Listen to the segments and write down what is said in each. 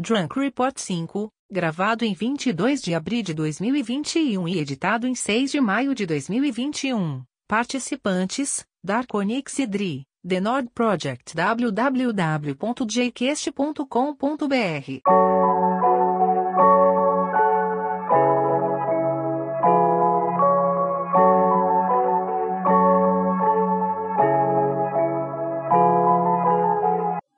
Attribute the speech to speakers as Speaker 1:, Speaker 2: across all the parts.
Speaker 1: Drunk Report 5, gravado em 22 de abril de 2021 e editado em 6 de maio de 2021. Participantes: Darkonix e Dri, The Nord Project www.jcast.com.br.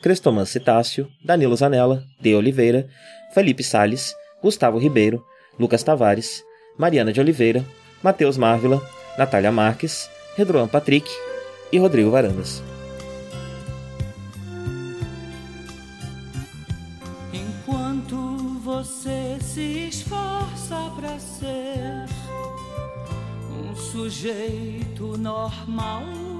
Speaker 2: Crestoman Citácio, Danilo Zanella, De Oliveira, Felipe Sales, Gustavo Ribeiro, Lucas Tavares, Mariana de Oliveira, Matheus Marvila, Natália Marques, Redroan Patrick e Rodrigo Varandas.
Speaker 3: Enquanto você se esforça para ser um sujeito normal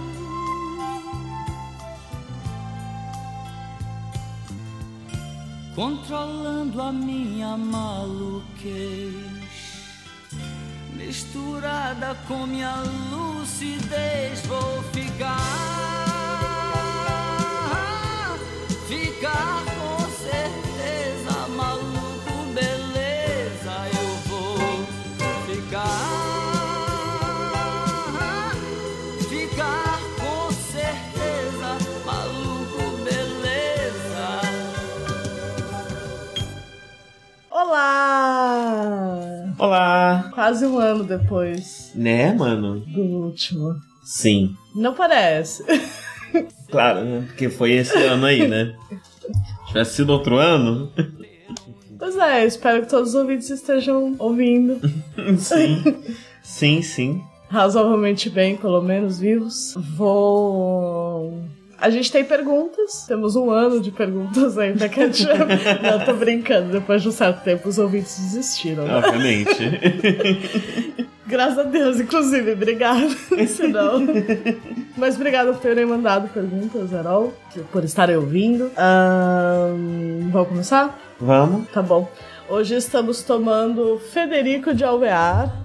Speaker 3: Controlando a minha maluquez, misturada com minha lucidez, vou ficar, ficar
Speaker 4: Olá!
Speaker 2: Olá!
Speaker 4: Quase um ano depois
Speaker 2: Né, mano?
Speaker 4: do último.
Speaker 2: Sim.
Speaker 4: Não parece.
Speaker 2: Claro, né? Porque foi esse ano aí, né? Tivesse sido outro ano?
Speaker 4: Pois é, espero que todos os ouvintes estejam ouvindo
Speaker 2: sim. Sim, sim.
Speaker 4: razoavelmente bem, pelo menos vivos. Vou. A gente tem perguntas, temos um ano de perguntas ainda que a gente... Não, tô brincando, depois de um certo tempo os ouvintes desistiram. né?
Speaker 2: Obviamente.
Speaker 4: Graças a Deus, inclusive, obrigado. Senão... Mas obrigado por terem mandado perguntas, Herol, por estarem ouvindo. Ahn, Vamos começar?
Speaker 2: Vamos.
Speaker 4: Tá bom. Hoje estamos tomando Federico de Alvear,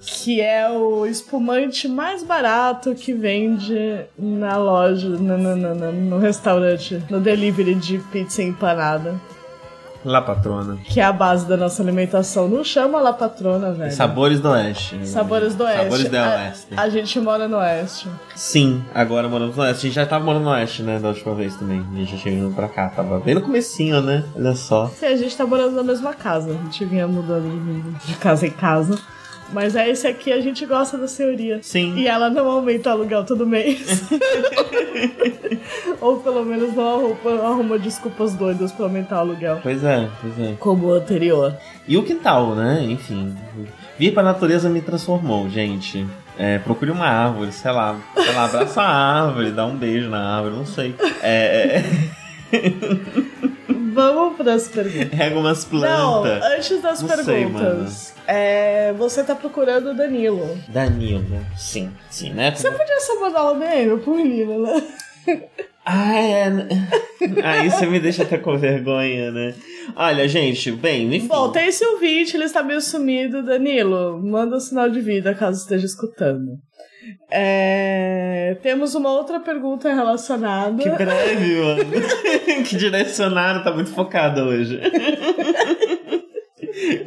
Speaker 4: que é o espumante mais barato que vende na loja, no, no, no- no- restaurante, no delivery de pizza empanada,
Speaker 2: Lá, patrona.
Speaker 4: que é a base da nossa alimentação. Não chama La Patrona, velho.
Speaker 2: Sabores do Oeste.
Speaker 4: Sabores do Oeste.
Speaker 2: Sabores do
Speaker 4: A-
Speaker 2: Oeste.
Speaker 4: A, gente mora no Oeste.
Speaker 2: Sim, agora moramos no Oeste. A gente já tava morando no Oeste, né? Da última vez também. A gente já tinha vindo pra cá. Tava bem no comecinho, né? Olha só.
Speaker 4: Sim, a gente tá morando na mesma casa. A gente vinha mudando de casa em casa. Mas é esse aqui, a gente gosta da senhoria.
Speaker 2: Sim.
Speaker 4: E ela não aumenta o aluguel todo mês. Ou pelo menos não arruma, arruma desculpas doidas pra aumentar o aluguel.
Speaker 2: Pois é, pois é.
Speaker 4: Como o anterior.
Speaker 2: E o quintal, né? Enfim. Vir pra natureza me transformou, gente. É, procure uma árvore, sei lá. Sei lá, abraça a árvore, dá um beijo na árvore, não sei. É.
Speaker 4: Vamos pras perguntas.
Speaker 2: Rega umas
Speaker 4: Não,
Speaker 2: plantas.
Speaker 4: antes das
Speaker 2: Não sei,
Speaker 4: perguntas. é, você tá procurando o Danilo.
Speaker 2: Danilo, sim, sim, né?
Speaker 4: Você podia só mandar o DM pro menino, né?
Speaker 2: Ah, é. Aí você me deixa até com vergonha, né? Olha, gente, bem, enfim.
Speaker 4: Bom, tem esse ouvinte, ele está meio sumido. Danilo, manda um sinal de vida caso esteja escutando. É, Temos uma outra pergunta relacionada.
Speaker 2: Que breve, mano. que direcionaram, tá muito focado hoje.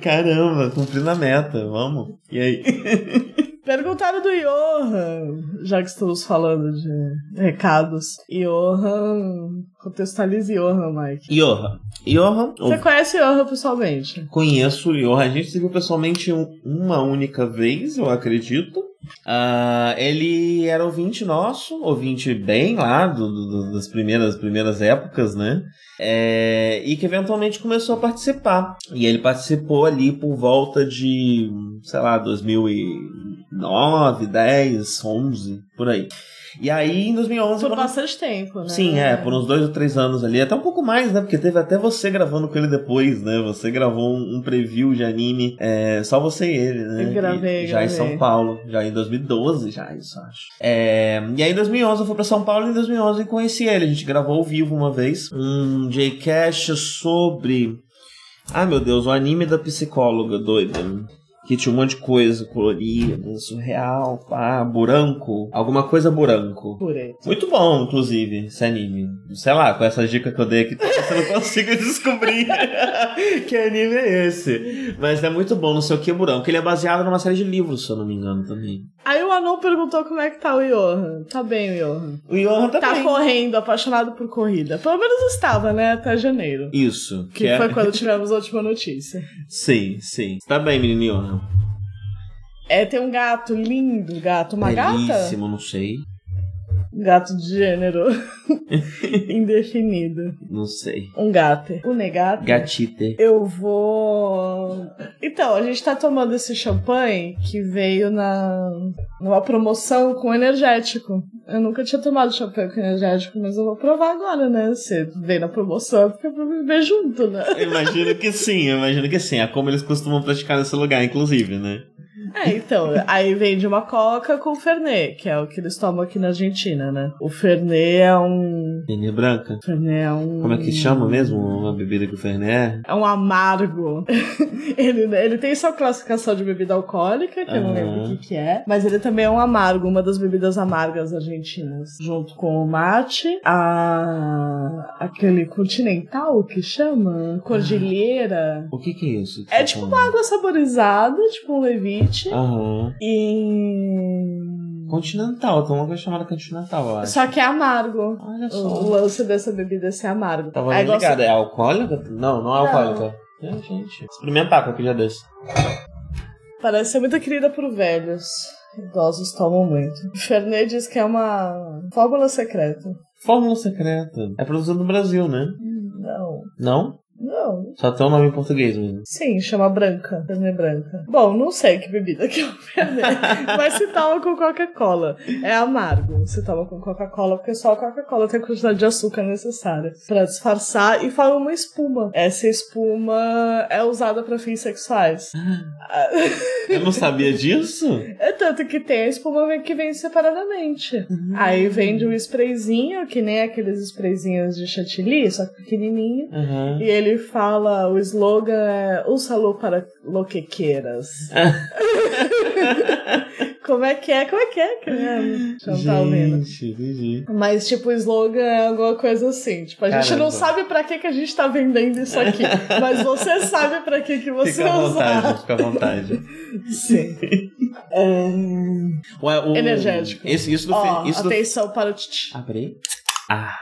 Speaker 2: Caramba, cumprindo a meta, vamos. E aí?
Speaker 4: Perguntaram do Johan, já que estamos falando de recados. Johan, contextualize Johan, Mike.
Speaker 2: Johan. Johan,
Speaker 4: Você conhece Johan pessoalmente?
Speaker 2: conheço o Johan. A gente se viu pessoalmente um- uma única vez, eu acredito. Ah, ele era ouvinte nosso, ouvinte bem lá do, do- das primeiras, primeiras épocas, né? É, e que eventualmente começou a participar. E ele participou ali por volta de, sei lá, 2009, 10, 11, por aí. E aí, em 2011...
Speaker 4: Por
Speaker 2: quando-
Speaker 4: bastante tempo, né?
Speaker 2: Sim, é, por uns dois ou três anos ali. Até um pouco mais, né? Porque teve até você gravando com ele depois, né? Você gravou um, preview de anime, é, só você e ele, né?
Speaker 4: Eu gravei,
Speaker 2: E já em
Speaker 4: gravei.
Speaker 2: São Paulo, já em 2012, já, isso acho. É, e aí em 2011 eu fui pra São Paulo e em 2011 eu conheci ele. A gente gravou ao vivo uma vez um J-Cast sobre. Ai meu Deus, o anime da psicóloga doida. Que tinha um monte de coisa colorida, surreal, pá, buranco. Alguma coisa buranco.
Speaker 4: Purê.
Speaker 2: Muito bom, inclusive, esse anime. Sei lá, com essa dica que eu dei aqui, você não consiga descobrir que anime é esse. Mas é muito bom, não sei o que, Buranco. Ele é baseado numa série de livros, se eu não me engano, também.
Speaker 4: Aí o Anão perguntou como é que tá o Johan. Tá bem, o Johan.
Speaker 2: O Johan
Speaker 4: Tá
Speaker 2: também.
Speaker 4: correndo, apaixonado por corrida. Pelo menos estava, né? Até janeiro.
Speaker 2: Isso.
Speaker 4: Que
Speaker 2: é-
Speaker 4: foi quando tivemos a última notícia.
Speaker 2: Sim, sim. Tá bem, menino Johan.
Speaker 4: É, tem um gato lindo, gato. Uma gata?
Speaker 2: Belíssimo, não sei.
Speaker 4: Gato de gênero indefinido.
Speaker 2: Não sei.
Speaker 4: Um gato. Um negato.
Speaker 2: Gatite.
Speaker 4: Eu vou. Então, a gente tá tomando esse champanhe que veio na numa promoção com energético. Eu nunca tinha tomado champanhe com energético, mas eu vou provar agora, né? Se veio na promoção, fica pra beber junto, né?
Speaker 2: Eu imagino que sim, eu imagino que sim. É como eles costumam praticar nesse lugar, inclusive, né?
Speaker 4: É, então, aí vende uma coca com Fernet, que é o que eles tomam aqui na Argentina, né? O Fernet é um.
Speaker 2: Fernet branca.
Speaker 4: Fernet é um.
Speaker 2: Como é que chama mesmo uma bebida que o Fernet é?
Speaker 4: É um amargo. ele, ele tem sua classificação de bebida alcoólica, que eu não lembro o que, que é. Mas ele também é um amargo, uma das bebidas amargas argentinas. Junto com o mate, a... aquele continental que chama? Cordilheira.
Speaker 2: O que que é isso? que
Speaker 4: É
Speaker 2: você
Speaker 4: tipo
Speaker 2: tá
Speaker 4: uma água saborizada, tipo um levite.
Speaker 2: Aham.
Speaker 4: E.
Speaker 2: Continental, tem uma coisa chamada Continental, eu acho.
Speaker 4: Só que é amargo.
Speaker 2: Olha
Speaker 4: O
Speaker 2: só.
Speaker 4: lance dessa bebida é ser amargo.
Speaker 2: Tava
Speaker 4: Aí gosto-
Speaker 2: ligado, é alcoólica? Não, não é
Speaker 4: Não.
Speaker 2: alcoólica. É, gente. Experimentar qualquer dia desse.
Speaker 4: Parece ser muito querida por velhos. Idosos tomam muito. Fernet diz que é uma fórmula secreta.
Speaker 2: Fórmula secreta. É produzido no Brasil, né?
Speaker 4: Não.
Speaker 2: Não?
Speaker 4: Não.
Speaker 2: Só tem o nome em português mesmo.
Speaker 4: Sim, chama branca. Fernet branca. Bom, não sei que bebida que é o Fernet. mas se toma com Coca-Cola. É amargo. Se toma com Coca-Cola, porque só a Coca-Cola tem a quantidade de açúcar necessária pra disfarçar e forma uma espuma. Essa espuma é usada pra fins sexuais.
Speaker 2: Eu não sabia disso?
Speaker 4: É tanto que tem a espuma que vem separadamente. Aí vende um sprayzinho, que nem aqueles sprayzinhos de chantilly, só que pequenininho.
Speaker 2: Aham.
Speaker 4: E ele fala, o slogan é um salão para loquequeiras. Como é que é? Como é que é? Você não tá.
Speaker 2: Gente, entendi.
Speaker 4: Mas, tipo, o slogan é alguma coisa assim. Tipo, a gente
Speaker 2: Caramba.
Speaker 4: não sabe pra que, que a gente tá vendendo isso aqui. mas você sabe pra que, que você
Speaker 2: Fica à vontade,
Speaker 4: usar.
Speaker 2: fica à vontade.
Speaker 4: Sim. É...
Speaker 2: Ué, o-
Speaker 4: Energético.
Speaker 2: Esse, isso do.
Speaker 4: Ó,
Speaker 2: fe- isso do...
Speaker 4: atenção para o titi.
Speaker 2: Ah, peraí. Ah.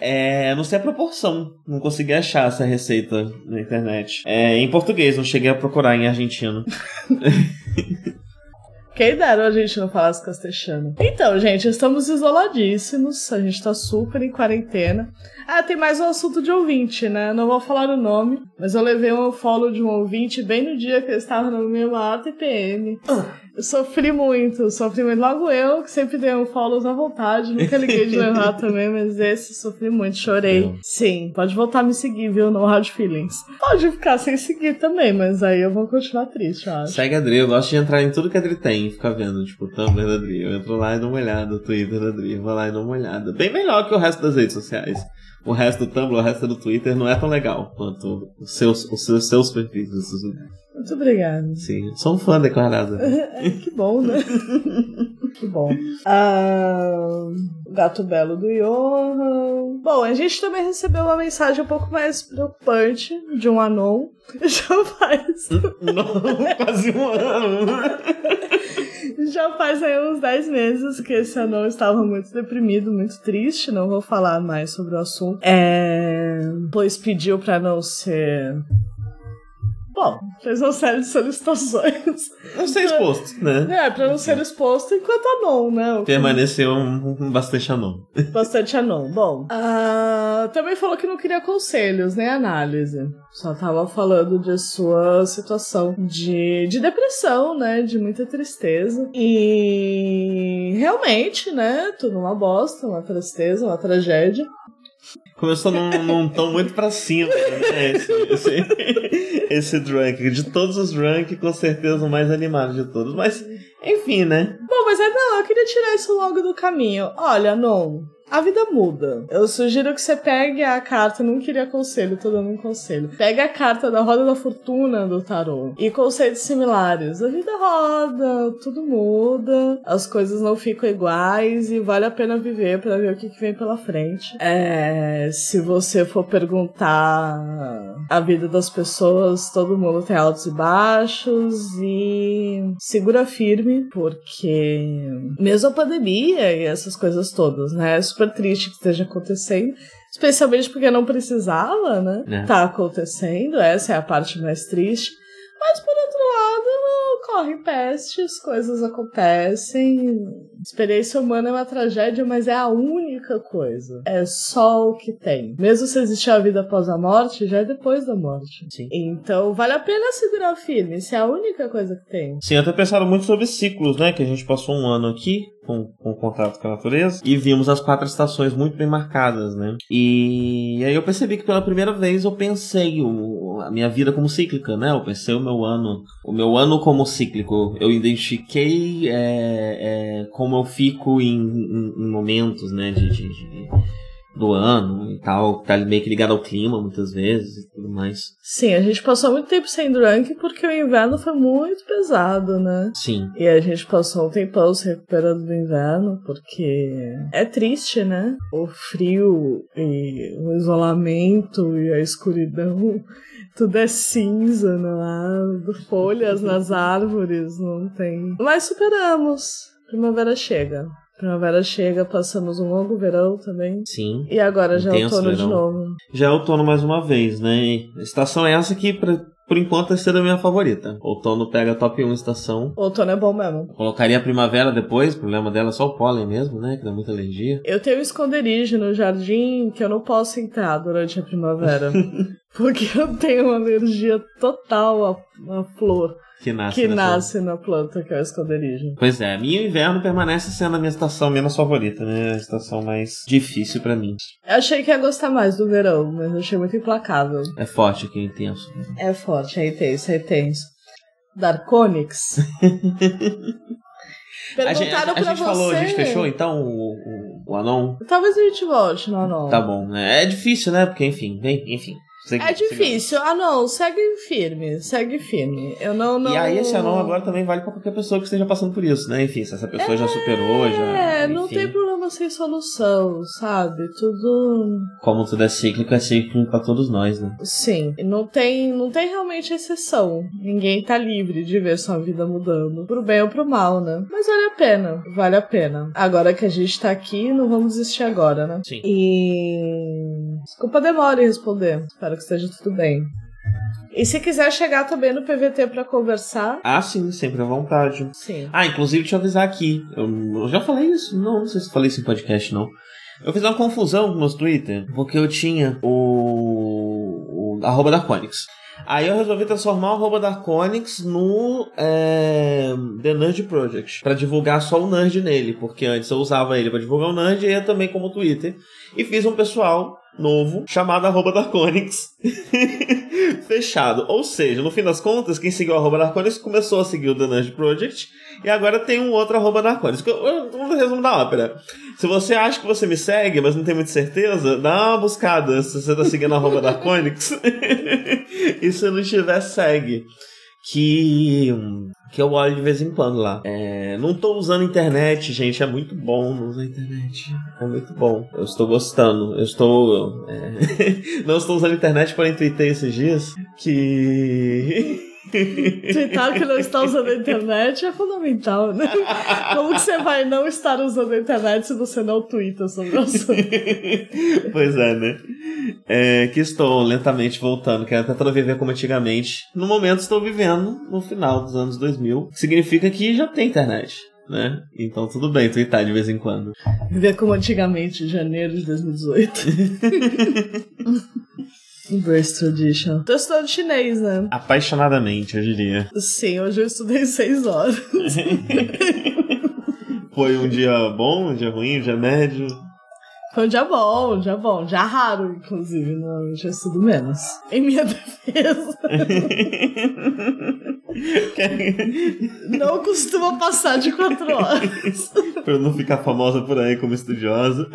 Speaker 2: É, não sei a proporção. Não consegui achar essa receita na internet. É em português, não cheguei a procurar em argentino.
Speaker 4: Quem dera a gente não falasse castelhano. Então, gente, estamos isoladíssimos. A gente tá super em quarentena. Ah, tem mais um assunto de ouvinte, né? Não vou falar o nome, mas eu levei um follow de um ouvinte bem no dia que eu estava no meu maior TPM. Eu sofri muito, sofri muito. Logo eu, que sempre dei um follow à vontade, nunca liguei de levar também, mas esse sofri muito, chorei. Sim, pode voltar a me seguir, viu? No Hard Feelings. Pode ficar sem seguir também, mas aí eu vou continuar triste, eu acho.
Speaker 2: Segue a Adri, eu gosto de entrar em tudo que a Adri tem e ficar vendo, tipo, o Tumblr da Adri. Eu entro lá e dou uma olhada, o Twitter da Adri, vou lá e dou uma olhada. Bem melhor que o resto das redes sociais. O resto do Tumblr, o resto do Twitter não é tão legal quanto os seus, os seus, seus perfis.
Speaker 4: Muito obrigada.
Speaker 2: Sim, sou um fã declarado.
Speaker 4: que bom, né? que bom. Ah, o gato belo do Johan. Bom, a gente também recebeu uma mensagem um pouco mais preocupante de um anon. Já faz,
Speaker 2: não, quase um ano.
Speaker 4: Já faz aí uns 10 meses que esse anão estava muito deprimido, muito triste. Não vou falar mais sobre o assunto. É, pois pediu pra não ser Bom, fez uma série de solicitações.
Speaker 2: Não ser exposto, né?
Speaker 4: É, pra não ser exposto enquanto anon, né?
Speaker 2: Permaneceu um, um bastante anon.
Speaker 4: Bastante anon. Bom, ah, também falou que não queria conselhos, nem análise. Só tava falando de sua situação de, de depressão, né? De muita tristeza. E realmente, né? Tudo uma bosta, uma tristeza, uma tragédia.
Speaker 2: Começou num, num tom muito pra cima, né? Esse, esse, esse drunk. De todos os drunk, com certeza o mais animado de todos. Mas, enfim, né?
Speaker 4: Bom, mas é não, eu queria tirar isso logo do caminho. Olha, não. A vida muda. Eu sugiro que você pegue a carta, não queria conselho, tô dando um conselho. Pega a carta da roda da fortuna do tarô e conceitos similares. A vida roda, tudo muda, as coisas não ficam iguais e vale a pena viver para ver o que, que vem pela frente. É, se você for perguntar a vida das pessoas, todo mundo tem altos e baixos e segura firme, porque mesmo a pandemia e essas coisas todas, né? Super triste que esteja acontecendo. Especialmente porque não precisava, né?
Speaker 2: É.
Speaker 4: Tá acontecendo, essa é a parte mais triste. Mas por outro lado, correm pestes, coisas acontecem. Experiência humana é uma tragédia, mas é a única coisa. É só o que tem. Mesmo se existir a vida após a morte, já é depois da morte.
Speaker 2: Sim.
Speaker 4: Então vale a pena segurar firme, se é a única coisa que tem.
Speaker 2: Sim, até pensaram muito sobre ciclos, né? Que a gente passou um ano aqui com, com contato com a natureza e vimos as quatro estações muito bem marcadas, né? E aí eu percebi que pela primeira vez eu pensei o, a minha vida como cíclica, né? Eu pensei o meu ano, o meu ano como cíclico. Eu identifiquei é, é, como eu fico em, em- em momentos, né? de- de- de do ano e tal, tá meio que ligado ao clima muitas vezes e tudo mais.
Speaker 4: Sim, a gente passou muito tempo sem drunk porque o inverno foi muito pesado, né?
Speaker 2: Sim.
Speaker 4: E a gente passou um tempão se recuperando do inverno, porque é triste, né? O frio e o isolamento e a escuridão, tudo é cinza, não há folhas nas árvores, não tem. Mas superamos. Primavera chega. Primavera chega, passamos um longo verão também.
Speaker 2: Sim.
Speaker 4: E agora já é outono de
Speaker 2: verão.
Speaker 4: novo.
Speaker 2: Já é outono mais uma vez, né? Estação é essa que, pra- por enquanto, vai ser a minha favorita. Outono pega top 1 estação.
Speaker 4: Outono é bom mesmo.
Speaker 2: Colocaria a primavera depois, o problema dela é só o pólen mesmo, né? Que dá muita alergia.
Speaker 4: Eu tenho um esconderijo no jardim que eu não posso entrar durante a primavera. porque eu tenho uma alergia total à, à flor
Speaker 2: Que nasce.
Speaker 4: que nasce na planta, que é o esconderijo.
Speaker 2: Pois é, minha inverno permanece sendo a minha estação menos favorita, né? A estação mais difícil pra mim.
Speaker 4: Eu achei que ia gostar mais do verão, mas eu achei muito implacável.
Speaker 2: É forte aqui, intenso.
Speaker 4: É forte, é intenso, é intenso. Darkonix.
Speaker 2: A gente,
Speaker 4: Perguntaram
Speaker 2: a gente
Speaker 4: você.
Speaker 2: falou, a gente fechou então o, o, o Anon?
Speaker 4: Talvez a gente volte, não, não.
Speaker 2: Tá bom, né? É difícil, né? Porque, enfim, enfim. Segue-
Speaker 4: É
Speaker 2: segue-
Speaker 4: difícil. Ah, não, segue firme, segue firme. Eu não, não.
Speaker 2: E aí esse anão agora também vale pra qualquer pessoa que esteja passando por isso, né? Enfim, se essa pessoa já superou, já.
Speaker 4: É, não tem problema sem solução, sabe? Tudo.
Speaker 2: Como tudo é cíclico, é cíclico pra todos nós, né?
Speaker 4: Sim, não tem, não tem realmente exceção. Ninguém tá livre de ver sua vida mudando, pro bem ou pro mal, né? Mas vale a pena, vale a pena. Agora que a gente tá aqui, não vamos desistir agora, né?
Speaker 2: Sim.
Speaker 4: E. Desculpa a demora em responder. Espero que esteja tudo bem. E se quiser chegar também no PVT pra conversar,
Speaker 2: Ah, sim, sempre à vontade.
Speaker 4: sim.
Speaker 2: Ah, inclusive, deixa eu avisar aqui. Eu, já falei isso? Não, não sei se falei isso em podcast, não. Eu fiz uma confusão no meu Twitter, porque eu tinha o, o arroba Darkonix. Aí eu resolvi transformar o arroba Darkonix no é, The Nerd Project, pra divulgar só o Nerd nele, porque antes eu usava ele pra divulgar o Nerd e eu também como Twitter. E fiz um pessoal novo chamado arroba Darkonix fechado. Ou seja, no fim das contas, quem seguiu arroba Darkonix começou a seguir o The Nerd Project e agora tem um outro arroba Darkonix. Vamos resumo da ópera. Se você acha que você me segue, mas não tem muita certeza, dá uma buscada se você tá seguindo arroba Darkonix. e se não tiver, segue. Que, que eu olho de vez em quando lá. É, não tô usando internet, gente. É muito bom não usar internet. É muito bom. Eu estou gostando. Eu estou. é, não estou usando internet, porém tuitei esses dias. Que.
Speaker 4: Twittar que não está usando a internet é fundamental, né? Como que você vai não estar usando a internet se você não twitta sobre o assunto?
Speaker 2: pois é, né? É, que estou lentamente voltando, quero tentando viver como antigamente. No momento estou vivendo no final dos anos 2000, significa que já tem internet. Né? Então tudo bem twittar de vez em quando.
Speaker 4: Viver como antigamente, janeiro de 2018. Embrace Tradition. Tô estudando chinês, né?
Speaker 2: Apaixonadamente, eu diria.
Speaker 4: Sim, hoje eu estudei seis horas.
Speaker 2: Foi um dia bom, um dia ruim, um dia médio?
Speaker 4: Foi um dia bom, um dia bom. Já raro, inclusive. Normalmente eu estudo menos. Em minha defesa. não costuma passar de quatro horas.
Speaker 2: pra não ficar famosa por aí como estudiosa.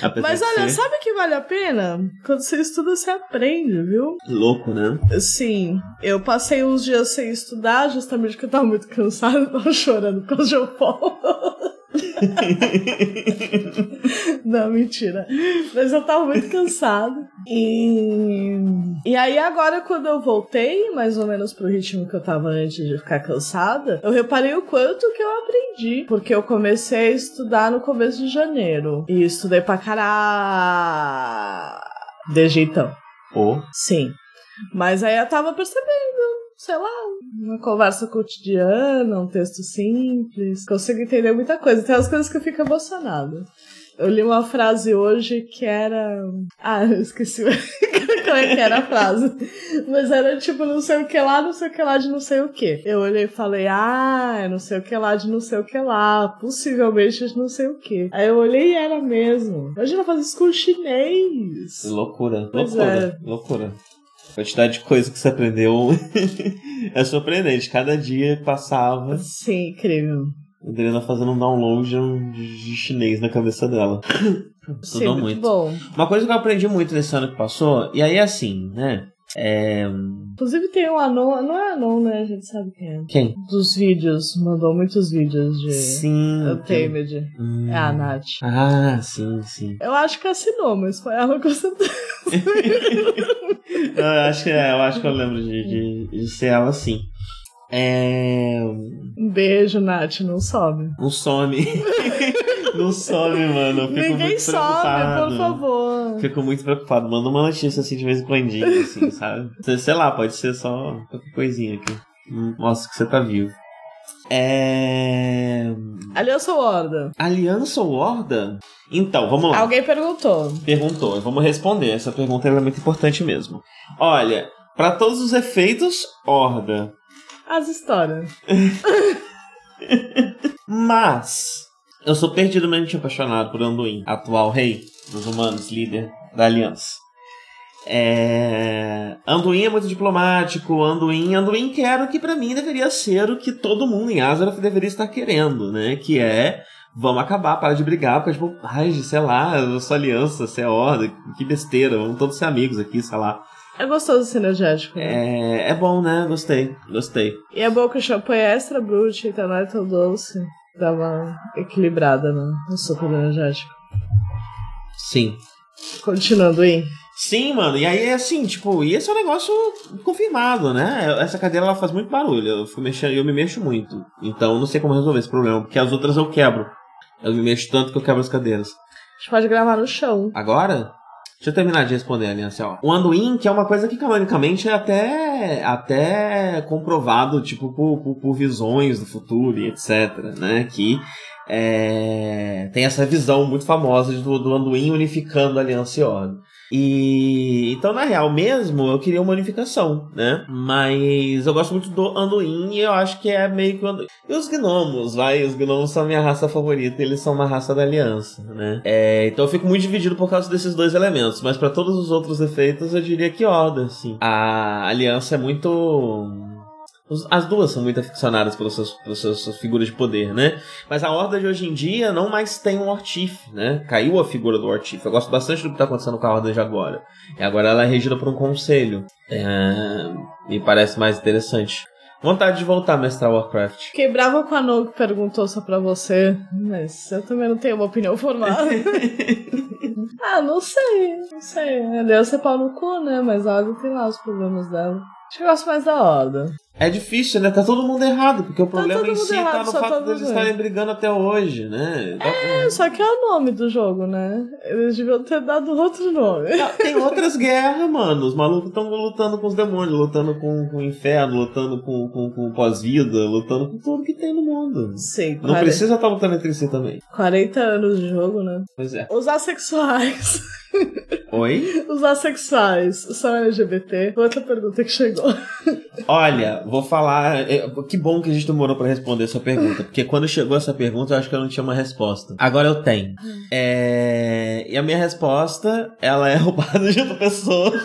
Speaker 2: Apesar
Speaker 4: Mas olha,
Speaker 2: ser
Speaker 4: sabe o que vale a pena? Quando você estuda, você aprende, viu?
Speaker 2: Louco, né?
Speaker 4: Sim, eu passei uns dias sem estudar, justamente porque eu tava muito cansada, eu tava chorando por causa de Paulo. Não, mentira. Mas eu tava muito cansada. E... e aí, agora, quando eu voltei, mais ou menos pro ritmo que eu tava antes de ficar cansada, eu reparei o quanto que eu aprendi. Porque eu comecei a estudar no começo de janeiro. E estudei pra caralho. De jeitão.
Speaker 2: Pô,
Speaker 4: Sim. Mas aí eu tava percebendo, sei lá, uma conversa cotidiana, um texto simples. Consigo entender muita coisa. Tem umas coisas que eu fico emocionada. Eu li uma frase hoje que era. Ah, eu esqueci como é que era a frase. Mas era tipo não sei o que lá, não sei o que lá de não sei o que. Eu olhei e falei, ah, é não sei o que lá de não sei o que lá. Possivelmente de não sei o que. Aí eu olhei e era mesmo. Imagina fazer isso com chinês.
Speaker 2: loucura,
Speaker 4: Pois
Speaker 2: loucura, loucura. A quantidade de coisa que você aprendeu é surpreendente. Cada dia passava,
Speaker 4: Sim, incrível.
Speaker 2: a Adriana fazendo um download de chinês na cabeça dela.
Speaker 4: Sim,
Speaker 2: Estudou
Speaker 4: muito
Speaker 2: muito.
Speaker 4: bom.
Speaker 2: Uma coisa que eu aprendi muito nesse ano que passou, e aí assim, né? É.
Speaker 4: Inclusive tem um Anon, não é Anon, né? A gente sabe quem é.
Speaker 2: Quem?
Speaker 4: Dos vídeos, mandou muitos vídeos de
Speaker 2: Sim.
Speaker 4: Untamed.
Speaker 2: Hum.
Speaker 4: É a Nath.
Speaker 2: Ah, sim, sim.
Speaker 4: Eu acho que assinou, mas foi ela com certeza.
Speaker 2: eu acho que é, eu acho que eu lembro de, de, de ser ela sim. É.
Speaker 4: Um beijo, Nath, não sobe.
Speaker 2: Não some. Não some, mano. Fico
Speaker 4: Ninguém
Speaker 2: muito
Speaker 4: sobe,
Speaker 2: preocupado.
Speaker 4: por favor.
Speaker 2: Fico muito preocupado. Manda uma notícia assim de vez em quando, assim, sabe? Sei- lá, pode ser só qualquer coisinha aqui. Hum, Mostra que você tá vivo. É.
Speaker 4: Aliança ou Horda?
Speaker 2: Aliança ou Horda? Então, vamos lá.
Speaker 4: Alguém perguntou.
Speaker 2: Perguntou, vamos responder. Essa pergunta é muito importante mesmo. Olha, para todos os efeitos, Horda.
Speaker 4: As histórias.
Speaker 2: Mas eu sou perdidamente apaixonado por Anduin, atual rei dos humanos, líder da aliança. É... Anduin é muito diplomático, Anduin, Anduin quer o que pra mim deveria ser o que todo mundo em Azeroth deveria estar querendo, né? Que é vamos acabar, para de brigar, porque tipo, ai, sei lá, eu sou aliança, você é horda, que besteira, vamos todos ser amigos aqui, sei lá.
Speaker 4: É gostoso ser energético. né?
Speaker 2: É, é bom, né? Gostei, gostei.
Speaker 4: E é bom que o champanhe é extra brute e tá não é tão doce. Dá uma equilibrada no, no suco do energético.
Speaker 2: Sim.
Speaker 4: Continuando aí.
Speaker 2: Sim, mano, e aí é assim, tipo, e esse é um negócio confirmado, né? Essa cadeira ela faz muito barulho, eu, fico mexendo, eu me mexo muito. Então eu não sei como resolver esse problema, porque as outras eu quebro. Eu me mexo tanto que eu quebro as cadeiras.
Speaker 4: A gente pode gravar no chão.
Speaker 2: Agora, deixa eu terminar de responder ali, assim, ó. O Anduin, que é uma coisa que canonicamente é até, até comprovado, tipo, por, por, por visões do futuro e etc, né? Que é, tem essa visão muito famosa do, do Anduin unificando a Aliança e Ordem. E então, na real mesmo, eu queria uma unificação, né? Mas eu gosto muito do Anduin e eu acho que é meio que o Anduin. E os gnomos, vai? Os gnomos são minha raça favorita, eles são uma raça da aliança, né? É, então eu fico muito dividido por causa desses dois elementos, mas para todos os outros efeitos eu diria que Horda, assim. A aliança é muito As duas são muito aficionadas pelas suas, pelas suas, figuras de poder, né? Mas a Horda de hoje em dia não mais tem um Ortif, né? Caiu a figura do Ortif. Eu gosto bastante do que tá acontecendo com a Horda de agora. E agora ela é regida por um conselho. É... Me parece mais interessante. Vontade de voltar a mestrar Warcraft.
Speaker 4: Fiquei brava com a No que perguntou só pra você, mas eu também não tenho uma opinião formada. ah, não sei, não sei. Aliança é pau no cu, né? Mas a Olga tem lá os problemas dela. Acho que eu gosto mais da Oda.
Speaker 2: É difícil, né? Tá todo mundo errado, porque o problema
Speaker 4: todo
Speaker 2: em si
Speaker 4: errado,
Speaker 2: tá no fato deles
Speaker 4: mundo.
Speaker 2: estarem brigando até hoje, né?
Speaker 4: É, só que é o nome do jogo, né? Eles deviam ter dado outro nome.
Speaker 2: Tem outras guerras, mano. Os malucos estão lutando com os demônios, lutando com, com o inferno, lutando com, com, com pós-vida, lutando com tudo que tem no mundo.
Speaker 4: Sim,
Speaker 2: Não precisa estar lutando entre si também.
Speaker 4: 40 anos de jogo, né?
Speaker 2: Pois é.
Speaker 4: Os assexuais.
Speaker 2: Oi?
Speaker 4: Os assexuais são LGBT? Outra pergunta que chegou.
Speaker 2: Olha, vou falar. é, Que bom que a gente demorou pra responder essa pergunta. Porque quando chegou essa pergunta, eu acho que eu não tinha uma resposta. Agora eu tenho. É, E a minha resposta, ela é roubada de outra pessoa.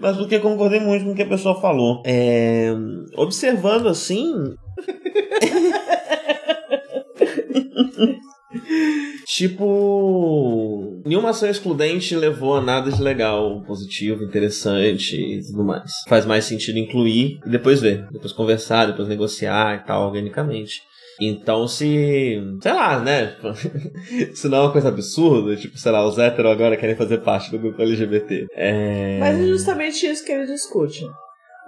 Speaker 2: Mas porque concordei muito com o que a pessoa falou. É, Observando assim. Tipo, nenhuma ação excludente levou a nada de legal, positivo, interessante e tudo mais. Faz mais sentido incluir e depois ver, depois conversar, depois negociar e tal, organicamente. Então, se. Sei lá, né? se não é uma coisa absurda, tipo, sei lá, os héteros agora querem fazer parte do grupo LGBT. É...
Speaker 4: Mas é justamente isso que ele discute.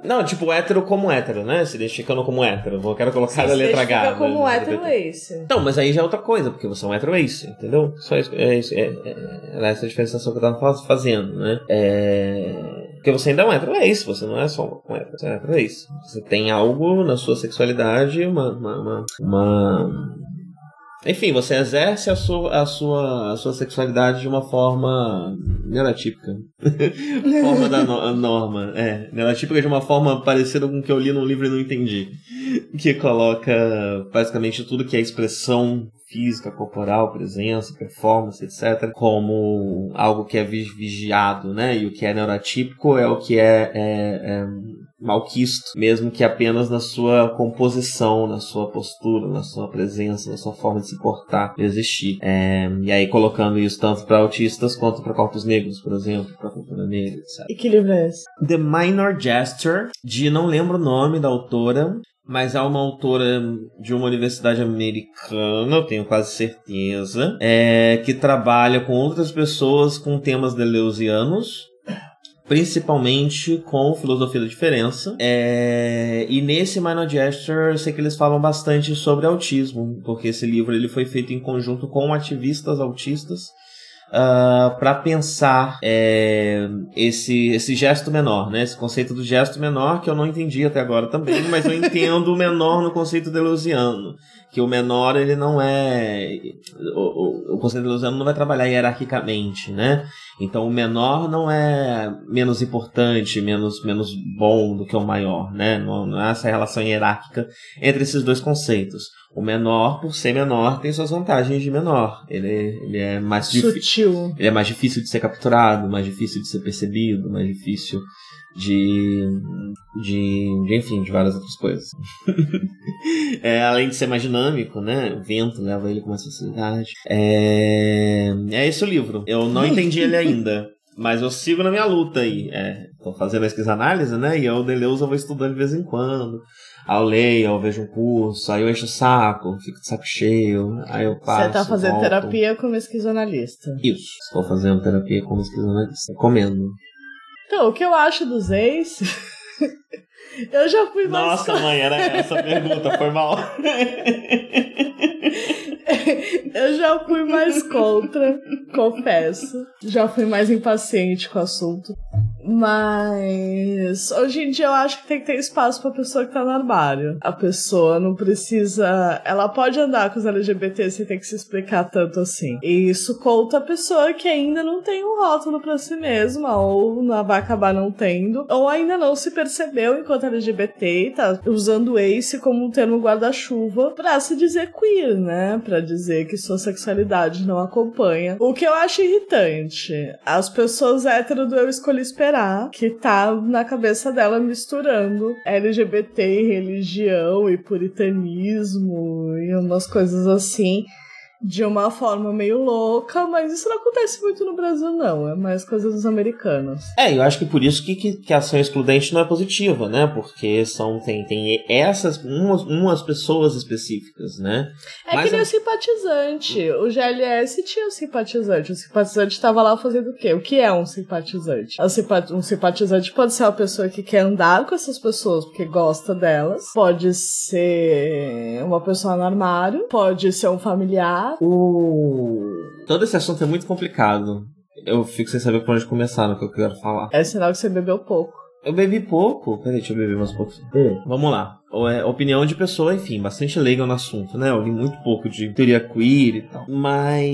Speaker 2: Não, tipo, hétero como hétero, né? Se identificando como hétero. Eu quero colocar a letra H.
Speaker 4: Fica como
Speaker 2: mas
Speaker 4: hétero
Speaker 2: LGBT.
Speaker 4: ace.
Speaker 2: Então, mas aí já é outra coisa, porque você é um hétero ace, entendeu? Só isso, é, isso, é, é, era essa diferenciação que eu tava fa- fazendo, né? É, porque você ainda é um hétero ace, você não é só um hétero, você é um hétero ace. Você tem algo na sua sexualidade, uma... uma, uma, uma- Enfim, você exerce a sua, a, sua, a sua sexualidade de uma forma neurotípica. forma da no- norma. É, neurotípica de uma forma parecida com o que eu li num livro e não entendi. Que coloca basicamente tudo que é expressão física, corporal, presença, performance, etc., como algo que é vi- vigiado, né? E o que é neurotípico é o que é, é, é malquisto, mesmo que apenas na sua composição, na sua postura, na sua presença, na sua forma de se portar, de existir. É, e aí colocando isso tanto para autistas quanto para corpos negros, por exemplo, para cultura negra, etc.
Speaker 4: E que livro é esse?
Speaker 2: The Minor Gesture, de não lembro o nome da autora, mas é uma autora de uma universidade americana, eu tenho quase certeza, é, que trabalha com outras pessoas com temas deleuzianos. Principalmente com filosofia da diferença. É, e nesse Minor Gesture, eu sei que eles falam bastante sobre autismo, porque esse livro ele foi feito em conjunto com ativistas autistas para pensar é, esse, esse gesto menor, né? Esse conceito do gesto menor que eu não entendi até agora também, mas eu entendo o menor no conceito deleuziano. Que o menor, ele não é. O, o, o conceito deleuziano não vai trabalhar hierarquicamente, né? Então o menor não é menos importante, menos, menos bom do que o maior, né? Não, não é essa relação hierárquica entre esses dois conceitos. O menor, por ser menor, tem suas vantagens de menor. Ele, ele é mais difícil.
Speaker 4: Sutil.
Speaker 2: Ele é mais difícil de ser capturado, mais difícil de ser percebido, mais difícil de. de. de enfim, de várias outras coisas. É, além de ser mais dinâmico, né? O vento leva ele com mais facilidade. É, é esse o livro. Eu não entendi ele ainda. Mas eu sigo na minha luta aí. É, tô fazendo a esquisanálise, né? E eu, Deleuze, eu vou estudando de vez em quando. Aí eu leio, eu vejo um curso, aí eu encho o saco, fico de saco cheio, aí eu passo.
Speaker 4: Você tá fazendo
Speaker 2: volto.
Speaker 4: terapia como esquizoanalista.
Speaker 2: Isso. Estou fazendo terapia como esquizoanalista. Recomendo.
Speaker 4: Então, o que eu acho dos ex. eu já fui mais.
Speaker 2: Nossa, mãe, era essa pergunta, foi mal.
Speaker 4: eu já fui mais contra, confesso. Já fui mais impaciente com o assunto. Mas hoje em dia eu acho que tem que ter espaço pra pessoa que tá no armário. A pessoa não precisa. Ela pode andar com os LGBT sem ter que se explicar tanto assim. E isso conta a pessoa que ainda não tem um rótulo pra si mesma, ou vai acabar não tendo, ou ainda não se percebeu enquanto LGBT e tá usando ace como um termo guarda-chuva pra se dizer queer, né? Pra dizer que sua sexualidade não acompanha. O que eu acho irritante. As pessoas hétero do Eu Escolhi Esperar, que tá na cabeça dela misturando LGBT religião e puritanismo e umas coisas assim. De uma forma meio louca, mas isso não acontece muito no Brasil, não. É mais coisa dos americanos.
Speaker 2: É, eu acho que por isso que, que, que a ação excludente não é positiva, né? Porque são, tem, tem essas, umas, umas pessoas específicas, né?
Speaker 4: É
Speaker 2: Mas
Speaker 4: que nem
Speaker 2: a-
Speaker 4: o simpatizante. O GLS tinha o simpatizante. O simpatizante estava lá fazendo o quê? O que é um simpatizante? Um simpa- Um simpatizante pode ser uma pessoa que quer andar com essas pessoas porque gosta delas. Pode ser uma pessoa no armário. Pode ser um familiar.
Speaker 2: O... Todo esse assunto é muito complicado. Eu fico sem saber por onde começar no que eu quero falar.
Speaker 4: É sinal que você bebeu pouco.
Speaker 2: Eu bebi pouco. Peraí, deixa eu beber mais um pouco. Vamos lá. É opinião de pessoa, enfim, bastante leiga no assunto, né? Eu li muito pouco de teoria queer e tal. Mas.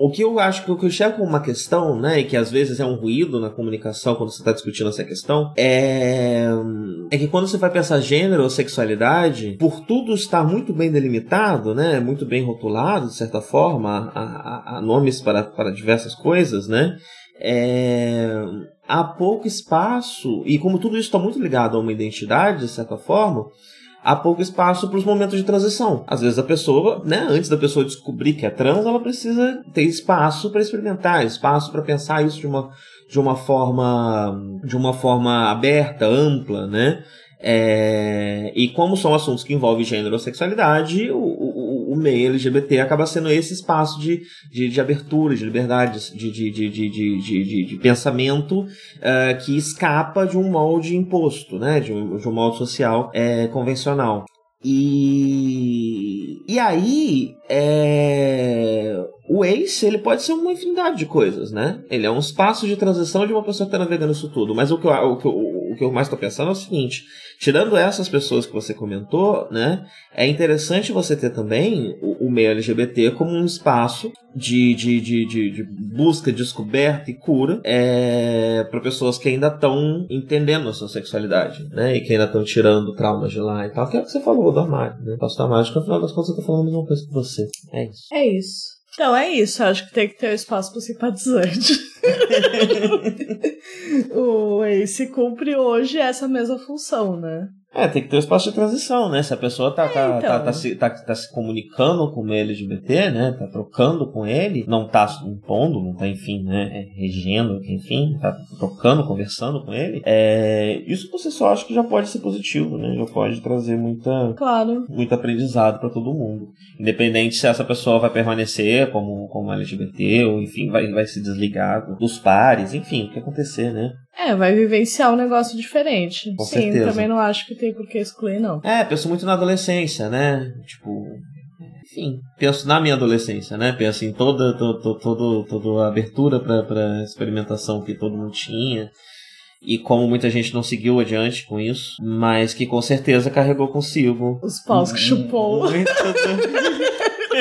Speaker 2: O que eu acho que eu chego como uma questão, né? E que às vezes é um ruído na comunicação quando você está discutindo essa questão, é. É que quando você vai pensar gênero ou sexualidade, por tudo estar muito bem delimitado, né? Muito bem rotulado, de certa forma, há nomes para, para diversas coisas, né? É, há pouco espaço, e como tudo isso está muito ligado a uma identidade, de certa forma, há pouco espaço para os momentos de transição. Às vezes a pessoa, né, antes da pessoa descobrir que é trans, ela precisa ter espaço para experimentar, espaço para pensar isso de uma, de uma forma de uma forma aberta, ampla, né? É, e como são assuntos que envolvem gênero ou sexualidade, o, o, o meio LGBT acaba sendo esse espaço de, de, de abertura, de liberdade, de, de, de, de, de, de, de- pensamento eh, que escapa de um molde imposto, né? de, um, de um molde social eh, convencional. E, e aí, é, o Ace ele pode ser uma infinidade de coisas, né? Ele é um espaço de transição de uma pessoa que está navegando isso tudo. Mas o que eu, o que eu, mais estou pensando é o seguinte: tirando essas pessoas que você comentou, né? É interessante você ter também o, o meio LGBT como um espaço de, de, de, de, de busca, descoberta e cura é, para pessoas que ainda estão entendendo a sua sexualidade, né? E que ainda estão tirando traumas de lá e tal. Que é o que você falou do armário, né? Posso do armário, que no final das contas eu tô falando a mesma coisa que você. É isso.
Speaker 4: É isso. Então é isso, acho que tem que ter espaço pro simpatizante. o Ace cumpre hoje essa mesma função, né?
Speaker 2: É, tem que ter um espaço de transição, né? Se a pessoa tá, tá,
Speaker 4: então.
Speaker 2: tá, tá, se, tá, tá se comunicando com o LGBT, né? Tá trocando com ele, não tá impondo, não tá, enfim, né? é, Regendo, enfim, tá trocando, conversando com ele. É, isso por si só acho que já pode ser positivo, né? Já pode trazer muita,
Speaker 4: Claro.
Speaker 2: muito aprendizado para todo mundo. Independente se essa pessoa vai permanecer como, como LGBT, ou enfim, vai, vai se desligar dos pares, enfim, o que acontecer, né?
Speaker 4: É, vai vivenciar um negócio diferente.
Speaker 2: Com
Speaker 4: Sim,
Speaker 2: certeza.
Speaker 4: também não acho que tem por que excluir, não.
Speaker 2: É, penso muito na adolescência, né? Tipo. Enfim, penso na minha adolescência, né? Penso em toda, to- to- todo, toda a abertura para pra experimentação que todo mundo tinha. E como muita gente não seguiu adiante com isso, mas que com certeza carregou consigo.
Speaker 4: Os paus que chupou
Speaker 2: Muito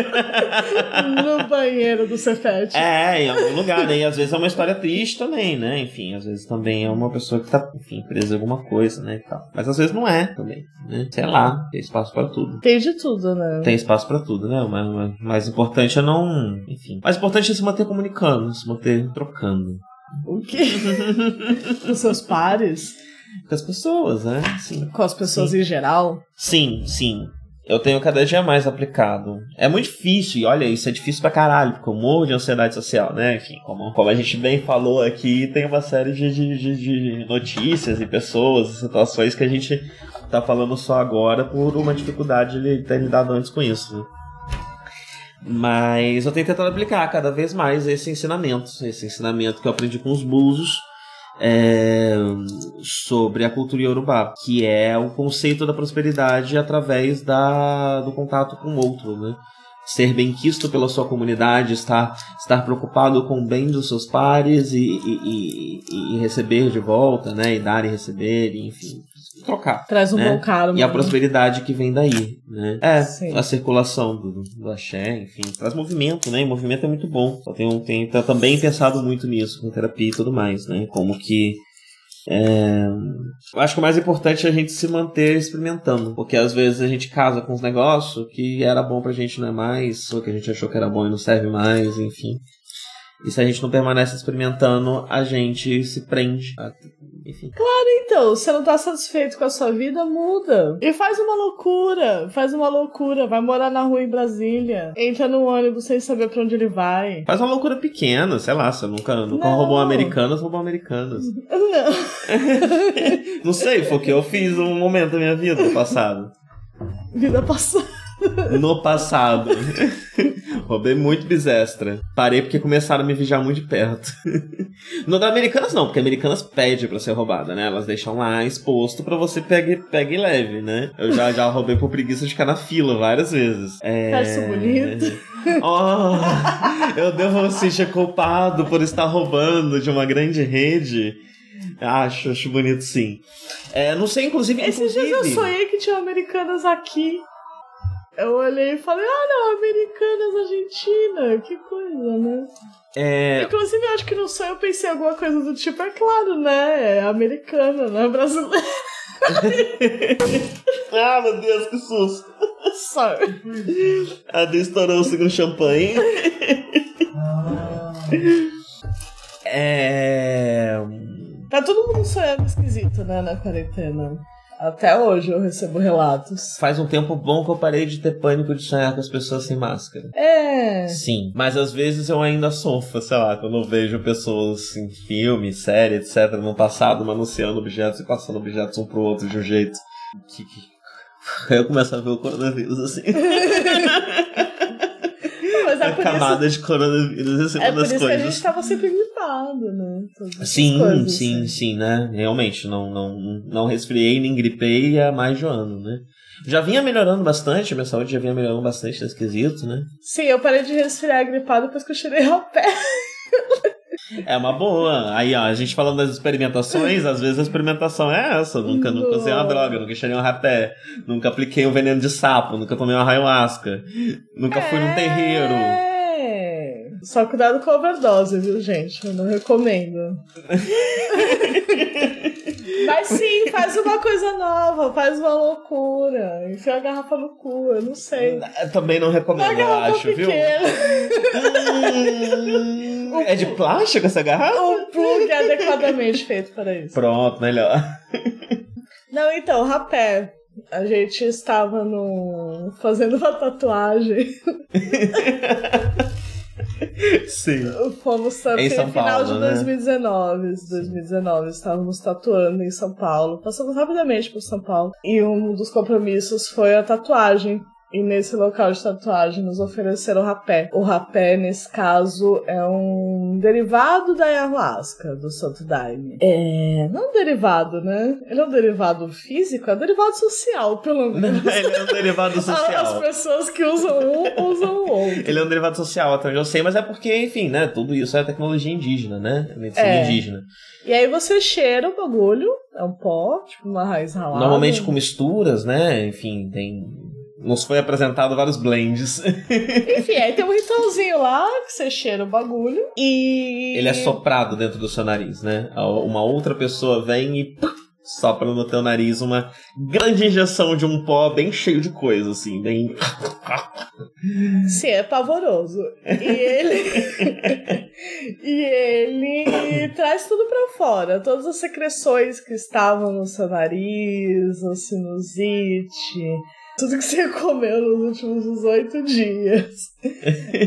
Speaker 4: no banheiro do Cefete.
Speaker 2: É, em algum lugar, né? E às vezes é uma história triste também, né? Enfim, às vezes também é uma pessoa que tá, enfim, presa em alguma coisa, né? E tal. Mas às vezes não é também, né? Sei lá, tem espaço para tudo.
Speaker 4: Tem de tudo, né?
Speaker 2: Tem espaço pra tudo, né? O mais, o mais importante é não. Enfim. O mais importante é se manter comunicando, se manter trocando.
Speaker 4: O quê? Com seus pares?
Speaker 2: Com as pessoas, né? Sim.
Speaker 4: Com as pessoas em geral?
Speaker 2: Sim, sim. Eu tenho cada dia mais aplicado. É muito difícil, e olha, isso é difícil pra caralho, porque eu morro de ansiedade social, né? Enfim, como, como a gente bem falou aqui, tem uma série de, de, de, notícias e pessoas situações que a gente tá falando só agora por uma dificuldade de ter lidado antes com isso. né? Mas eu tenho tentado aplicar cada vez mais esse ensinamento, esse ensinamento que eu aprendi com os búzios é, sobre a cultura iorubá, que é o conceito da prosperidade através da, do contato com o outro, né? Ser bem quisto pela sua comunidade, estar, estar preocupado com o bem dos seus pares e, e, e- e receber de volta, né? E dar e receber, enfim, trocar.
Speaker 4: Traz um
Speaker 2: né?
Speaker 4: bom karma.
Speaker 2: E a prosperidade que vem daí, né? É,
Speaker 4: Sim.
Speaker 2: a circulação do, do axé, enfim, traz movimento, né? E movimento é muito bom. Eu tenho, tenho tá também pensado muito nisso, com terapia e tudo mais, né? Como que. é, Eu acho que o mais importante é a gente se manter experimentando, porque às vezes a gente casa com uns negócios que era bom pra gente não é mais, ou que a gente achou que era bom e não serve mais, enfim. E se a gente não permanece experimentando, a gente se prende. a- Enfim.
Speaker 4: Então, se você não tá satisfeito com a sua vida, muda. E faz uma loucura. Faz uma loucura. Vai morar na rua em Brasília. Entra no ônibus sem saber pra onde ele vai.
Speaker 2: Faz uma loucura pequena, sei lá, você nunca, nunca
Speaker 4: Não.
Speaker 2: roubou americanas, roubou americanas.
Speaker 4: Não.
Speaker 2: Não sei, foi o que eu fiz um momento da minha vida no passado.
Speaker 4: Vida passada.
Speaker 2: No passado. Roubei muito bisextra. Parei porque começaram a me vigiar muito de perto. No da Americanas não, porque Americanas pede pra ser roubada, né? Elas deixam lá exposto pra você pegue, pegue e leve, né? Eu já, já roubei por preguiça de ficar na fila várias vezes. É...
Speaker 4: Acho bonito.
Speaker 2: Oh, eu devo me sentir culpado por estar roubando de uma grande rede. Acho, acho bonito sim. É, não sei, inclusive.
Speaker 4: Esses dias eu
Speaker 2: inclusive-
Speaker 4: sonhei que tinha americanas aqui. Eu olhei e falei, ah não, americanas Argentina, que coisa, né?
Speaker 2: É,
Speaker 4: Inclusive, eu acho que no sonho eu pensei alguma coisa do tipo, é claro, né? É americana, não é brasileira.
Speaker 2: Ah, meu Deus, que susto.
Speaker 4: Sorry.
Speaker 2: A Adri estourou o segundo champanhe. é.
Speaker 4: Tá todo mundo sonhando esquisito, né, na quarentena. Até hoje eu recebo relatos.
Speaker 2: Faz um tempo bom que eu parei de ter pânico de sonhar com as pessoas sem máscara.
Speaker 4: É.
Speaker 2: Sim, mas às vezes eu ainda sofro, sei lá, quando eu vejo pessoas em filme, série, etc., no passado manuseando objetos e passando objetos um pro outro de um jeito que. eu começo a ver o coronavírus assim.
Speaker 4: É
Speaker 2: a
Speaker 4: por isso,
Speaker 2: camada de coronavírus assim,
Speaker 4: é
Speaker 2: uma
Speaker 4: por
Speaker 2: das
Speaker 4: isso que a
Speaker 2: coisas.
Speaker 4: gente tava sempre gripado, né? Todas
Speaker 2: Sim,
Speaker 4: coisas,
Speaker 2: sim,
Speaker 4: assim.
Speaker 2: sim, né? Realmente, não, não, não resfriei nem gripei há mais de um ano, né? Já vinha melhorando bastante, minha saúde já vinha melhorando bastante nesse quesito, né?
Speaker 4: Sim, eu parei de resfriar gripado depois que eu a pé.
Speaker 2: É uma boa. Aí, ó, a gente falando das experimentações, às vezes a experimentação é essa. Nunca, nunca usei uma
Speaker 4: Não.
Speaker 2: droga, nunca cheirei um rapé, nunca apliquei um veneno de sapo, nunca tomei uma ayahuasca, nunca fui num terreiro.
Speaker 4: É. Só cuidado com a overdose, viu, gente? Eu não recomendo. Mas sim, faz uma coisa nova, faz uma loucura. Enfia a garrafa no cu, eu não sei.
Speaker 2: Eu Também não recomendo, eu acho, viu? Hum, é de plástico essa garrafa?
Speaker 4: Um plug adequadamente feito para isso.
Speaker 2: Pronto, melhor.
Speaker 4: Não, então, rapé. A gente estava no... fazendo uma tatuagem.
Speaker 2: Sim.
Speaker 4: Fomos
Speaker 2: São
Speaker 4: final
Speaker 2: Paulo,
Speaker 4: de
Speaker 2: né?
Speaker 4: 2019. 2019, estávamos tatuando em São Paulo. Passamos rapidamente por São Paulo. E um dos compromissos foi a tatuagem. E nesse local de tatuagem nos ofereceram rapé. O rapé, nesse caso, é um derivado da ayahuasca, do Santo Daime. É. Não um derivado, né? Ele é um derivado físico, é um derivado social, pelo menos.
Speaker 2: Ele é um derivado
Speaker 4: As
Speaker 2: social.
Speaker 4: pessoas que usam um usam o outro.
Speaker 2: Ele é um derivado social, até onde eu sei, mas é porque, enfim, né? Tudo isso é tecnologia indígena, né? Medicina
Speaker 4: É.
Speaker 2: indígena.
Speaker 4: E aí você cheira o bagulho, é um pó, tipo uma raiz ralada.
Speaker 2: Normalmente com misturas, né? Enfim, tem. Nos foi apresentado vários blends.
Speaker 4: Enfim, aí tem um ritualzinho lá que você cheira o bagulho e.
Speaker 2: Ele é soprado dentro do seu nariz, né? Uma outra pessoa vem e sopra no teu nariz uma grande injeção de um pó bem cheio de coisa, assim, bem.
Speaker 4: Sim, é pavoroso. E ele. e ele traz tudo pra fora. Todas as secreções que estavam no seu nariz, a sinusite. Tudo que você comeu nos últimos 18 dias.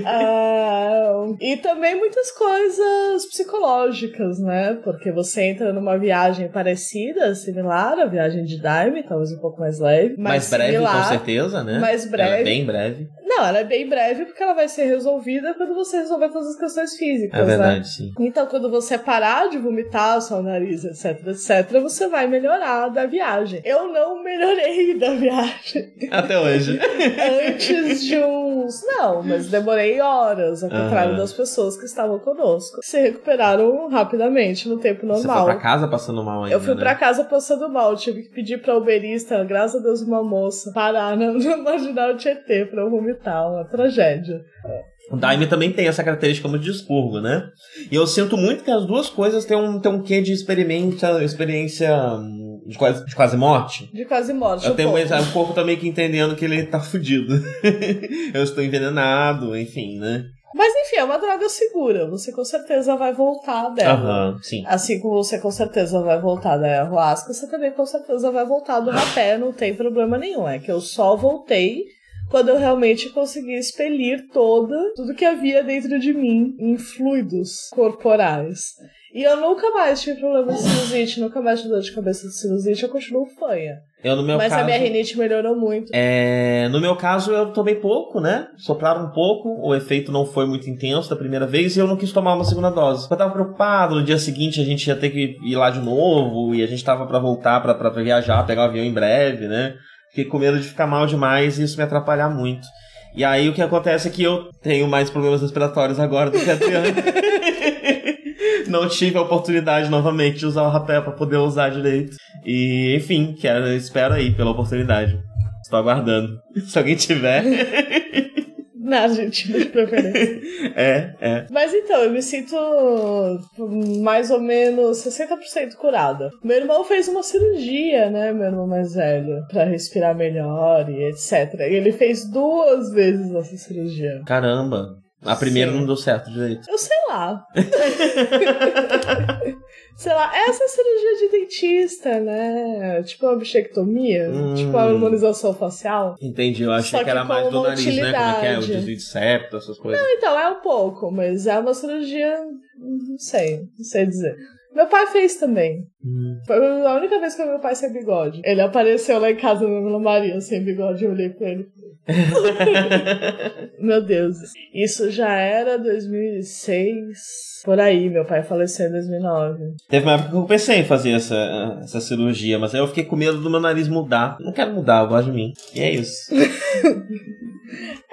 Speaker 4: Ah, e também muitas coisas psicológicas, né? Porque você entra numa viagem parecida, similar à viagem de Daime, talvez um pouco mais leve.
Speaker 2: Mais
Speaker 4: Mas
Speaker 2: breve,
Speaker 4: similar.
Speaker 2: com certeza, né?
Speaker 4: mais
Speaker 2: Ela é
Speaker 4: breve.
Speaker 2: bem breve.
Speaker 4: Não, ela é bem breve porque ela vai ser resolvida quando você resolver todas as questões físicas,
Speaker 2: É
Speaker 4: né?
Speaker 2: verdade, sim.
Speaker 4: Então, quando você parar de vomitar o seu nariz, etc, etc, você vai melhorar da viagem. Eu não melhorei da viagem
Speaker 2: Até hoje.
Speaker 4: antes de uns. Não, mas demorei horas, ao contrário
Speaker 2: Aham.
Speaker 4: das pessoas que estavam conosco. Se recuperaram rapidamente no tempo
Speaker 2: Você
Speaker 4: normal.
Speaker 2: foi pra casa passando mal ainda,
Speaker 4: Eu fui
Speaker 2: né?
Speaker 4: pra casa passando mal, tive que pedir pra uberista, graças a Deus, uma moça, parar no, no marginal Tietê pra eu vomitar, uma tragédia.
Speaker 2: O Daime também tem essa característica como de expurgo, né? E eu sinto muito que as duas coisas têm um, têm um quê de experimenta, experiência hum, de quase, de quase morte.
Speaker 4: De quase morte.
Speaker 2: Eu
Speaker 4: um
Speaker 2: tenho
Speaker 4: pouco.
Speaker 2: mais- o corpo também que entendendo que ele tá fudido. eu estou envenenado, enfim, né?
Speaker 4: Mas enfim, é uma droga segura. Você com certeza vai voltar dela.
Speaker 2: Aham, sim.
Speaker 4: Assim como você com certeza vai voltar da ayahuasca, você também com certeza vai voltar do rapé, não tem problema nenhum. É que eu só voltei quando eu realmente consegui expelir toda, tudo que havia dentro de mim em fluidos corporais. E eu nunca mais tive problema de sinusite, nunca mais tive dor de cabeça de sinusite, eu continuo fanha.
Speaker 2: Eu, no meu
Speaker 4: Mas
Speaker 2: caso,
Speaker 4: a minha rinite melhorou muito.
Speaker 2: É, no meu caso, eu tomei pouco, né? Sopraram um pouco, o efeito não foi muito intenso da primeira vez e eu não quis tomar uma segunda dose. Eu tava preocupado, no dia seguinte a gente ia ter que ir lá de novo e a gente tava pra voltar, pra viajar, pegar o avião em breve, né? Fiquei com medo de ficar mal demais e isso me atrapalhar muito. E aí o que acontece é que eu tenho mais problemas respiratórios agora do que Adriano. Não tive a oportunidade novamente de usar o rapé pra poder usar direito. E, enfim, quero, espero aí pela oportunidade. Estou aguardando. Se alguém tiver.
Speaker 4: Na Argentina, de preferência.
Speaker 2: é, é.
Speaker 4: Mas então, eu me sinto mais ou menos 60% curada. Meu irmão fez uma cirurgia, né, meu irmão mais velho, pra respirar melhor e etc. E ele fez duas vezes essa cirurgia.
Speaker 2: Caramba. A primeira
Speaker 4: Sim.
Speaker 2: não deu certo direito.
Speaker 4: Eu sei lá. sei lá, essa é a cirurgia de dentista, né? Tipo uma bichectomia,
Speaker 2: Hum.
Speaker 4: tipo a harmonização facial.
Speaker 2: Entendi, eu achei
Speaker 4: Só
Speaker 2: que era
Speaker 4: que
Speaker 2: mais do nariz, né? Como é que é? O
Speaker 4: utilidade.
Speaker 2: desvio de septo, essas coisas.
Speaker 4: Então, é um pouco, mas é uma cirurgia. Não sei, não sei dizer. Meu pai fez também.
Speaker 2: Hum.
Speaker 4: Foi a única vez que meu pai sem bigode. Ele apareceu lá em casa na Vila Maria sem bigode. Eu olhei pra ele. Meu Deus. Isso já era 2006. Por aí, meu pai faleceu em 2009.
Speaker 2: Teve uma época que eu pensei em fazer essa, essa cirurgia, mas aí eu fiquei com medo do meu nariz mudar. Não quero mudar, eu gosto de mim. E é isso.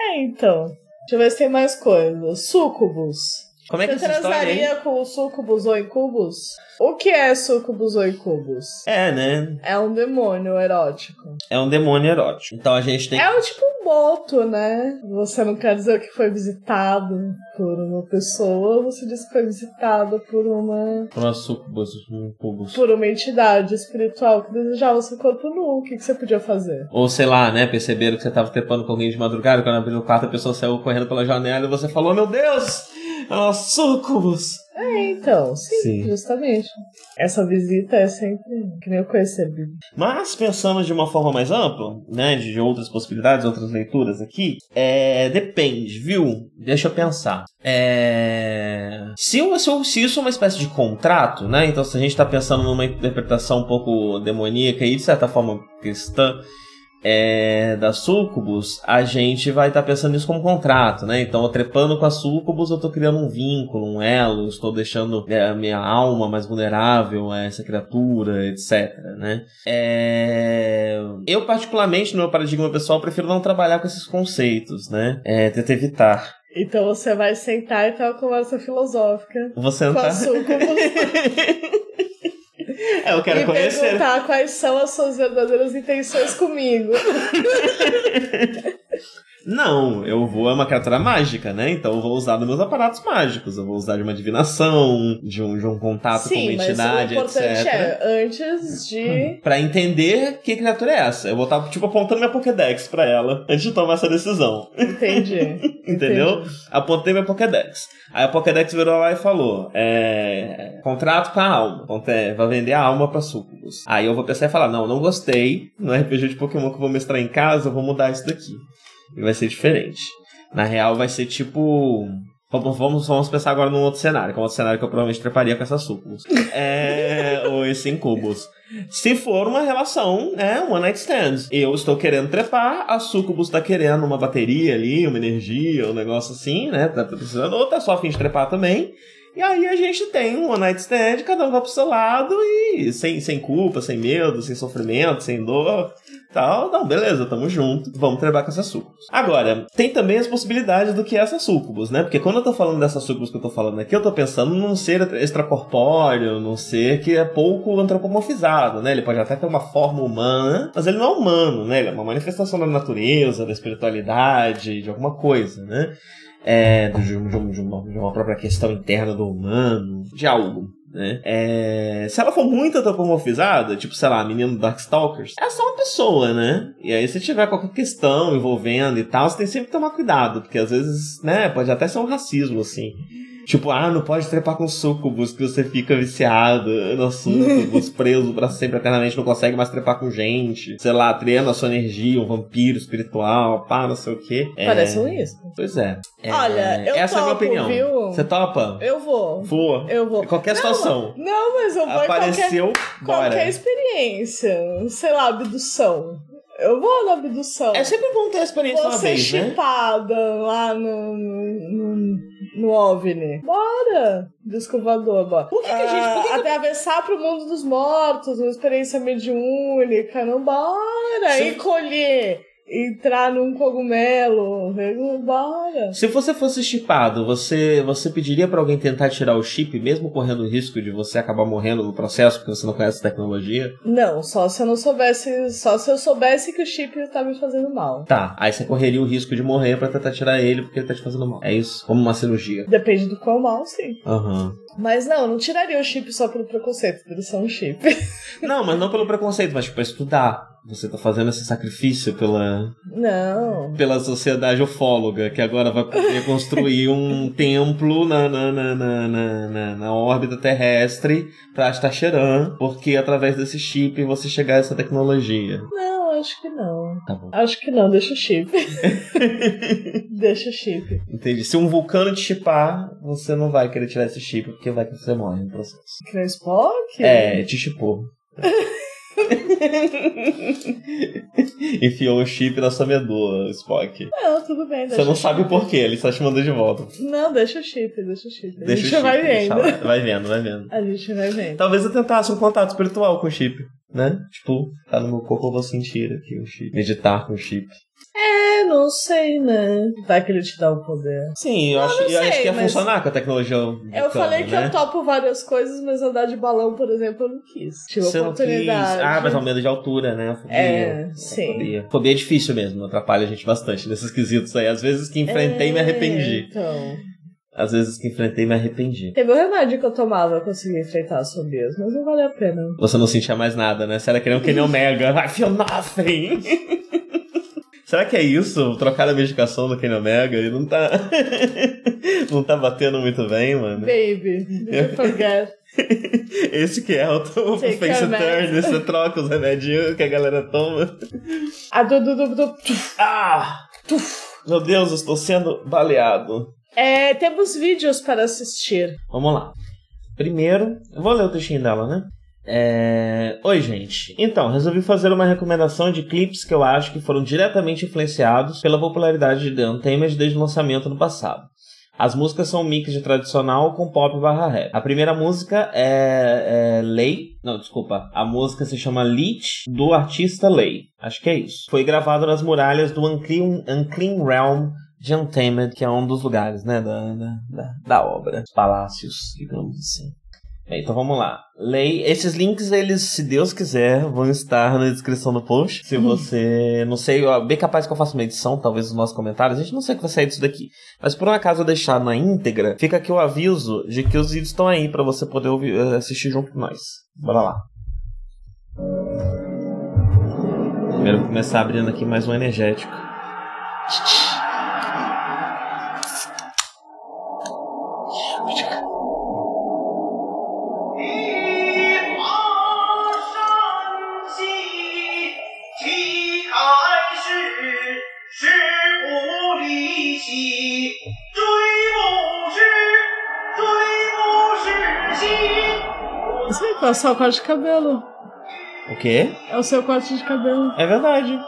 Speaker 4: É, então. Deixa eu ver se tem mais coisas. Súcubus.
Speaker 2: Como é que é
Speaker 4: Você
Speaker 2: essa história aí?
Speaker 4: transaria com súcubus ou incubus? O que é súcubus ou incubus?
Speaker 2: É, né?
Speaker 4: É um demônio erótico.
Speaker 2: É um demônio erótico. Então a gente tem
Speaker 4: É um tipo um boto, né? Você não quer dizer que foi visitado por uma pessoa, você diz que foi visitado por uma
Speaker 2: uma sucubus, um cubus.
Speaker 4: por uma entidade espiritual que desejava seu corpo nu. O que, que você podia fazer?
Speaker 2: Ou sei lá, né? Perceberam que você tava trepando com alguém de madrugada, quando abriu o quarto a pessoa saiu correndo pela janela e você falou: Meu Deus! Uma sucubus!
Speaker 4: É, então, sim,
Speaker 2: Sim.
Speaker 4: justamente. Essa visita é sempre que nem eu conheci a Bíblia.
Speaker 2: Mas pensando de uma forma mais ampla, né, de outras possibilidades, outras leituras aqui, é, depende, viu? Deixa eu pensar. É, se, se, se isso é uma espécie de contrato, né? Então se a gente está pensando numa interpretação um pouco demoníaca e de certa forma cristã é, da Sucubus, a gente vai estar pensando nisso como contrato, né? Então, trepando com a Sucubus, eu estou criando um vínculo, um elo, estou deixando é, a minha alma mais vulnerável a essa criatura, etc, né? É, Eu, particularmente, no meu paradigma pessoal, prefiro não trabalhar com esses conceitos, né? É, evitar.
Speaker 4: Então você vai sentar e ter uma conversa filosófica
Speaker 2: Vou
Speaker 4: com a
Speaker 2: sentar. É, eu quero
Speaker 4: e
Speaker 2: conhecer.
Speaker 4: perguntar quais são as suas verdadeiras intenções comigo.
Speaker 2: Não, eu vou, é uma criatura mágica, né? Então eu vou usar dos meus aparatos mágicos. Eu vou usar de uma divinação, de um, de um contato com
Speaker 4: Sim,
Speaker 2: uma
Speaker 4: mas o
Speaker 2: entidade,
Speaker 4: importante
Speaker 2: etc.
Speaker 4: é, antes de.
Speaker 2: Pra entender que criatura é essa. Eu vou estar, tipo, apontando minha Pokédex pra ela antes de tomar essa decisão.
Speaker 4: Entendi.
Speaker 2: Entendeu?
Speaker 4: Entendi.
Speaker 2: Apontei minha Pokédex. Aí a Pokédex virou lá e falou: é. Contrato com a alma. Então, é, vai vender a alma pra Sucubus. Aí eu vou pensar e falar: não, não gostei. No RPG de Pokémon que eu vou mestrar em casa, eu vou mudar isso daqui. E vai ser diferente. Na real, vai ser tipo. Vamos, vamos, pensar agora num outro cenário, que é um outro cenário que eu provavelmente treparia com essas sucubus. É. ou esse incubus. Se for uma relação, né, one night stand. Eu estou querendo trepar, a sucubus tá querendo uma bateria ali, uma energia, um negócio assim, né, tá precisando, ou tá só a fim de trepar também. E aí a gente tem um one night stand, cada um vai pro seu lado e sem, sem culpa, sem medo, sem sofrimento, sem dor. Tal, não, beleza, tamo junto. Vamos trepar com essas sucubus. Agora, tem também as possibilidades do que é essa sucubus, né? Porque quando eu tô falando dessa sucubus que eu tô falando aqui, eu tô pensando num ser extracorpóreo, num ser que é pouco antropomorfizado, né? Ele pode até ter uma forma humana, mas ele não é humano, né? Ele é uma manifestação da natureza, da espiritualidade, de alguma coisa, né? É, de, de- de uma, de uma própria questão interna do humano, de algo. Né? É, se ela for muito antropomorfizada, tipo, sei lá, menino do Darkstalkers, é só uma pessoa, né? E aí, se tiver qualquer questão envolvendo e tal, você tem sempre que tomar cuidado, porque às vezes, né, pode até ser um racismo, assim. Tipo, ah, não pode trepar com sucubus, que você fica viciado no sucubus, preso pra sempre, eternamente, não consegue mais trepar com gente. Sei lá, treina a sua energia, um vampiro espiritual, pá, não sei o quê. É,
Speaker 4: Parece um isso.
Speaker 2: Pois é. É,
Speaker 4: Olha, eu
Speaker 2: Essa é a minha
Speaker 4: topo,
Speaker 2: opinião.
Speaker 4: viu?
Speaker 2: Você topa?
Speaker 4: Eu vou.
Speaker 2: Voa.
Speaker 4: Eu vou.
Speaker 2: Qualquer
Speaker 4: Não,
Speaker 2: situação.
Speaker 4: Não, mas eu vou em qualquer,
Speaker 2: Apareceu, bora.
Speaker 4: qualquer experiência. Sei lá, abdução. Eu vou na abdução.
Speaker 2: É sempre bom ter a experiência
Speaker 4: Vou
Speaker 2: uma
Speaker 4: ser
Speaker 2: vez, né?
Speaker 4: chipada lá no, no, no OVNI. Bora! Disco voador, bora.
Speaker 2: Por que que a gente- por que que-
Speaker 4: Atravessar pro mundo dos mortos, uma experiência mediúnica, não bora!
Speaker 2: Sim.
Speaker 4: E colher, entrar num cogumelo, bora!
Speaker 2: Se você fosse chipado, você, você pediria pra alguém tentar tirar o chip, mesmo correndo o risco de você acabar morrendo no processo porque você não conhece a tecnologia?
Speaker 4: Não, só se eu não soubesse, só se eu soubesse que o chip tá me fazendo mal.
Speaker 2: Tá, aí você correria o risco de morrer pra tentar tirar ele porque ele tá te fazendo mal. É isso? Como uma cirurgia.
Speaker 4: Depende do qual mal, sim.
Speaker 2: Aham.
Speaker 4: Mas não, eu não tiraria o chip só pelo preconceito, por ser um chip.
Speaker 2: Não, mas não pelo preconceito, mas tipo, pra estudar. Você tá fazendo esse sacrifício pela,
Speaker 4: Não.
Speaker 2: pela sociedade ufóloga, que agora vai poder construir um templo na, na, na, na, na, na- órbita terrestre pra Astacheran, porque através desse chip você chegar a essa tecnologia.
Speaker 4: Não, acho que não.
Speaker 2: Tá bom.
Speaker 4: Acho que não, deixa o chip. deixa o chip.
Speaker 2: Entendi. Se um vulcano te chipar, você não vai querer tirar esse chip, porque vai que você morre no processo.
Speaker 4: Que o Spock?
Speaker 2: É, te chipou. Enfiou o chip na sua medula, Spock.
Speaker 4: Não, tudo bem. Deixa
Speaker 2: Você não
Speaker 4: o
Speaker 2: sabe
Speaker 4: chip.
Speaker 2: por quê, ele só te mandou de volta.
Speaker 4: Não, deixa o chip, deixa o chip. A
Speaker 2: Deixa
Speaker 4: gente
Speaker 2: o chip,
Speaker 4: vai vendo.
Speaker 2: Vai vendo, vai vendo.
Speaker 4: A gente vai vendo.
Speaker 2: Talvez eu tentasse um contato espiritual com o chip, né? Tipo, tá no meu corpo, eu vou sentir aqui o chip. Meditar com o chip.
Speaker 4: É, não sei, né? Vai que ele te dá o poder.
Speaker 2: Sim, eu, acho, eu acho
Speaker 4: sei,
Speaker 2: que ia
Speaker 4: mas-
Speaker 2: funcionar com a tecnologia.
Speaker 4: Eu falei que
Speaker 2: né?
Speaker 4: eu topo várias coisas, mas andar de balão, por exemplo, eu não quis. Tive
Speaker 2: Você não quis.
Speaker 4: oportunidade.
Speaker 2: Ah, mas é o medo de altura, né? Fobia.
Speaker 4: É,
Speaker 2: A
Speaker 4: sim.
Speaker 2: Fobia. Fobia é difícil mesmo, atrapalha a gente bastante nesses quesitos aí. Às vezes que enfrentei, me arrependi.
Speaker 4: Então.
Speaker 2: Às vezes que enfrentei, me arrependi.
Speaker 4: Teve um remédio que eu tomava, eu consegui enfrentar as fobias, mas não valeu a pena.
Speaker 2: Você não sentia mais nada, né? Era que nem um Kenny Omega. I feel nothing! Será que é isso? Trocar a medicação do Kenny Omega? Ele não tá. não tá batendo muito bem, mano.
Speaker 4: Baby, don't forget.
Speaker 2: Esse que é o,
Speaker 4: Take
Speaker 2: face turn, você troca os remedinhos que a galera toma.
Speaker 4: A do, do, do, do-
Speaker 2: Ah! Meu Deus, eu estou sendo baleado.
Speaker 4: É, temos vídeos para assistir.
Speaker 2: Vamos lá. Primeiro, eu vou ler o textinho dela, né? É... Oi, gente. Então, resolvi fazer uma recomendação de clipes que eu acho que foram diretamente influenciados pela popularidade de The Untamed desde o lançamento no passado. As músicas são um mix de tradicional com pop barra rap. A primeira música é, é Lay. Não, desculpa. A música se chama Leech, do artista Lay. Acho que é isso. Foi gravado nas muralhas do Unclean, Unclean Realm de Untamed, que é um dos lugares, né, da, da, da, obra. Os palácios, digamos assim. Bem, então vamos lá. Lei. Esses links, eles, se Deus quiser, vão estar na descrição do post. Se você. Não sei, ó, bem capaz que eu faça uma edição, talvez nos nossos comentários. A gente não sei o que vai sair disso daqui. Mas por um acaso eu deixar na íntegra, fica aqui o aviso de que os vídeos estão aí pra você poder ouvir, eh, assistir junto com nós. Bora lá. Primeiro começar abrindo aqui mais um energético.
Speaker 4: Isso aí, qual é o seu corte de cabelo?
Speaker 2: O quê?
Speaker 4: É o seu corte de cabelo.
Speaker 2: É verdade.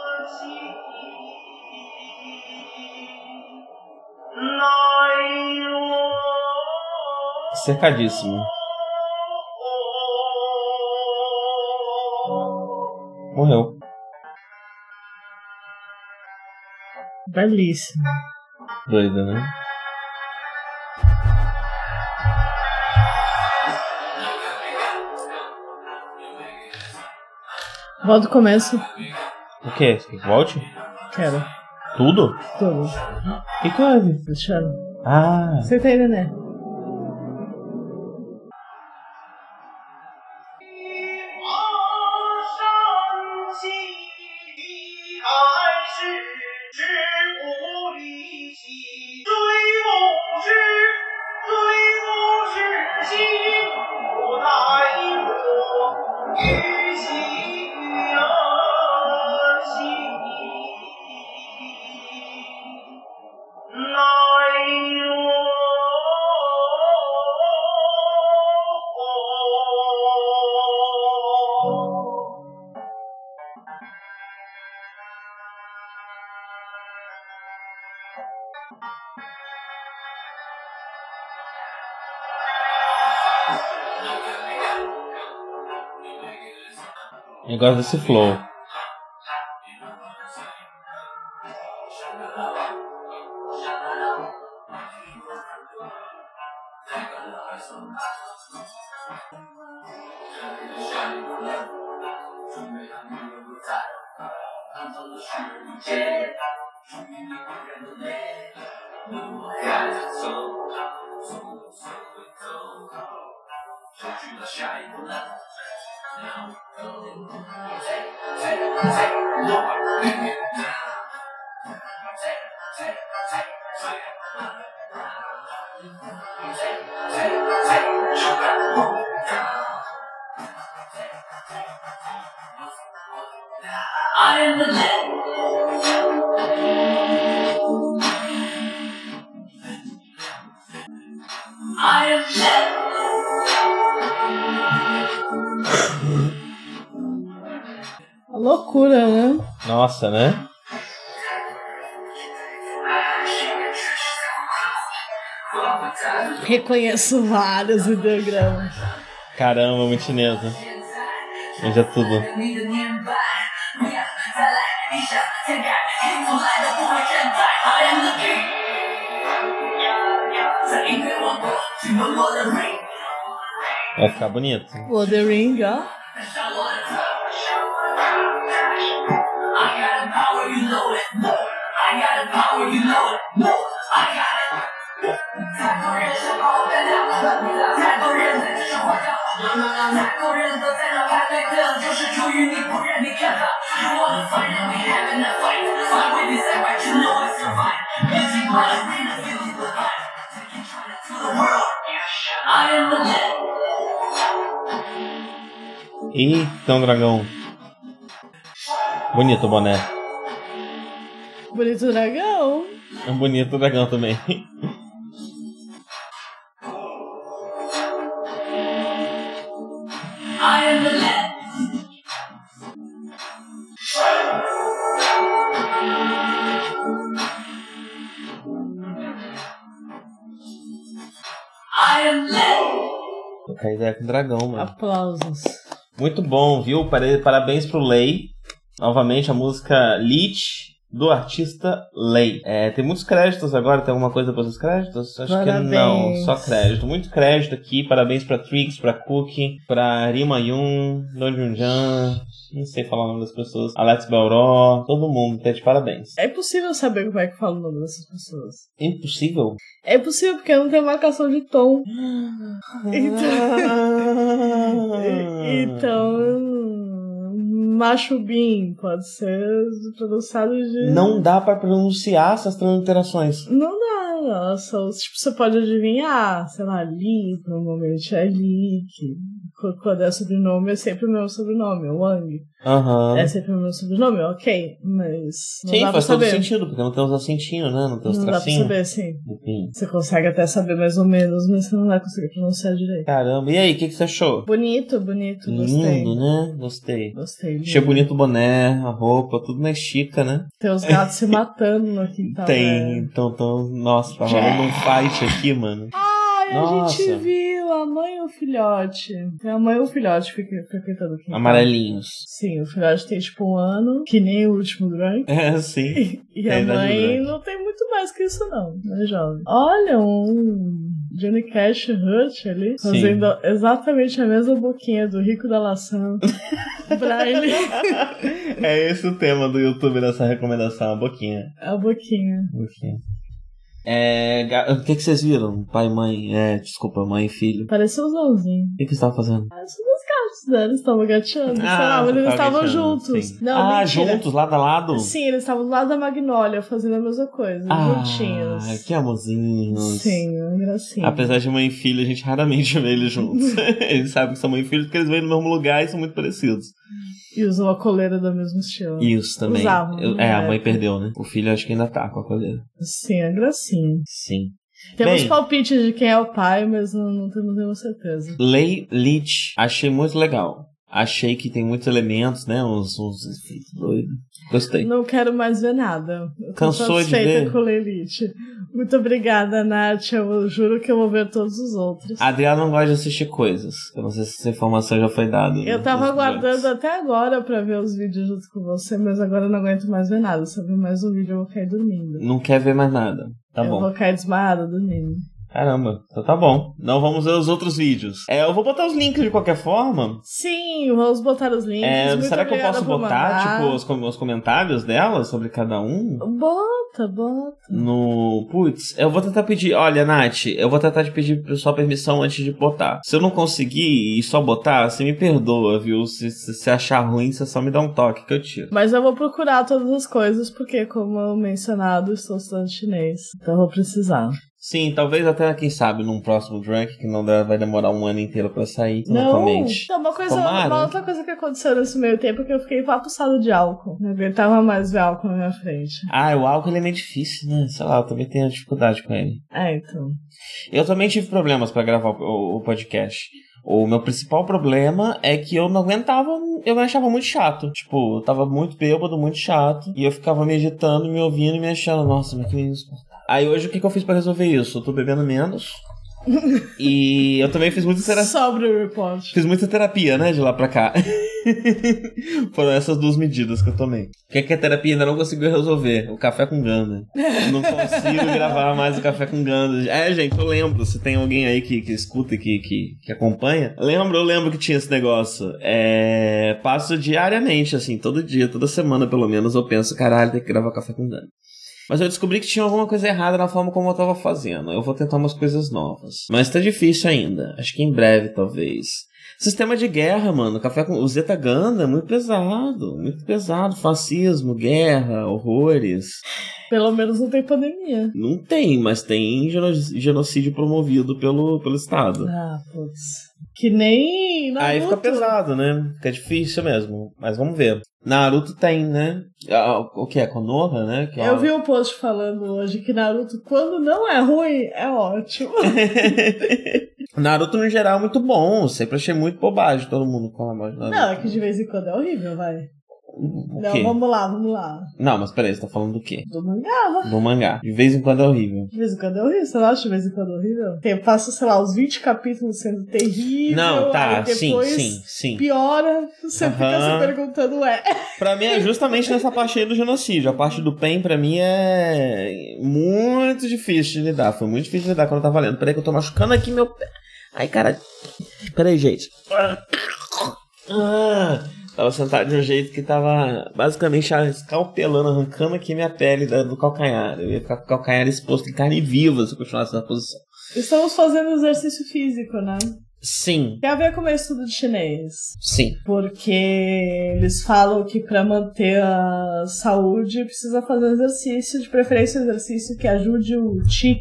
Speaker 2: Cercadíssimo. Morreu.
Speaker 4: Belíssimo.
Speaker 2: Doida, né?
Speaker 4: Volta do começo.
Speaker 2: O quê? Você quer que volte?
Speaker 4: Quero.
Speaker 2: Tudo?
Speaker 4: Tudo.
Speaker 2: E que houve?
Speaker 4: Deixando.
Speaker 2: Ah,
Speaker 4: Você tá aí, Nenê?
Speaker 2: Gosto desse flow.
Speaker 4: né? Reconheço vários ideogramas.
Speaker 2: Caramba, muito chinesa. Veja tudo. Vai ficar bonito.
Speaker 4: O The Ring, ó.
Speaker 2: Um dragão. Bonito o boné.
Speaker 4: Bonito dragão.
Speaker 2: É um bonito dragão também.
Speaker 3: I am the man. I am man.
Speaker 2: Trocar ideia com o dragão, mano.
Speaker 4: Aplausos.
Speaker 2: Muito bom, viu? Parabéns pro Lei. Novamente a música Lich do artista Lei. É, tem muitos créditos agora, tem alguma coisa para os créditos? Acho que não,
Speaker 4: Parabéns.
Speaker 2: só crédito. Muito crédito aqui. Parabéns pra Trix, pra Cookie, pra Rima Yun, Don Junjan, não sei falar o nome das pessoas, Alex Belró, todo mundo, tá de parabéns.
Speaker 4: É impossível saber como é que fala o nome dessas pessoas.
Speaker 2: Impossível?
Speaker 4: É impossível porque não tem marcação de tom. Então, então Machubim pode ser pronunciado de.
Speaker 2: Não dá pra pronunciar essas transliterações.
Speaker 4: Não dá, nossa. Tipo, você pode adivinhar, sei lá, Li, normalmente é Li, que qu- quando é sobrenome é sempre o meu sobrenome, é Wang.
Speaker 2: Aham.
Speaker 4: É sempre o meu sobrenome, ok, mas não
Speaker 2: Sim,
Speaker 4: dá pra
Speaker 2: faz todo
Speaker 4: saber.
Speaker 2: sentido, porque não tem os acentinhos, né? Não tem os
Speaker 4: Não dá pra
Speaker 2: tracinhos.
Speaker 4: saber, sim.
Speaker 2: Enfim.
Speaker 4: Você consegue até saber mais ou menos, mas você não vai conseguir pronunciar direito.
Speaker 2: Caramba, e aí, o que, que você achou?
Speaker 4: Bonito, bonito, gostei.
Speaker 2: Lindo, né? Gostei.
Speaker 4: Gostei. lindo.
Speaker 2: Achei bonito o boné, a roupa, tudo na estica, né?
Speaker 4: Tem os gatos se matando no quintal.
Speaker 2: Tem,
Speaker 4: né?
Speaker 2: então, então, nossa, tá rolando um fight aqui, mano.
Speaker 4: Ai, a
Speaker 2: Nossa.
Speaker 4: gente viu a mãe e o filhote. A mãe e o filhote fica- frequentando quintal.
Speaker 2: Amarelinhos.
Speaker 4: Sim, o filhote tem tipo um ano, que nem o último drunk.
Speaker 2: É, sim.
Speaker 4: E
Speaker 2: É a
Speaker 4: a mãe não tem muito mais que isso, não. É jovem. Olha, um Johnny Cash Hut ali,
Speaker 2: Sim.
Speaker 4: fazendo exatamente a mesma boquinha do Rico da Laçã. pra ele.
Speaker 2: É esse o tema do YouTube dessa recomendação, a boquinha.
Speaker 4: A boquinha.
Speaker 2: Boquinha. É, o que, que vocês viram? Pai, mãe, é, desculpa, mãe e filho.
Speaker 4: Pareceu um zãozinho.
Speaker 2: O que, que você tava fazendo?
Speaker 4: Ah, São dois gatos, né? Eles estavam gateando. sei lá, mas
Speaker 2: você
Speaker 4: eles
Speaker 2: tava
Speaker 4: estavam juntos.
Speaker 2: sim.
Speaker 4: Não,
Speaker 2: ah,
Speaker 4: mentira.
Speaker 2: juntos, lado a lado?
Speaker 4: Sim, eles estavam do lado da Magnólia fazendo a mesma coisa,
Speaker 2: Ah,
Speaker 4: juntinhos.
Speaker 2: que amorzinhos.
Speaker 4: Sim, gracinha.
Speaker 2: Apesar de mãe e filho, a gente raramente vê eles juntos. eles sabem que são mãe e filho porque eles vêm no mesmo lugar e são muito parecidos.
Speaker 4: E usam a coleira do mesmo estilo.
Speaker 2: Isso também.
Speaker 4: Usavam,
Speaker 2: Eu-
Speaker 4: né,
Speaker 2: é, a mãe perdeu, né? O filho acho que ainda tá com a coleira.
Speaker 4: Sim, é gracinha.
Speaker 2: Sim.
Speaker 4: Temos
Speaker 2: Bem.
Speaker 4: palpites de quem é o pai, mas não, não temos nenhuma certeza.
Speaker 2: Lei Leach, achei muito legal. Achei que tem muitos elementos, né? Uns, uns efeitos doidos. Gostei.
Speaker 4: Não quero mais ver nada. Eu
Speaker 2: Cansou de ver?
Speaker 4: com o Elite. Muito obrigada, Nath. Eu juro que eu vou ver todos os outros.
Speaker 2: A Adriana não gosta de assistir coisas. Eu não sei se essa informação já foi dada.
Speaker 4: Eu tava aguardando até agora pra ver os vídeos junto com você, mas agora eu não aguento mais ver nada. Se eu ver mais um vídeo, eu vou cair dormindo.
Speaker 2: Não quer ver mais nada. Tá
Speaker 4: eu
Speaker 2: bom.
Speaker 4: vou cair desmaiada dormindo.
Speaker 2: Caramba, então tá bom. Não vamos ver os outros vídeos. É, eu vou botar os links de qualquer forma.
Speaker 4: Sim, vamos botar os links.
Speaker 2: É, será que eu posso botar, tipo, os, os comentários dela sobre cada um?
Speaker 4: Bota, bota.
Speaker 2: No. Putz, eu vou tentar pedir. Olha, Nath, eu vou tentar te pedir sua permissão antes de botar. Se eu não conseguir e só botar, você me perdoa, viu? Se se você achar ruim, você só me dá um toque que eu tiro.
Speaker 4: Mas eu vou procurar todas as coisas, porque, como eu mencionado, estou estudando chinês. Então eu vou precisar.
Speaker 2: Sim, talvez até, quem sabe, num próximo drunk, que não vai demorar um ano inteiro pra sair,
Speaker 4: Não,
Speaker 2: totalmente.
Speaker 4: não uma, coisa,
Speaker 2: Tomara.
Speaker 4: uma outra coisa que aconteceu nesse meio tempo é que eu fiquei papuçada de álcool. Não aguentava mais ver álcool na minha frente.
Speaker 2: Ah, o álcool ele é meio difícil, né? Sei lá, eu também tenho dificuldade com ele.
Speaker 4: É, então.
Speaker 2: Eu também tive problemas pra gravar o, o podcast. O meu principal problema é que eu não aguentava, eu me achava muito chato. Tipo, eu tava muito bêbado, muito chato. E eu ficava me editando, me ouvindo e me achando, nossa, mas que menino. Aí hoje o que, que eu fiz pra resolver isso? Eu tô bebendo menos. e eu também fiz muita terapia.
Speaker 4: Sobre o report.
Speaker 2: Fiz muita terapia, né, de lá pra cá. Foram essas duas medidas que eu tomei. O que, é que a terapia ainda não conseguiu resolver? O café com ganda. Não consigo gravar mais o café com ganda. É, gente, eu lembro. Se tem alguém aí que, que escuta e que, que, que acompanha. Lembro, eu lembro que tinha esse negócio. É, passo diariamente, assim, todo dia, toda semana pelo menos, eu penso, caralho, tem que gravar café com ganda. Mas eu descobri que tinha alguma coisa errada na forma como eu tava fazendo. Eu vou tentar umas coisas novas. Mas tá difícil ainda. Acho que em breve, talvez. Sistema de guerra, mano. Café com. O Zeta Ganda, muito pesado. Muito pesado. Fascismo, guerra, horrores.
Speaker 4: Pelo menos não tem pandemia.
Speaker 2: Não tem, mas tem geno- genocídio promovido pelo, pelo Estado.
Speaker 4: Ah, putz. Que nem. Naruto.
Speaker 2: Aí fica pesado, né? Fica difícil mesmo. Mas vamos ver. Naruto tem, né? O que é? Konoha, né? Que é
Speaker 4: Eu vi um post falando hoje que Naruto, quando não é ruim, é ótimo.
Speaker 2: Naruto, no geral, é muito bom. Sempre achei muito bobagem todo mundo falar mal de Naruto.
Speaker 4: Não, é que de vez em quando é horrível, vai. Não, vamos lá, vamos lá.
Speaker 2: Não, mas peraí, você tá falando do quê?
Speaker 4: Do mangá.
Speaker 2: Do mangá. De vez em quando é horrível.
Speaker 4: De vez em quando é horrível. Você não acha de vez em quando é horrível? Tem, passa, sei lá, uns 20 capítulos sendo terrível.
Speaker 2: Não, tá, sim, sim, sim.
Speaker 4: Piora. Você fica se perguntando, ué.
Speaker 2: Pra mim é justamente nessa parte aí do genocídio. A parte do PEN, pra mim, é muito difícil de lidar. Foi muito difícil de lidar quando eu tava lendo. Peraí que eu tô machucando aqui meu pé. Ai, cara. Peraí, gente. Ah, tava sentado de um jeito que tava basicamente escalpelando, arrancando aqui minha pele do calcanhar. Eu ia ficar com o calcanhar exposto em carne viva se eu continuasse na posição.
Speaker 4: Estamos fazendo exercício físico, né?
Speaker 2: Sim,
Speaker 4: Tem a ver com o meu estudo de chinês.
Speaker 2: sim.
Speaker 4: Porque eles falam que para manter a saúde precisa fazer exercício, de preferência um exercício que ajude o chi,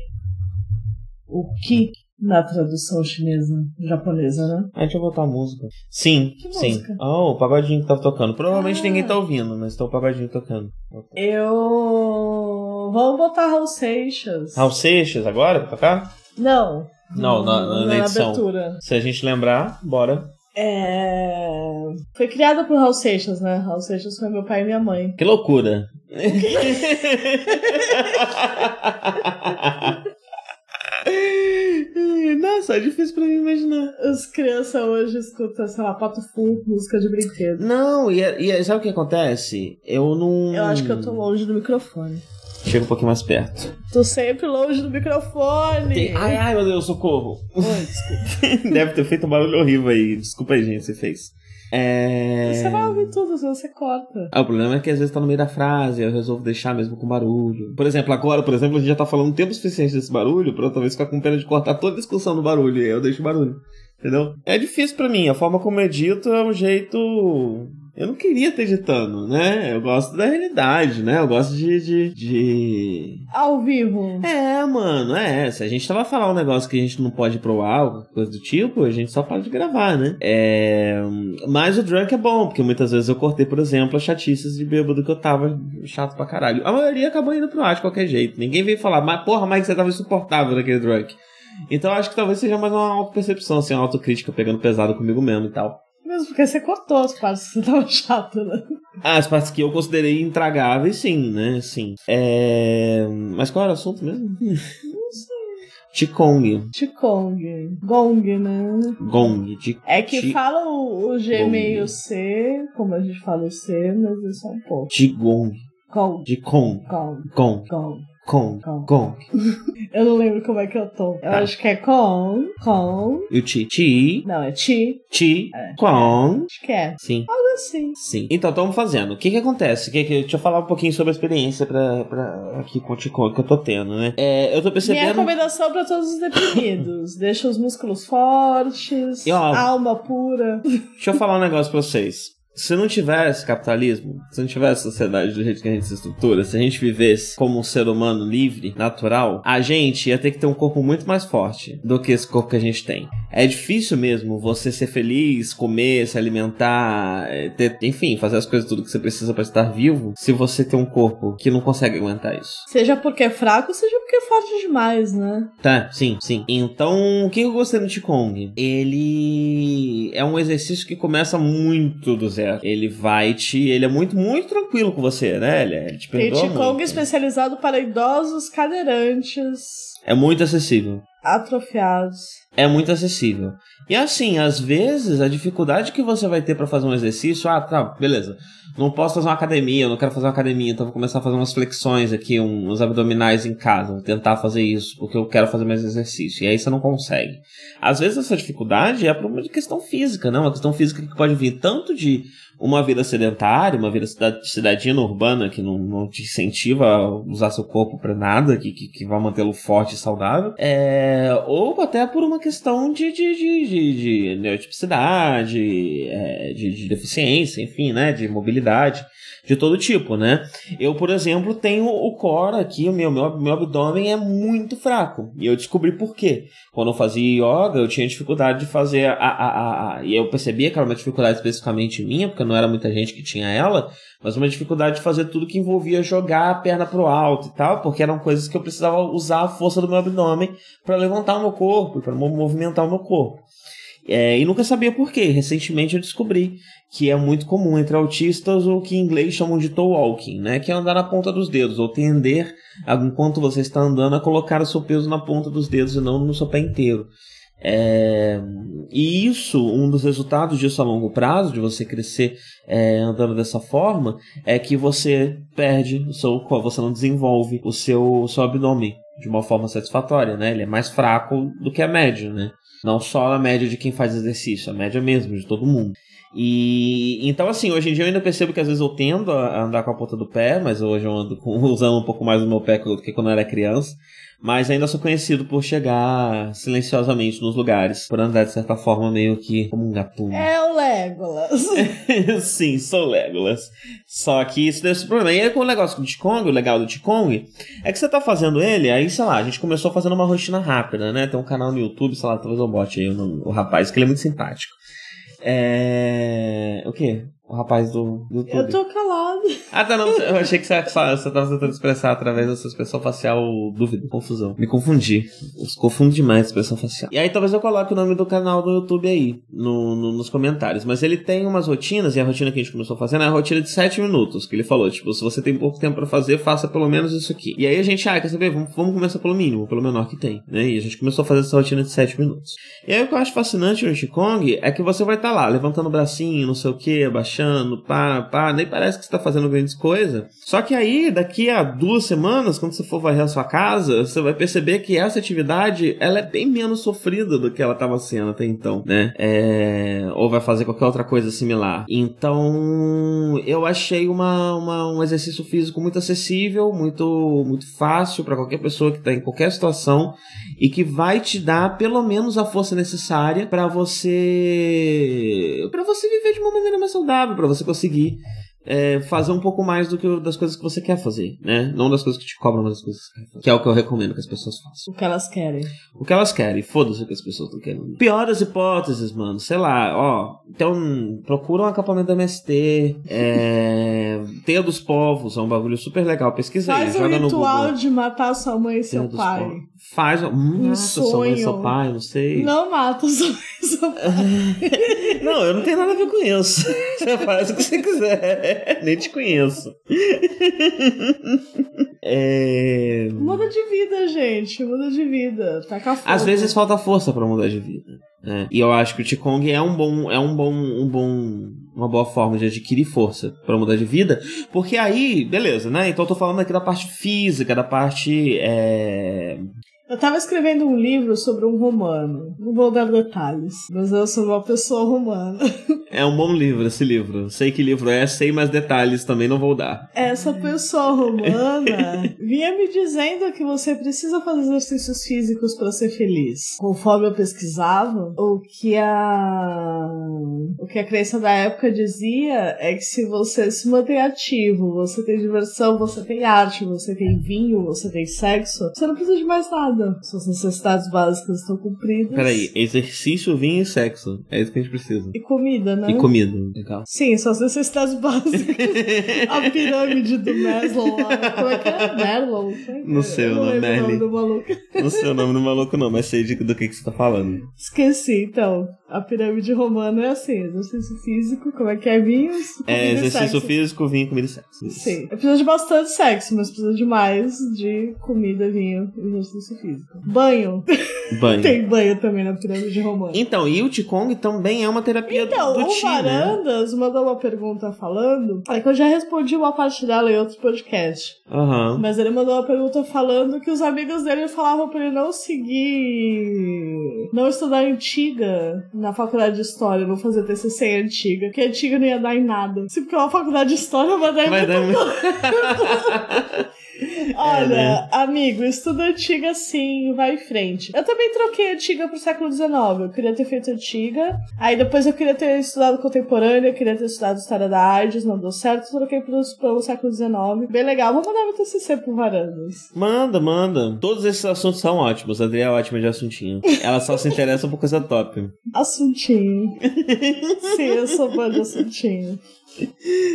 Speaker 4: o ki na tradução chinesa, japonesa, né?
Speaker 2: Ah, deixa eu botar a música. Sim,
Speaker 4: Que
Speaker 2: sim.
Speaker 4: música?
Speaker 2: Oh, o pagodinho que tava tocando. Provavelmente
Speaker 4: Ah.
Speaker 2: ninguém tá ouvindo, mas tá o pagodinho tocando.
Speaker 4: Eu vou botar Raul Seixas.
Speaker 2: Raul Seixas agora pra tocar?
Speaker 4: Não.
Speaker 2: Não, na- na- na edição.
Speaker 4: abertura.
Speaker 2: Se a gente lembrar, bora.
Speaker 4: É... Foi criada por Raul Seixas, né? Raul Seixas foi meu pai e minha mãe.
Speaker 2: Que loucura. Nossa, é difícil pra mim imaginar.
Speaker 4: As crianças hoje escutam, sei lá, pato fu, música de brinquedo.
Speaker 2: Não, e, é- e é- sabe o que acontece? Eu não.
Speaker 4: Eu acho que eu tô longe do microfone.
Speaker 2: Chega um pouquinho mais perto.
Speaker 4: Tô sempre longe do microfone.
Speaker 2: Tem- Ai, ai, meu Deus, socorro. Deve ter feito um barulho horrível aí. Desculpa aí, gente, você fez. É...
Speaker 4: Você vai ouvir tudo, você corta.
Speaker 2: Ah, o problema é que às vezes tá no meio da frase, eu resolvo deixar mesmo com barulho. Por exemplo, agora, por exemplo, a gente já tá falando tempo suficiente desse barulho pra outra vez ficar com pena de cortar toda a discussão do barulho, e aí eu deixo o barulho. Entendeu? É difícil pra mim, a forma como eu edito é um jeito Eu não queria ter editando, né? Eu gosto da realidade, né? Eu gosto de. de, de...
Speaker 4: Ao vivo.
Speaker 2: É, mano, é. Se a gente tava falando um negócio que a gente não pode ir pro ar, coisa do tipo, a gente só pode gravar, né? É. Mas o drunk é bom, porque muitas vezes eu cortei, por exemplo, as chatices de bêbado que eu tava chato pra caralho. A maioria acabou indo pro ar de qualquer jeito. Ninguém veio falar, mas porra, Mike, você tava insuportável naquele drunk. Então acho que talvez seja mais uma auto-percepção, assim, uma autocrítica pegando pesado comigo mesmo e tal.
Speaker 4: Mesmo porque você cortou as partes que você tava chato, né?
Speaker 2: Ah, as partes que eu considerei intragáveis, sim, né? Sim. É... Mas qual era o assunto mesmo?
Speaker 4: Não sei.
Speaker 2: Tikong.
Speaker 4: Tikong. Gong, né?
Speaker 2: Gong. De...
Speaker 4: É que
Speaker 2: Ti-
Speaker 4: fala o, o G
Speaker 2: Gong.
Speaker 4: meio C, como a gente fala o C, mas é só um pouco.
Speaker 2: Tigong.
Speaker 4: Gong.
Speaker 2: De Kong.
Speaker 4: Gong.
Speaker 2: Gong.
Speaker 4: Gong. Gong.
Speaker 2: Gong.
Speaker 4: Eu não lembro como é que eu tô. Eu
Speaker 2: Tá.
Speaker 4: acho que é com, com.
Speaker 2: E o Ti. Ti.
Speaker 4: Não, é ti.
Speaker 2: Ti.
Speaker 4: É.
Speaker 2: Kong.
Speaker 4: Acho que é.
Speaker 2: Sim.
Speaker 4: Algo assim.
Speaker 2: Sim. Então, estamos fazendo. O que que acontece? Que, que, deixa eu falar um pouquinho sobre a experiência pra, pra, aqui com o Tikong que eu tô tendo, né? É, eu tô
Speaker 4: Minha
Speaker 2: percebendo...
Speaker 4: recomendação pra todos os deprimidos. Deixa os músculos fortes,
Speaker 2: E, ó,
Speaker 4: alma pura.
Speaker 2: Deixa eu falar um negócio pra vocês. Se não tivesse capitalismo, se não tivesse sociedade do jeito que a gente se estrutura, se a gente vivesse como um ser humano livre, natural, a gente ia ter que ter um corpo muito mais forte do que esse corpo que a gente tem. É difícil mesmo você ser feliz, comer, se alimentar, é, ter, enfim, fazer as coisas tudo que você precisa pra estar vivo, se você tem um corpo que não consegue aguentar isso.
Speaker 4: Seja porque é fraco, seja porque é forte demais, né?
Speaker 2: Tá, sim, sim. Então, o que eu gostei do Qigong? Ele é um exercício que começa muito do zero. Ele vai te. Ele é muito, muito tranquilo com você, né? Ele, ele te perdoa
Speaker 4: Qigong
Speaker 2: muito.
Speaker 4: especializado para idosos cadeirantes,
Speaker 2: É muito acessível.
Speaker 4: Atrofiados.
Speaker 2: É muito acessível. E assim, às vezes, a dificuldade que você vai ter pra fazer um exercício, ah, tá, beleza. Não posso fazer uma academia, eu não quero fazer uma academia, então vou começar a fazer umas flexões aqui, uns abdominais em casa, vou tentar fazer isso, porque eu quero fazer mais exercício. E aí você não consegue. Às vezes essa dificuldade é por uma questão física, não? Uma questão física que pode vir tanto de uma vida sedentária, uma vida cida- cidadina urbana que não, não te incentiva a usar seu corpo pra nada, que, que, que vai mantê-lo forte e saudável, é, ou até por uma questão de, de, de, de, de neurotipicidade, é, de, de deficiência, enfim, né, de mobilidade, de todo tipo, né? Eu, por exemplo, tenho o core aqui, o meu, meu, meu abdômen é muito fraco, e eu descobri por quê. Quando eu fazia yoga, eu tinha dificuldade de fazer a, a, a, a- e eu percebia que era uma dificuldade especificamente minha, porque não era muita gente que tinha ela, mas uma dificuldade de fazer tudo que envolvia jogar a perna pro alto e tal, porque eram coisas que eu precisava usar a força do meu abdômen para levantar o meu corpo, para movimentar o meu corpo. É, e nunca sabia por quê. Recentemente eu descobri que é muito comum entre autistas o que em inglês chamam de toe walking, né? Que é andar na ponta dos dedos, ou tender, enquanto você está andando, a colocar o seu peso na ponta dos dedos e não no seu pé inteiro. É, e isso, um dos resultados disso a longo prazo, de você crescer é, andando dessa forma, é que você perde o seu você não desenvolve o seu, o seu abdômen de uma forma satisfatória, né? Ele é mais fraco do que a média, né? Não só a média de quem faz exercício, a média mesmo, de todo mundo. E então, assim, hoje em dia eu ainda percebo que às vezes eu tendo a andar com a ponta do pé, mas hoje eu ando com- usando um pouco mais o meu pé do que quando eu era criança. Mas ainda sou conhecido por chegar silenciosamente nos lugares, por andar de certa forma meio que como um gatuno.
Speaker 4: É o Legolas.
Speaker 2: Sim, sou Legolas. Só que isso deu esse problema. E aí com o negócio do Tikong, o legal do Tikong, é que você tá fazendo ele, aí, sei lá, a gente começou fazendo uma rotina rápida, né? Tem um canal no YouTube, sei lá, talvez eu bote aí o, o rapaz, que ele é muito simpático. É... O quê? O rapaz do, do YouTube.
Speaker 4: Eu tô calado.
Speaker 2: Ah, tá, não. Eu achei que você, você tava tentando expressar através da sua expressão facial dúvida, confusão. Me confundi. Eu confundo demais a expressão facial. E aí talvez eu coloque o nome do canal do YouTube aí, no, no- nos comentários. Mas ele tem umas rotinas, e a rotina que a gente começou fazendo é a rotina de 7 minutos, que ele falou. Tipo, se você tem pouco tempo pra fazer, faça pelo menos isso aqui. E aí a gente, ah, quer saber? Vamos, vamos começar pelo mínimo, pelo menor que tem, né? E a gente começou a fazer essa rotina de 7 minutos. E aí o que eu acho fascinante no Qigong é que você vai estar lá, levantando o bracinho, não sei o que, abaixando, pá, pá, nem parece que você tá fazendo grandes coisas. Só que aí, daqui a duas semanas, quando você for varrer a sua casa, você vai perceber que essa atividade, ela é bem menos sofrida do que ela estava sendo até então, né? É... Ou vai fazer qualquer outra coisa similar. Então, eu achei uma, uma- um exercício físico muito acessível, muito, muito fácil para qualquer pessoa que está em qualquer situação e que vai te dar pelo menos a força necessária para você para você viver de uma maneira mais saudável, chave pra você conseguir é, fazer um pouco mais do que das coisas que você quer fazer, né? Não das coisas que te cobram, mas das coisas que você quer fazer. Que é o que eu recomendo que as pessoas façam.
Speaker 4: O que elas querem.
Speaker 2: O que elas querem, foda-se o que as pessoas estão querendo. Pior das hipóteses, mano, sei lá, ó. Então, procura um acampamento da MST, é. Teia dos Povos, é um bagulho super legal. Pesquisa
Speaker 4: Faz
Speaker 2: aí,
Speaker 4: o
Speaker 2: joga no
Speaker 4: ritual
Speaker 2: Google.
Speaker 4: de matar sua mãe e seu pai.
Speaker 2: Povos. Faz. Nossa, sua mãe e seu pai, não sei.
Speaker 4: Não mata sua mãe e seu pai.
Speaker 2: Não, eu não tenho nada a ver com isso. Você faz o que você quiser. Nem te conheço. É...
Speaker 4: Muda de vida, gente. Muda de vida. Taca fogo.
Speaker 2: Às vezes falta força pra mudar de vida. né? E eu acho que o Qigong é um bom, é um bom, um bom, uma boa forma de adquirir força pra mudar de vida, porque aí, beleza, né? Então eu tô falando aqui da parte física, da parte é,
Speaker 4: Eu tava escrevendo um livro sobre um romano. Não vou dar detalhes, mas eu sou uma pessoa romana.
Speaker 2: é um bom livro esse livro. Sei que livro é, sei mais detalhes também não vou dar.
Speaker 4: Essa pessoa romana vinha me dizendo que você precisa fazer exercícios físicos para ser feliz. Conforme eu pesquisava, o que a o que a crença da época dizia é que se você se mantém ativo, você tem diversão, você tem arte, você tem vinho, você tem sexo, você não precisa de mais nada. Suas necessidades básicas estão cumpridas.
Speaker 2: Peraí, exercício, vinho e sexo. É isso que a gente precisa.
Speaker 4: E comida, né?
Speaker 2: E comida. Legal.
Speaker 4: Sim, são as necessidades básicas. a pirâmide do Maslow lá. Como é que é? Como é que
Speaker 2: Não
Speaker 4: é?
Speaker 2: sei o nome, Merlin.
Speaker 4: do maluco.
Speaker 2: Não sei o nome do maluco não, mas sei do que, que você tá falando.
Speaker 4: Esqueci, então. A pirâmide romana é assim: exercício físico, como é que é? Vinhos?
Speaker 2: É exercício
Speaker 4: sexo.
Speaker 2: físico, vinho, comida e sexo. Isso.
Speaker 4: Sim. Precisa de bastante sexo, mas precisa de mais de comida, vinho e exercício físico. Banho.
Speaker 2: Banho.
Speaker 4: Tem banho também na pirâmide romana.
Speaker 2: Então, e o Qigong também é uma terapia
Speaker 4: Então,
Speaker 2: do Qi, né?
Speaker 4: Varandas mandou uma pergunta falando. É que eu já respondi uma parte dela em outro podcast.
Speaker 2: Aham.
Speaker 4: Mas ele mandou uma pergunta falando que os amigos dele falavam pra ele não seguir. Não estudar antiga na faculdade de história, não fazer TCC em antiga, porque antiga não ia dar em nada. Se porque uma faculdade de história vai dar em
Speaker 2: Vai dar...
Speaker 4: Olha,
Speaker 2: né?
Speaker 4: amigo, estuda antiga sim, vai em frente. Eu também troquei antiga pro século XIX. Eu queria ter feito antiga. Aí depois eu queria ter estudado contemporânea, queria ter estudado história da AIDS, não deu certo. Troquei pro, pro século XIX. Bem legal. Vou mandar meu TCC pro Varandas.
Speaker 2: Manda, manda. Todos esses assuntos são ótimos. A Adri é ótima de assuntinho. Ela só se interessa por coisa top.
Speaker 4: Assuntinho. sim, eu sou fã de assuntinho.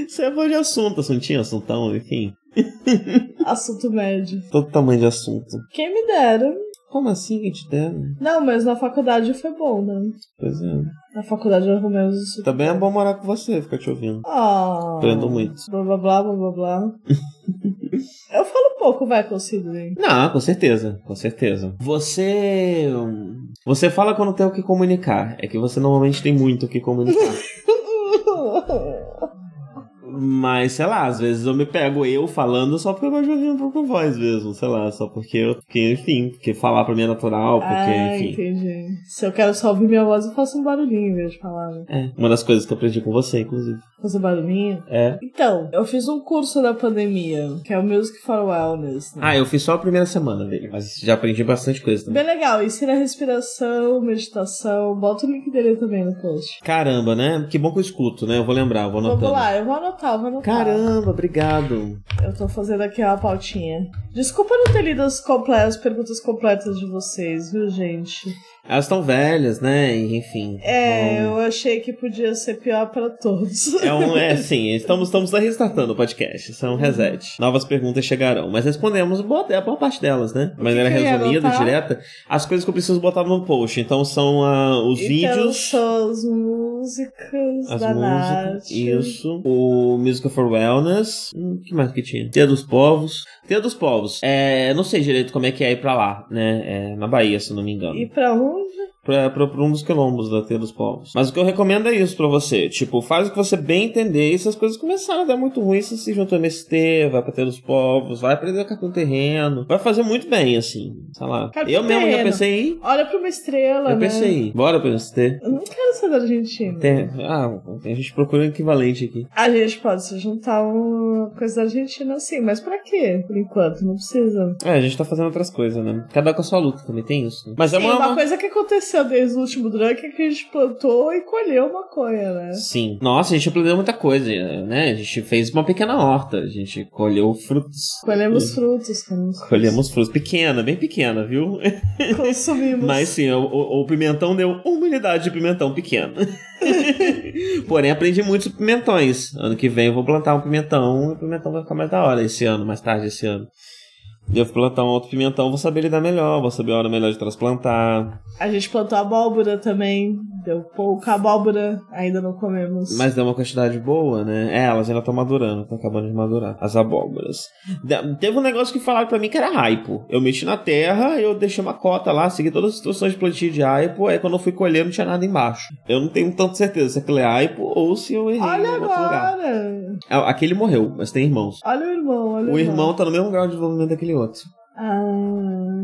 Speaker 2: Você é bom de assunto, assuntinho, assuntão, enfim.
Speaker 4: Assunto médio.
Speaker 2: Todo tamanho de assunto.
Speaker 4: Quem me dera.
Speaker 2: Como assim que te der?
Speaker 4: Não, mas na faculdade foi bom, né?
Speaker 2: Pois é.
Speaker 4: Na faculdade eu arrumei os estudos.
Speaker 2: Também é bom morar com você, ficar te ouvindo.
Speaker 4: Ah.
Speaker 2: Aprendo muito.
Speaker 4: Blá blá blá blá blá blá. eu falo pouco, vai, consigo, hein?
Speaker 2: Não, com certeza, com certeza. Você. Você fala quando tem o que comunicar. É que você normalmente tem muito o que comunicar. Mas, sei lá, às vezes eu me pego eu falando só porque eu gosto de ouvir um pouco a voz mesmo, sei lá, só porque eu. Porque, enfim, porque falar pra mim é natural, porque,
Speaker 4: ah,
Speaker 2: enfim.
Speaker 4: entendi. Se eu quero só ouvir minha voz, eu faço um barulhinho em vez de falar. né?
Speaker 2: É, uma das coisas que eu aprendi com você, inclusive.
Speaker 4: Fazer barulhinho.
Speaker 2: É.
Speaker 4: Então, eu fiz um curso na pandemia, que é o Music for Wellness. né?
Speaker 2: Ah, eu fiz só a primeira semana dele, mas já aprendi bastante coisa também.
Speaker 4: Bem legal, ensina respiração, meditação. Bota o link dele também no post.
Speaker 2: Caramba, né? Que bom que eu escuto, né? Eu vou lembrar, eu vou anotando.
Speaker 4: Vamos lá, eu vou anotar, anotar.
Speaker 2: Caramba, obrigado.
Speaker 4: Eu tô fazendo aqui uma pautinha. Desculpa não ter lido as, comple- as perguntas completas de vocês, viu, gente?
Speaker 2: Elas estão velhas, né? Enfim.
Speaker 4: É,
Speaker 2: Não-
Speaker 4: eu achei que podia ser pior pra todos.
Speaker 2: É um, é sim, estamos, estamos restartando o podcast. Isso é um reset. Novas perguntas chegarão, mas respondemos boa, a boa parte delas, né? De maneira
Speaker 4: ia
Speaker 2: resumida, direta. As coisas que eu preciso botar no post. Então são ah, os
Speaker 4: então,
Speaker 2: vídeos.
Speaker 4: são as músicas
Speaker 2: As
Speaker 4: da
Speaker 2: músicas,
Speaker 4: Nath.
Speaker 2: isso. O Music for Wellness. Hum, que mais que tinha? Dia dos Povos. Dia dos Povos. É, não sei direito como é que é ir pra lá, né? É, na Bahia, se não me engano.
Speaker 4: E pra onde?
Speaker 2: Pra um dos quilombos da Teia dos Povos. Mas o que eu recomendo é isso pra você. Tipo, faz o que você bem entender. E se as coisas começarem a dar muito ruim, você se junta ao MST, vai pra Teia dos Povos, vai aprender a cartão terreno. Vai fazer muito bem, assim. Sei lá.
Speaker 4: Cartão
Speaker 2: eu mesmo já
Speaker 4: terreno.
Speaker 2: pensei em.
Speaker 4: Olha pra uma estrela,
Speaker 2: Eu
Speaker 4: né?
Speaker 2: pensei em ir. Bora pro MST.
Speaker 4: Eu não quero ser da Argentina.
Speaker 2: Tem, ah, a gente procura um equivalente aqui.
Speaker 4: A gente pode se juntar uma coisa da Argentina assim, mas pra quê? Por enquanto, não precisa.
Speaker 2: É, a gente tá fazendo outras coisas, né? Cada um com a sua luta também tem isso. né? Mas é
Speaker 4: Sim,
Speaker 2: uma.
Speaker 4: uma
Speaker 2: uma-
Speaker 4: coisa que aconteceu aconteceu desde o último drunk é que a gente plantou e colheu maconha, né?
Speaker 2: Sim. Nossa, a gente aprendeu muita coisa, né? A gente fez uma pequena horta. A gente colheu frutos.
Speaker 4: Colhemos frutos, colhemos frutos.
Speaker 2: Colhemos frutos. Pequena, bem pequena, viu?
Speaker 4: Consumimos.
Speaker 2: Mas sim, o, o- o pimentão deu uma unidade de pimentão pequeno. Porém, aprendi muitos pimentões. Ano que vem eu vou plantar um pimentão e o pimentão vai ficar mais da hora esse ano, mais tarde esse ano. Devo plantar um outro pimentão, vou saber lidar melhor, vou saber a hora melhor de transplantar.
Speaker 4: A gente plantou abóbora também. Deu pouca abóbora, ainda não comemos.
Speaker 2: Mas deu uma quantidade boa, né? É, elas ainda estão madurando, estão acabando de madurar. As abóboras. De- Teve um negócio que falaram pra mim que era raipo. Eu mexi na terra, eu deixei uma cota lá, segui todas as instruções de plantio de aipo, aí quando eu fui colher não tinha nada embaixo. Eu não tenho tanta certeza se aquilo é aipo ou se eu errei
Speaker 4: Olha
Speaker 2: em outro lugar.
Speaker 4: agora!
Speaker 2: Ah, Aquele morreu, mas tem irmãos.
Speaker 4: Olha o irmão, olha
Speaker 2: O irmão tá no mesmo grau de desenvolvimento daquele outro.
Speaker 4: Ah,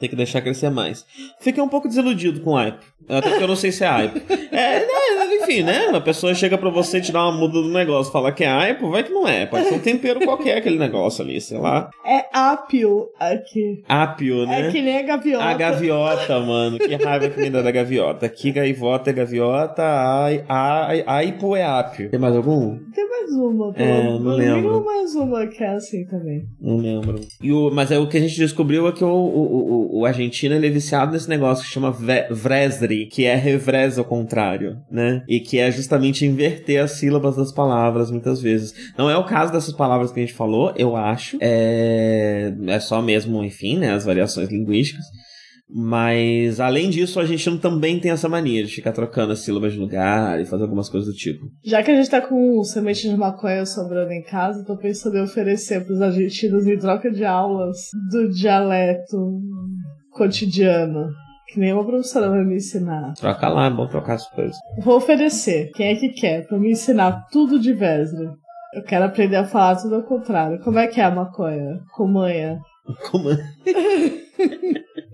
Speaker 2: Tem que deixar crescer mais. Fiquei um pouco desiludido com aipo. Até porque eu não sei se é aipo. É, né, enfim, né? A pessoa chega pra você te dá uma muda do negócio, fala que é aipo, vai que não é. Pode ser um tempero qualquer aquele negócio ali, sei lá.
Speaker 4: é ápio aqui.
Speaker 2: Ápio, né?
Speaker 4: É que nem a gaviota.
Speaker 2: A gaviota, mano. Que raiva que me dá da gaviota. Aqui gaivota é gaviota, ai, ai, aipo é ápio. Tem mais algum?
Speaker 4: Tem mais uma, pô.
Speaker 2: É, não lembro.
Speaker 4: mínimo mais uma que é assim também.
Speaker 2: Não lembro. E o, mas é o que a gente descobriu é que o, o, o, o argentino ele é viciado nesse negócio que chama Vresdri, que é revrez ao contrário, né? E que é justamente inverter as sílabas das palavras muitas vezes. Não é o caso dessas palavras que a gente falou, eu acho. É, é só mesmo, enfim, né? As variações linguísticas. Mas, além disso, a gente não também tem essa mania de ficar trocando as sílabas de lugar e fazer algumas coisas do tipo.
Speaker 4: Já que a gente tá com semente de maconha sobrando em casa, tô pensando em oferecer pros argentinos em troca de aulas do dialeto cotidiano. Que nenhuma professora vai me ensinar.
Speaker 2: Troca lá, é bom trocar as coisas.
Speaker 4: Vou oferecer. Quem é que quer? Pra me ensinar tudo de Vesre. Eu quero aprender a falar tudo ao contrário. Como é que é a maconha? Comanha.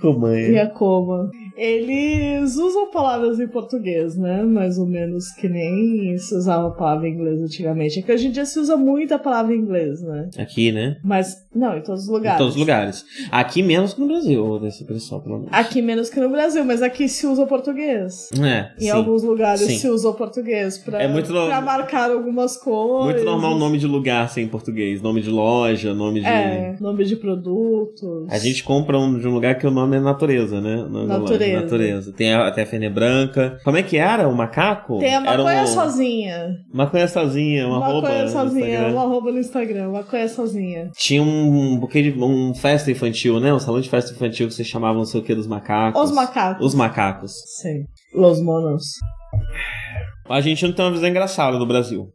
Speaker 2: Como Como
Speaker 4: E
Speaker 2: é?
Speaker 4: a coma. Eles usam palavras em português, né? Mais ou menos que nem se usava a palavra em inglês antigamente. É que hoje em dia se usa muito a palavra em inglês, né?
Speaker 2: Aqui, né?
Speaker 4: Mas, não, em todos os
Speaker 2: Em
Speaker 4: lugares.
Speaker 2: todos os lugares. Aqui menos que no Brasil, dessa impressão, pelo menos.
Speaker 4: Aqui menos que no Brasil, mas aqui se usa português.
Speaker 2: É,
Speaker 4: Em
Speaker 2: sim.
Speaker 4: alguns lugares
Speaker 2: Sim.
Speaker 4: se usa o português pra,
Speaker 2: É muito no-
Speaker 4: pra marcar algumas coisas.
Speaker 2: Muito normal o nome de lugar ser em português. Nome de loja, nome de.
Speaker 4: É, nome de produtos.
Speaker 2: A gente compra um, de um lugar que o nome é natureza, né? O loja,
Speaker 4: Natureza.
Speaker 2: natureza. Tem até a Fene Branca. Como é que era? O macaco?
Speaker 4: Tem a maconha
Speaker 2: um...
Speaker 4: sozinha.
Speaker 2: Maconha sozinha, uma roupa.
Speaker 4: maconha
Speaker 2: no
Speaker 4: sozinha,
Speaker 2: Instagram.
Speaker 4: uma roupa no Instagram, maconha sozinha.
Speaker 2: Tinha um buquê de. um festa infantil, né? Um salão de festa infantil que vocês chamavam não sei o que dos macacos.
Speaker 4: Os macacos.
Speaker 2: Os macacos.
Speaker 4: Sim. Los monos.
Speaker 2: A gente não tem uma visão engraçada do Brasil.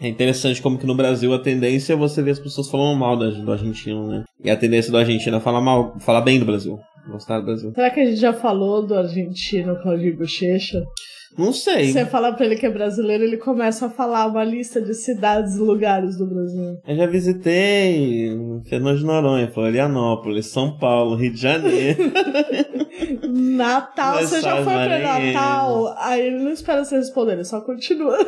Speaker 2: É interessante como que no Brasil a tendência é você ver as pessoas falando mal do argentino, né? E a tendência do argentino é falar mal, falar bem do Brasil. Gostar do Brasil.
Speaker 4: Será que a gente já falou do argentino Claudio Bochecha?
Speaker 2: Não sei.
Speaker 4: Você fala pra ele que é brasileiro, ele começa a falar uma lista de cidades e lugares do Brasil.
Speaker 2: Eu já visitei Fernando de Noronha, Florianópolis, São Paulo, Rio de Janeiro.
Speaker 4: Natal,
Speaker 2: Mas
Speaker 4: você já foi pra. Natal? Aí ele não espera você responder, ele só continua.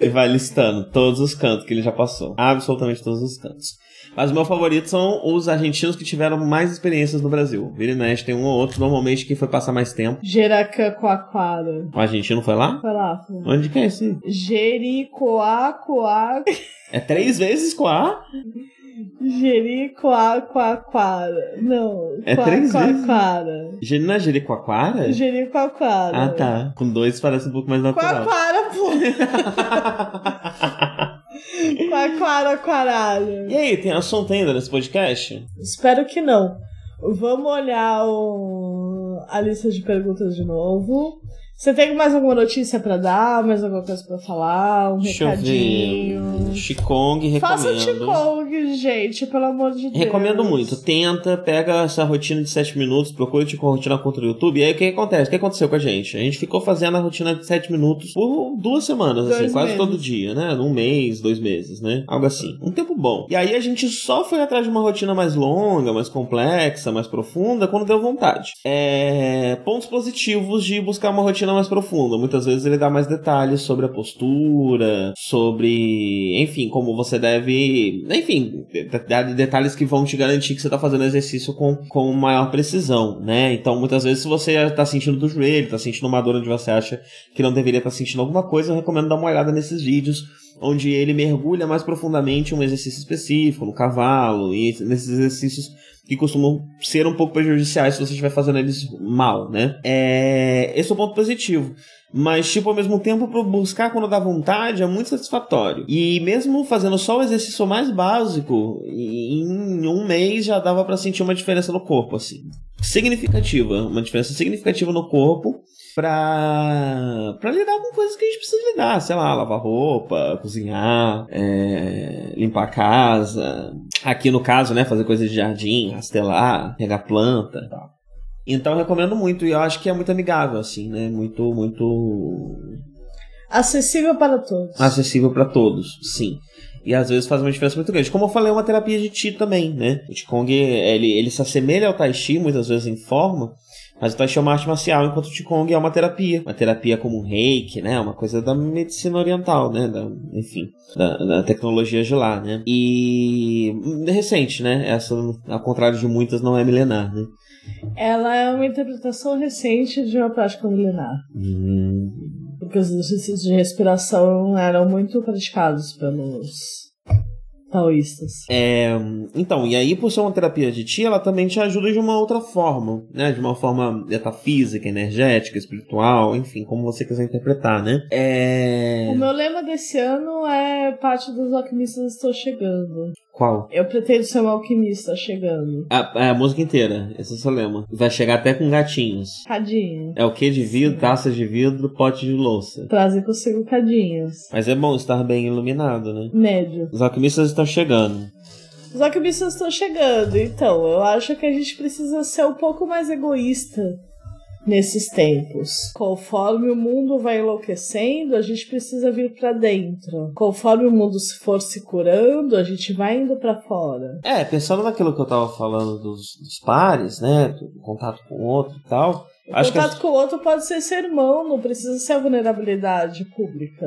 Speaker 2: e vai listando todos os cantos que ele já passou. Absolutamente todos os cantos. Mas o meu favorito são os argentinos que tiveram mais experiências no Brasil. Vira e tem um ou outro, normalmente quem foi passar mais tempo.
Speaker 4: Jeracacoaquara.
Speaker 2: O argentino foi lá?
Speaker 4: Vai lá, Fran.
Speaker 2: Onde que é esse?
Speaker 4: Jericoacoa...
Speaker 2: É três vezes com A?
Speaker 4: Jericoacoaquara. Não.
Speaker 2: É três
Speaker 4: Coaquara.
Speaker 2: Ge- Não é Jericoacoara?
Speaker 4: Jericoacoara.
Speaker 2: Ah, tá. Com dois parece um pouco mais natural.
Speaker 4: Coaquara, pô. Coaquara, quaralho.
Speaker 2: E aí, tem assunto ainda nesse podcast?
Speaker 4: Espero que não. Vamos olhar o... a lista de perguntas de novo. Você tem mais alguma notícia pra dar? Mais alguma coisa pra falar? Um
Speaker 2: Deixa
Speaker 4: recadinho?
Speaker 2: Qigong, recomendo.
Speaker 4: Faça o Qigong, gente, pelo amor de Deus.
Speaker 2: Recomendo muito. Tenta, pega essa rotina de 7 minutos, procura te a rotina contra o YouTube. E aí o que, que acontece? O que aconteceu com a gente? A gente ficou fazendo a rotina de 7 minutos por duas semanas,
Speaker 4: Dois
Speaker 2: assim, quase
Speaker 4: meses.
Speaker 2: todo dia, né? Um mês, dois meses, né? Algo assim. Um tempo bom. E aí a gente só foi atrás de uma rotina mais longa, mais complexa, mais profunda, quando deu vontade. É... Pontos positivos de buscar uma rotina mais profunda. Muitas vezes ele dá mais detalhes sobre a postura, sobre, enfim, como você deve, enfim, detalhes que vão te garantir que você está fazendo exercício com, com maior precisão, né? Então, muitas vezes, se você está sentindo do joelho, está sentindo uma dor onde você acha que não deveria estar tá sentindo alguma coisa, eu recomendo dar uma olhada nesses vídeos onde ele mergulha mais profundamente um exercício específico, no cavalo, e nesses exercícios que costumam ser um pouco prejudiciais se você estiver fazendo eles mal, né? É... Esse é o ponto positivo. Mas, tipo, ao mesmo tempo, para buscar quando dá vontade é muito satisfatório. E mesmo fazendo só o exercício mais básico, em um mês já dava para sentir uma diferença no corpo, assim. Significativa. Uma diferença significativa no corpo pra, pra lidar com coisas que a gente precisa lidar. Sei lá, lavar roupa, cozinhar, é, limpar a casa. Aqui no caso, né, fazer coisas de jardim, rastelar, pegar planta e tal. Então eu recomendo muito e eu acho que é muito amigável, assim, né? Muito, muito.
Speaker 4: Acessível para todos.
Speaker 2: Acessível para todos, sim. E às vezes faz uma diferença muito grande. Como eu falei, é uma terapia de Ti também, né? O Qigong, ele, ele se assemelha ao Tai Chi, muitas vezes em forma, mas o Tai Chi é uma arte marcial, enquanto o Qigong é uma terapia. Uma terapia como um reiki, né? Uma coisa da medicina oriental, né? Da, enfim, da, da, tecnologia de lá, né? E recente, né? Essa, ao contrário de muitas, não é milenar, né?
Speaker 4: Ela é uma interpretação recente de uma prática milenar.
Speaker 2: Hum.
Speaker 4: Porque os exercícios de respiração eram muito praticados pelos taoístas.
Speaker 2: É, então, e aí por ser uma terapia de ti, ela também te ajuda de uma outra forma, né? De uma forma metafísica, energética, espiritual, enfim, como você quiser interpretar, né? É...
Speaker 4: O meu lema desse ano é parte dos alquimistas estão chegando.
Speaker 2: Qual?
Speaker 4: Eu pretendo ser um alquimista chegando.
Speaker 2: A, a música inteira, esse é o seu lema. Vai chegar até com gatinhos.
Speaker 4: Cadinho.
Speaker 2: É o que de vidro, Sim. taça de vidro, pote de louça.
Speaker 4: Trazem consigo cadinhos.
Speaker 2: Mas é bom estar bem iluminado, né?
Speaker 4: Médio.
Speaker 2: Os alquimistas estão chegando.
Speaker 4: Os alquimistas estão chegando, então eu acho que a gente precisa ser um pouco mais egoísta nesses tempos. Conforme o mundo vai enlouquecendo, a gente precisa vir para dentro. Conforme o mundo se for se curando, a gente vai indo para fora.
Speaker 2: É, pensando naquilo que eu tava falando dos, dos pares, né, do contato com o outro e tal.
Speaker 4: O acho contato que... com o outro pode ser ser irmão, não precisa ser a vulnerabilidade pública.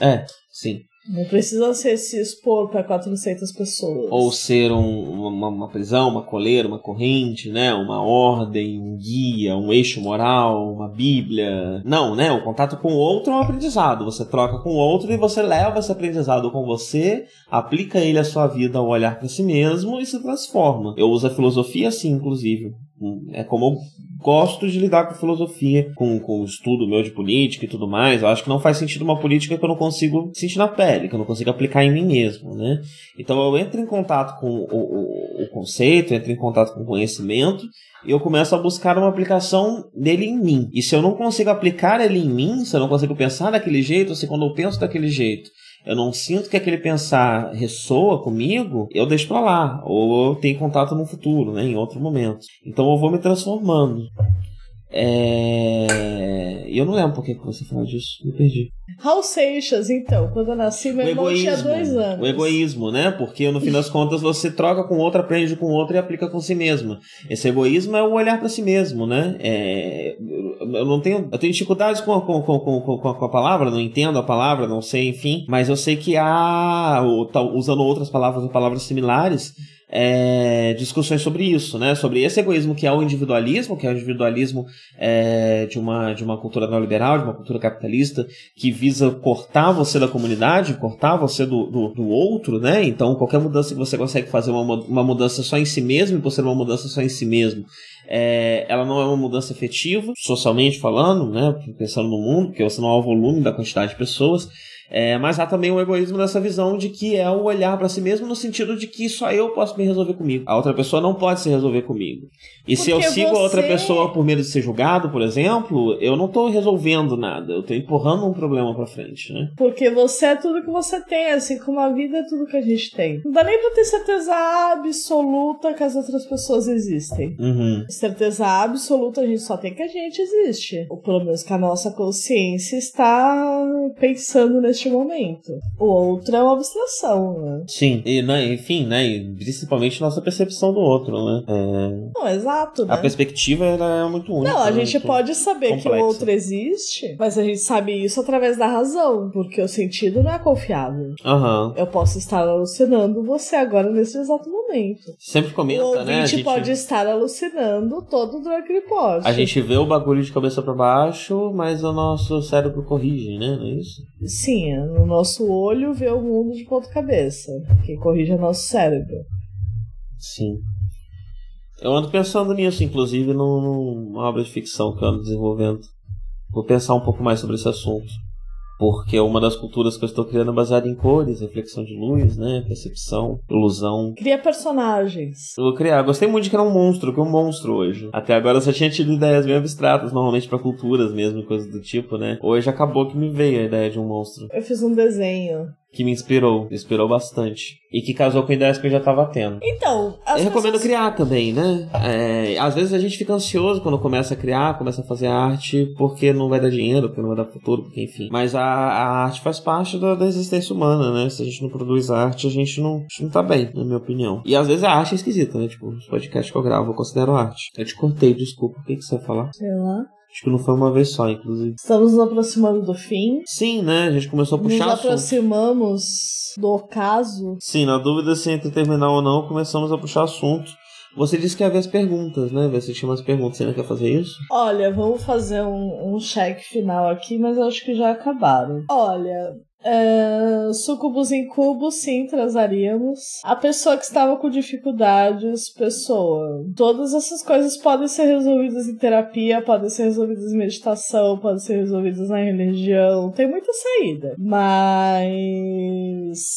Speaker 2: É, sim.
Speaker 4: Não precisa ser se expor para 400 pessoas.
Speaker 2: Ou ser um, uma, uma, prisão, uma coleira, uma corrente, né? Uma ordem, um guia, um eixo moral, uma bíblia. Não, né? O contato com o outro é um aprendizado. Você troca com o outro e você leva esse aprendizado com você, aplica ele à sua vida ao olhar para si mesmo e se transforma. Eu uso a filosofia assim, inclusive. É como gosto de lidar com filosofia, com, com o estudo meu de política e tudo mais. Eu acho que não faz sentido uma política que eu não consigo sentir na pele, que eu não consigo aplicar em mim mesmo, né? Então eu entro em contato com o, o, o conceito, entro em contato com o conhecimento e eu começo a buscar uma aplicação dele em mim. E se eu não consigo aplicar ele em mim, se eu não consigo pensar daquele jeito, ou se quando eu penso daquele jeito eu não sinto que aquele pensar ressoa comigo, eu deixo pra lá. Ou eu tenho contato no futuro, né? Em outro momento. Então eu vou me transformando. É... Eu não lembro por que você falou disso, me perdi.
Speaker 4: Raul Seixas, então, quando eu nasci, meu o irmão egoísmo, tinha dois anos.
Speaker 2: O egoísmo, né? Porque no fim das contas você troca com outro, aprende com outro e aplica com si mesmo. Esse egoísmo é o olhar para si mesmo, né? É... Eu não tenho. Eu tenho dificuldades com, com, com, com, com a palavra, não entendo a palavra, não sei, enfim. Mas eu sei que há, usando outras palavras ou palavras similares, é, discussões sobre isso, né? Sobre esse egoísmo que é o individualismo, que é o individualismo é, de, uma, de uma cultura neoliberal, de uma cultura capitalista, que visa cortar você da comunidade, cortar você do, do, do outro, né? Então, qualquer mudança que você consegue fazer uma, uma mudança só em si mesmo, e por ser uma mudança só em si mesmo, é, ela não é uma mudança efetiva, socialmente falando, né? Pensando no mundo, porque você não é o volume da quantidade de pessoas. É, mas há também o egoísmo dessa visão de que é o olhar para si mesmo no sentido de que só eu posso me resolver comigo. A outra pessoa não pode se resolver comigo. E Porque se eu sigo você... a outra pessoa por medo de ser julgado, por exemplo, eu não tô resolvendo nada. Eu tô empurrando um problema para frente, né?
Speaker 4: Porque você é tudo que você tem, assim como a vida é tudo que a gente tem. Não dá nem pra ter certeza absoluta que as outras pessoas existem.
Speaker 2: Uhum.
Speaker 4: Certeza absoluta a gente só tem que a gente existe. Ou pelo menos que a nossa consciência está pensando nesse neste momento. O outro é uma abstração, né?
Speaker 2: Sim, e, né, enfim, né? E principalmente nossa percepção do outro, né? É,
Speaker 4: Não, exato, né?
Speaker 2: A perspectiva é muito única.
Speaker 4: Não, a
Speaker 2: né,
Speaker 4: gente pode saber que o
Speaker 2: complexa.
Speaker 4: outro existe, mas a gente sabe isso através da razão, porque o sentido não é confiável.
Speaker 2: Aham.
Speaker 4: Eu posso estar alucinando você agora nesse exato momento.
Speaker 2: Sempre
Speaker 4: o
Speaker 2: comenta,
Speaker 4: ouvinte
Speaker 2: né? A gente,
Speaker 4: pode estar alucinando todo o Drunk Report.
Speaker 2: a gente vê o bagulho de cabeça pra baixo, mas o nosso cérebro corrige, né? Não é isso?
Speaker 4: Sim, o nosso olho vê o mundo de ponta cabeça. Quem corrige é nosso cérebro.
Speaker 2: Sim. Eu ando pensando nisso, inclusive, num- numa obra de ficção que eu ando desenvolvendo. Vou pensar um pouco mais sobre esse assunto. Porque uma das culturas que eu estou criando é baseada em cores, reflexão de luz, né? Percepção, ilusão.
Speaker 4: Cria personagens.
Speaker 2: Eu vou criar. Gostei muito de criar um monstro, que é um monstro hoje. Até agora eu só tinha tido ideias bem abstratas, normalmente pra culturas mesmo, e coisas do tipo, né? Hoje acabou que me veio a ideia de um monstro.
Speaker 4: Eu fiz um desenho.
Speaker 2: Que me inspirou, me inspirou bastante. E que casou com ideias que eu já tava tendo.
Speaker 4: Então, as
Speaker 2: eu recomendo
Speaker 4: pessoas-
Speaker 2: criar também, né? É, às vezes a gente fica ansioso quando começa a criar, começa a fazer arte, porque não vai dar dinheiro, porque não vai dar futuro, porque enfim. Mas a, a arte faz parte da, da existência humana, né? Se a gente não produz arte, a gente não, a gente não tá bem, na minha opinião. E às vezes a arte é esquisita, né? Tipo, os podcasts que eu gravo, eu considero arte. Eu te cortei, desculpa. O que, que você vai falar?
Speaker 4: Sei lá.
Speaker 2: Acho que não foi uma vez só, inclusive.
Speaker 4: Estamos nos aproximando do fim.
Speaker 2: Sim, né? A gente começou a
Speaker 4: Nos
Speaker 2: puxar assunto.
Speaker 4: aproximamos do ocaso.
Speaker 2: Sim, na dúvida se entre terminar ou não, começamos a puxar assunto. Você disse que ia ver as perguntas, né? Ver se tinha umas perguntas. Você ainda quer fazer isso?
Speaker 4: Olha, vamos fazer um, um cheque final aqui, mas eu acho que já acabaram. Olha. É, sucubus em cubos, sim, transaríamos. A pessoa que estava com dificuldades, pessoa. Todas essas coisas podem ser resolvidas em terapia, podem ser resolvidas em meditação, podem ser resolvidas na religião. Tem muita saída. Mas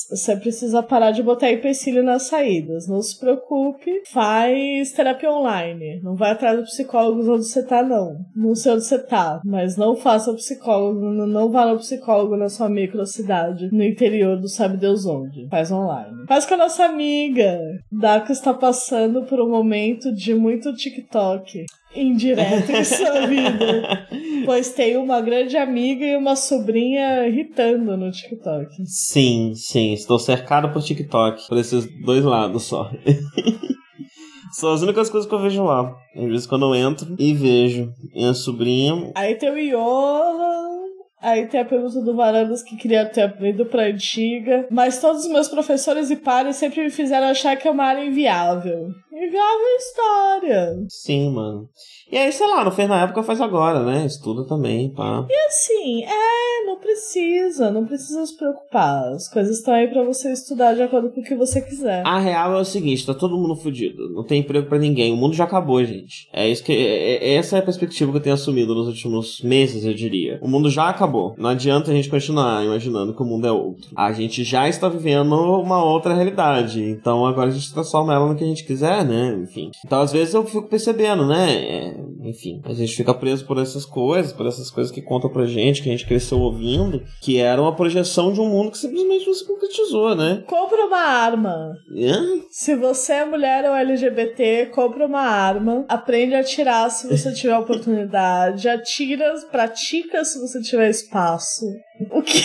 Speaker 4: você precisa parar de botar empecilho nas saídas. Não se preocupe. Faz terapia online. Não vai atrás do psicólogo onde você tá, não. Não sei onde você tá. Mas não faça psicólogo. Não vá no psicólogo na sua microcidade. No interior do sabe Deus onde. Faz online. Faz com a nossa amiga. Daka está passando por um momento de muito TikTok. Indireto em sua vida. Pois tem uma grande amiga e uma sobrinha irritando no TikTok.
Speaker 2: Sim, sim. Estou cercado por TikTok. Por esses dois lados só. São as únicas coisas que eu vejo lá. Às vezes quando eu entro e vejo minha sobrinha.
Speaker 4: Aí tem o Johan. Aí tem a pergunta do Varandas que queria ter ido pra antiga. Mas todos os meus professores e pares sempre me fizeram achar que é uma área inviável. Inviável é história.
Speaker 2: Sim, mano. E aí, sei lá, não fez na época, faz agora, né? Estuda também, pá.
Speaker 4: Assim, é, não precisa, não precisa se preocupar. As coisas estão aí pra você estudar de acordo com o que você quiser.
Speaker 2: A real é o seguinte, tá todo mundo fudido. Não tem emprego pra ninguém. O mundo já acabou, gente. É isso que. é- é- essa é a perspectiva que eu tenho assumido nos últimos meses, eu diria. O mundo já acabou. Não adianta a gente continuar imaginando que o mundo é outro. A gente já está vivendo uma outra realidade. Então agora a gente transforma ela no que a gente quiser, né? Enfim. Então às vezes eu fico percebendo, né? É, enfim, a gente fica preso por essas coisas, por essas coisas que contam pra gente, que a gente cresceu ouvindo, que era uma projeção de um mundo que simplesmente não se concretizou, né?
Speaker 4: Compra uma arma.
Speaker 2: Hã?
Speaker 4: Se você é mulher ou LGBT, compra uma arma. Aprende a atirar se você tiver oportunidade. Atira, pratica se você tiver espaço. O que?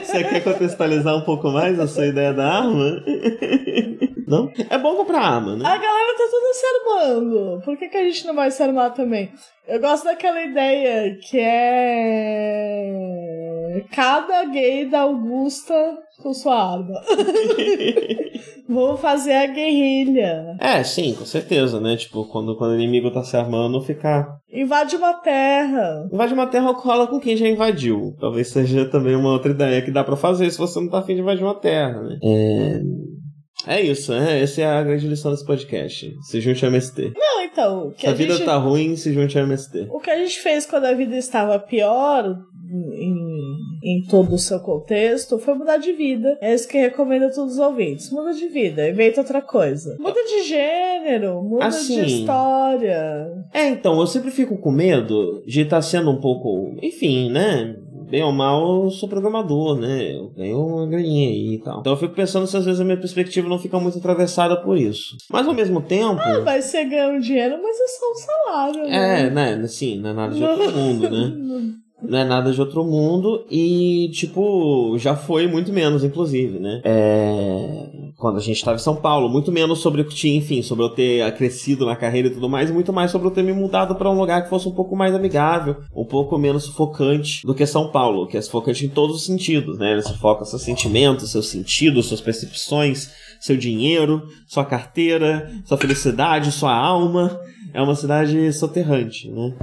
Speaker 2: Você quer contextualizar um pouco mais a sua ideia da arma? Não? É bom comprar arma, né?
Speaker 4: A galera tá toda se armando. Por que, que a gente não vai se armar também? Eu gosto daquela ideia que é. Cada gay da Augusta com sua arma. Vamos fazer a guerrilha.
Speaker 2: É, sim, com certeza, né? Tipo, quando, quando o inimigo tá se armando, ficar.
Speaker 4: Invade uma terra.
Speaker 2: Invade uma terra cola com quem já invadiu. Talvez seja também uma outra ideia que dá pra fazer se você não tá afim de invadir uma terra, né? É. É isso, né? Essa é a grande lição desse podcast. Se junte ao MST.
Speaker 4: Não, então. Que
Speaker 2: Se a
Speaker 4: a
Speaker 2: vida
Speaker 4: gente...
Speaker 2: tá ruim, se junte ao MST.
Speaker 4: O que a gente fez quando a vida estava pior em, em todo o seu contexto foi mudar de vida. É isso que recomendo a todos os ouvintes. Muda de vida, inventa outra coisa. Muda de gênero, muda
Speaker 2: Assim.
Speaker 4: de história.
Speaker 2: É, então, eu sempre fico com medo de estar sendo um pouco. Enfim, né? Bem ou mal, eu sou programador, né? Eu ganho uma graninha aí e tal. Então eu fico pensando se às vezes a minha perspectiva não fica muito atravessada por isso. Mas ao mesmo tempo.
Speaker 4: Ah, mas você ganha um dinheiro, mas é só um salário, né?
Speaker 2: É, né? Assim, não é nada de outro mundo, né? não é nada de outro mundo e, tipo, já foi muito menos, inclusive, né? É... Quando a gente estava em São Paulo, muito menos sobre o que tinha, enfim, sobre eu ter crescido na carreira e tudo mais, e muito mais sobre eu ter me mudado para um lugar que fosse um pouco mais amigável, um pouco menos sufocante do que São Paulo, que é sufocante em todos os sentidos, né? Ele sufoca seus sentimentos, seus sentidos, suas percepções, seu dinheiro, sua carteira, sua felicidade, sua alma. É uma cidade soterrante, né?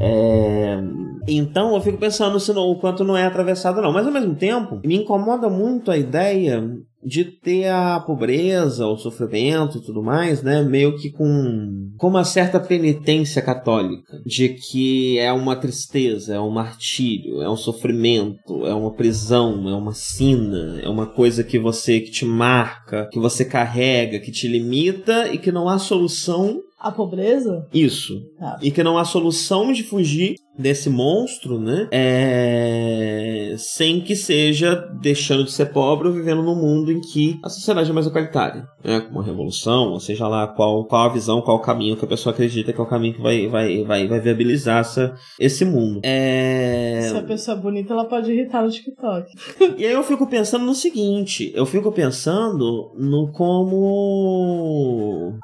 Speaker 2: É... Então eu fico pensando se não, o quanto não é atravessado, não. Mas ao mesmo tempo, me incomoda muito a ideia de ter a pobreza, o sofrimento e tudo mais, né, meio que com, com uma certa penitência católica, de que é uma tristeza, é um martírio, é um sofrimento, é uma prisão, é uma sina, é uma coisa que você que te marca, que você carrega, que te limita e que não há solução
Speaker 4: A pobreza?
Speaker 2: isso.
Speaker 4: Ah.
Speaker 2: E que não há solução de fugir desse monstro, né? É... Sem que seja deixando de ser pobre ou vivendo num mundo em que a sociedade é mais igualitária, né? Com uma revolução, ou seja lá qual, qual a visão, qual o caminho que a pessoa acredita que é o caminho que vai, vai, vai, vai viabilizar essa, esse mundo. É...
Speaker 4: Se a pessoa é bonita, ela pode irritar no TikTok.
Speaker 2: E aí eu fico pensando no seguinte, eu fico pensando no como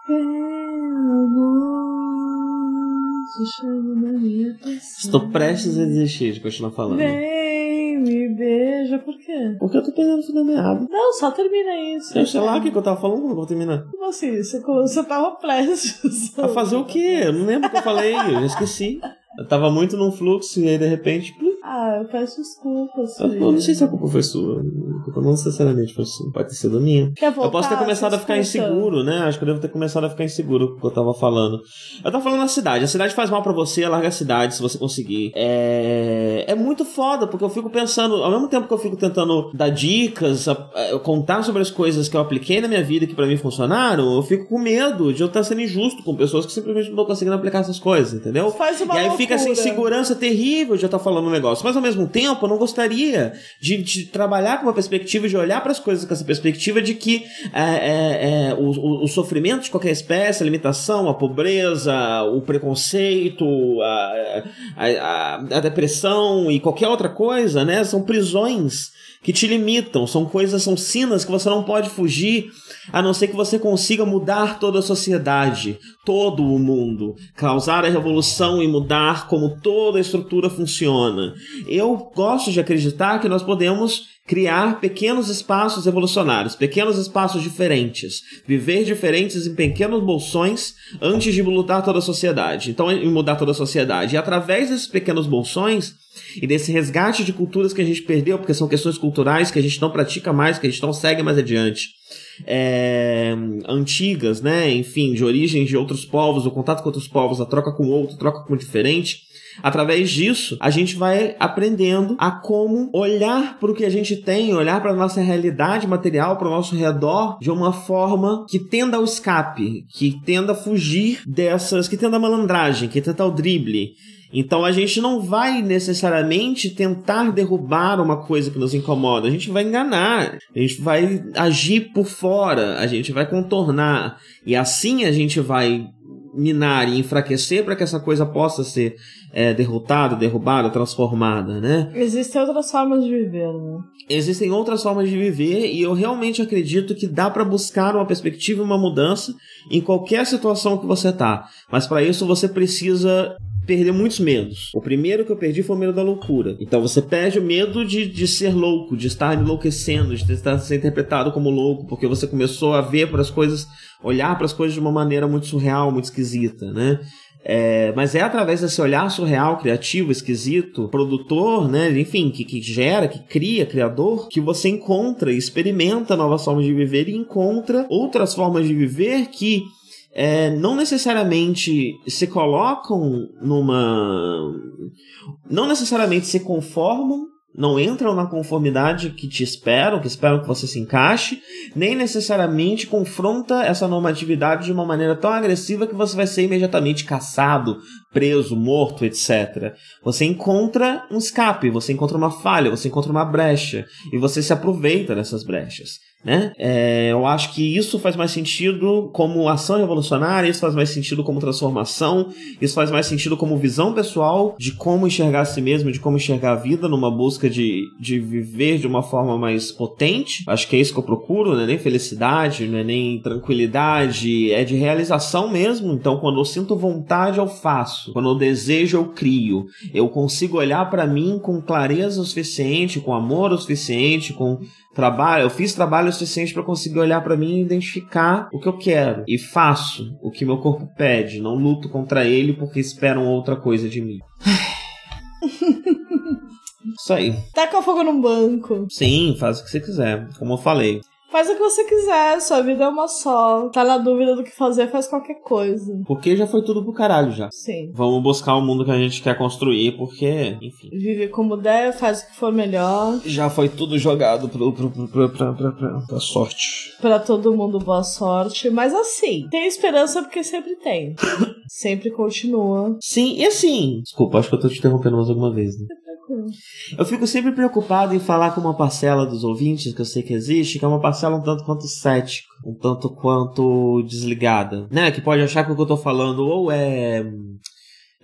Speaker 2: estou prestes a desistir de continuar falando.
Speaker 4: Vem, me beija, por quê?
Speaker 2: Porque eu tô perdendo o fio da meada.
Speaker 4: Não, só termina isso.
Speaker 2: Eu sei lá o que, que eu tava falando eu vou terminar.
Speaker 4: Como assim? Você, você tava prestes.
Speaker 2: A fazer o quê? Eu não lembro o que eu falei, eu esqueci. Eu tava muito num fluxo e aí de repente. plum,
Speaker 4: Ah, eu peço desculpas.
Speaker 2: Eu eu não sei se a culpa foi sua. A culpa não necessariamente foi sua. Pode ter sido minha.
Speaker 4: Voltar?
Speaker 2: Eu posso ter começado a ficar inseguro, né? Acho que eu devo ter começado a ficar inseguro com o que eu tava falando. Eu tava falando na cidade. A cidade faz mal pra você, larga a cidade se você conseguir. É... é muito foda, porque eu fico pensando, ao mesmo tempo que eu fico tentando dar dicas, contar sobre as coisas que eu apliquei na minha vida e que pra mim funcionaram, eu fico com medo de eu estar sendo injusto com pessoas que simplesmente não estão conseguindo aplicar essas coisas, entendeu?
Speaker 4: Faz uma
Speaker 2: E aí fica essa
Speaker 4: loucura.
Speaker 2: insegurança terrível de eu estar falando um negócio. Mas ao mesmo tempo, eu não gostaria de, de trabalhar com uma perspectiva, de olhar para as coisas com essa perspectiva de que é, é, é, o, o- o sofrimento de qualquer espécie, a limitação, a pobreza, o preconceito, a, a, a, a depressão e qualquer outra coisa, né? São prisões que te limitam, são coisas, são sinas que você não pode fugir, a não ser que você consiga mudar toda a sociedade, todo o mundo, causar a revolução e mudar como toda a estrutura funciona. Eu gosto de acreditar que nós podemos criar pequenos espaços evolucionários, pequenos espaços diferentes, viver diferentes em pequenos bolsões antes de mudar toda a sociedade. Então, mudar toda a sociedade. E através desses pequenos bolsões e desse resgate de culturas que a gente perdeu, porque são questões culturais que a gente não pratica mais, que a gente não segue mais adiante. É, antigas, né? Enfim, de origens de outros povos, o contato com outros povos, a troca com outro, troca com diferente. Através disso, a gente vai aprendendo a como olhar para o que a gente tem, olhar para a nossa realidade material, para o nosso redor, de uma forma que tenda ao escape, que tenda a fugir dessas, que tenda a malandragem, que tenda ao drible. Então a gente não vai necessariamente tentar derrubar uma coisa que nos incomoda, a gente vai enganar, a gente vai agir por fora, a gente vai contornar, e assim a gente vai minar e enfraquecer para que essa coisa possa ser é, derrotada, derrubada, transformada, né?
Speaker 4: Existem outras formas de viver, né?
Speaker 2: Existem outras formas de viver e eu realmente acredito que dá para buscar uma perspectiva e uma mudança em qualquer situação que você tá. Mas para isso você precisa perder muitos medos. O primeiro que eu perdi foi o medo da loucura. Então você perde o medo de, de ser louco, de estar enlouquecendo, de estar ser interpretado como louco, porque você começou a ver para as coisas, olhar para as coisas de uma maneira muito surreal, muito esquisita, né? É, mas é através desse olhar surreal, criativo, esquisito, produtor, né? Enfim, que, que gera, que cria, criador, que você encontra e experimenta novas formas de viver e encontra outras formas de viver que é, não necessariamente se colocam numa. Não necessariamente se conformam, não entram na conformidade que te esperam, que esperam que você se encaixe, nem necessariamente confronta essa normatividade de uma maneira tão agressiva que você vai ser imediatamente caçado, preso, morto, etc. Você encontra um escape, você encontra uma falha, você encontra uma brecha, e você se aproveita dessas brechas. Né? É, eu acho que isso faz mais sentido como ação revolucionária, isso faz mais sentido como transformação, isso faz mais sentido como visão pessoal de como enxergar a si mesmo, de como enxergar a vida numa busca de, de viver de uma forma mais potente. Acho que é isso que eu procuro, não é nem felicidade, não é nem tranquilidade, é de realização mesmo. Então, quando eu sinto vontade, eu faço. Quando eu desejo, eu crio. Eu consigo olhar para mim com clareza o suficiente, com amor o suficiente, com trabalho, eu fiz trabalho suficiente para conseguir olhar para mim e identificar o que eu quero e faço o que meu corpo pede, não luto contra ele porque esperam outra coisa de mim. Isso aí.
Speaker 4: Taca fogo num banco.
Speaker 2: Sim, faz o que você quiser, como eu falei.
Speaker 4: Faz o que você quiser, sua vida é uma só. Tá na dúvida do que fazer, faz qualquer coisa.
Speaker 2: Porque já foi tudo pro caralho já.
Speaker 4: Sim.
Speaker 2: Vamos buscar o mundo que a gente quer construir, porque, enfim.
Speaker 4: Vive como der, faz o que for melhor.
Speaker 2: Já foi tudo jogado pro, pro, pro, pro, pra, pra, pra, pra sorte.
Speaker 4: Pra todo mundo, boa sorte. Mas assim, tem esperança porque sempre tem. sempre continua.
Speaker 2: Sim, e assim. Desculpa, acho que eu tô te interrompendo mais alguma vez, né? Eu fico sempre preocupado em falar com uma parcela dos ouvintes, que eu sei que existe, que é uma parcela um tanto quanto cética, um tanto quanto desligada, né? Que pode achar que o que eu tô falando ou é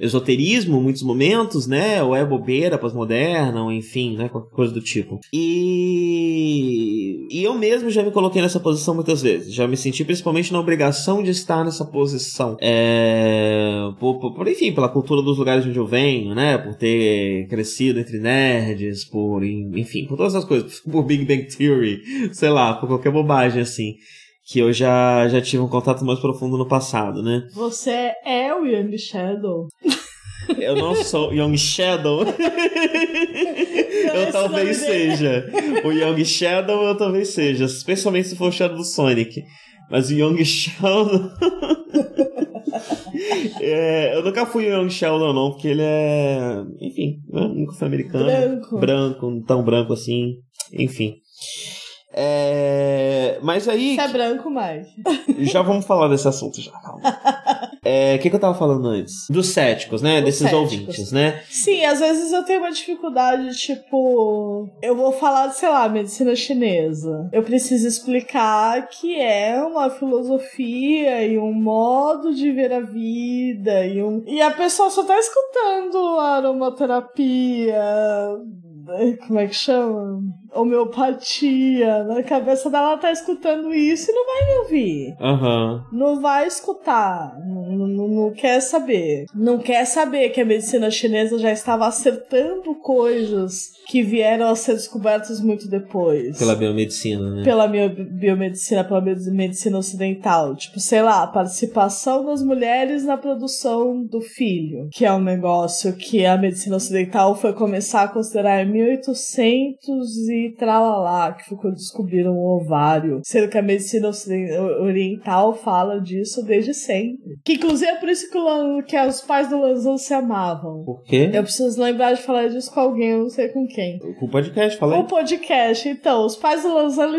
Speaker 2: esoterismo em muitos momentos, né? Ou é bobeira pós-moderna, ou enfim, né? Qualquer coisa do tipo. E... e eu mesmo já me coloquei nessa posição muitas vezes. Já me senti principalmente na obrigação de estar nessa posição. É... Por, por, enfim, pela cultura dos lugares onde eu venho, né? Por ter crescido entre nerds, por, enfim, por todas essas coisas. Por Big Bang Theory, sei lá, por qualquer bobagem assim que eu já, já tive um contato mais profundo no passado, né?
Speaker 4: Você é o Young Shadow.
Speaker 2: Eu não sou Young Shadow. eu talvez seja. O Young Shadow eu talvez seja. Especialmente se for o Shadow do Sonic. Mas o Young Sheldon. é, eu nunca fui Young Sheldon, não, porque ele é. Enfim, nunca fui americano.
Speaker 4: Branco.
Speaker 2: Branco, tão branco assim. Enfim. É... Mas aí.
Speaker 4: Você é branco, mais.
Speaker 2: Já vamos falar desse assunto já, calma. É, o que, que eu tava falando antes? Dos céticos, né?
Speaker 4: Dos
Speaker 2: Desses
Speaker 4: céticos.
Speaker 2: ouvintes, né?
Speaker 4: Sim, às vezes eu tenho uma dificuldade, tipo, eu vou falar, sei lá, medicina chinesa. Eu preciso explicar que é uma filosofia e um modo de ver a vida e um. E a pessoa só tá escutando aromaterapia. Como é que chama? Homeopatia. Na cabeça dela tá escutando isso e não vai me ouvir.
Speaker 2: Aham.
Speaker 4: Não vai escutar, não, não- não quer saber. Não quer saber que a medicina chinesa já estava acertando coisas que vieram a ser descobertas muito depois.
Speaker 2: Pela biomedicina, né?
Speaker 4: Pela bio- biomedicina, pela med- medicina ocidental. Tipo, sei lá, a participação das mulheres na produção do filho. Que é um negócio que a medicina ocidental foi começar a considerar em 1800 e tralalá, que foi quando descobriram o ovário. Sendo que a medicina oriental fala disso desde sempre. Que inclusive é por isso que, o que os pais do Lanzão se amavam.
Speaker 2: Por quê?
Speaker 4: Eu preciso lembrar de falar disso com alguém, eu não sei com quem.
Speaker 2: Com o podcast, falei.
Speaker 4: O podcast, então, os pais do Lanzani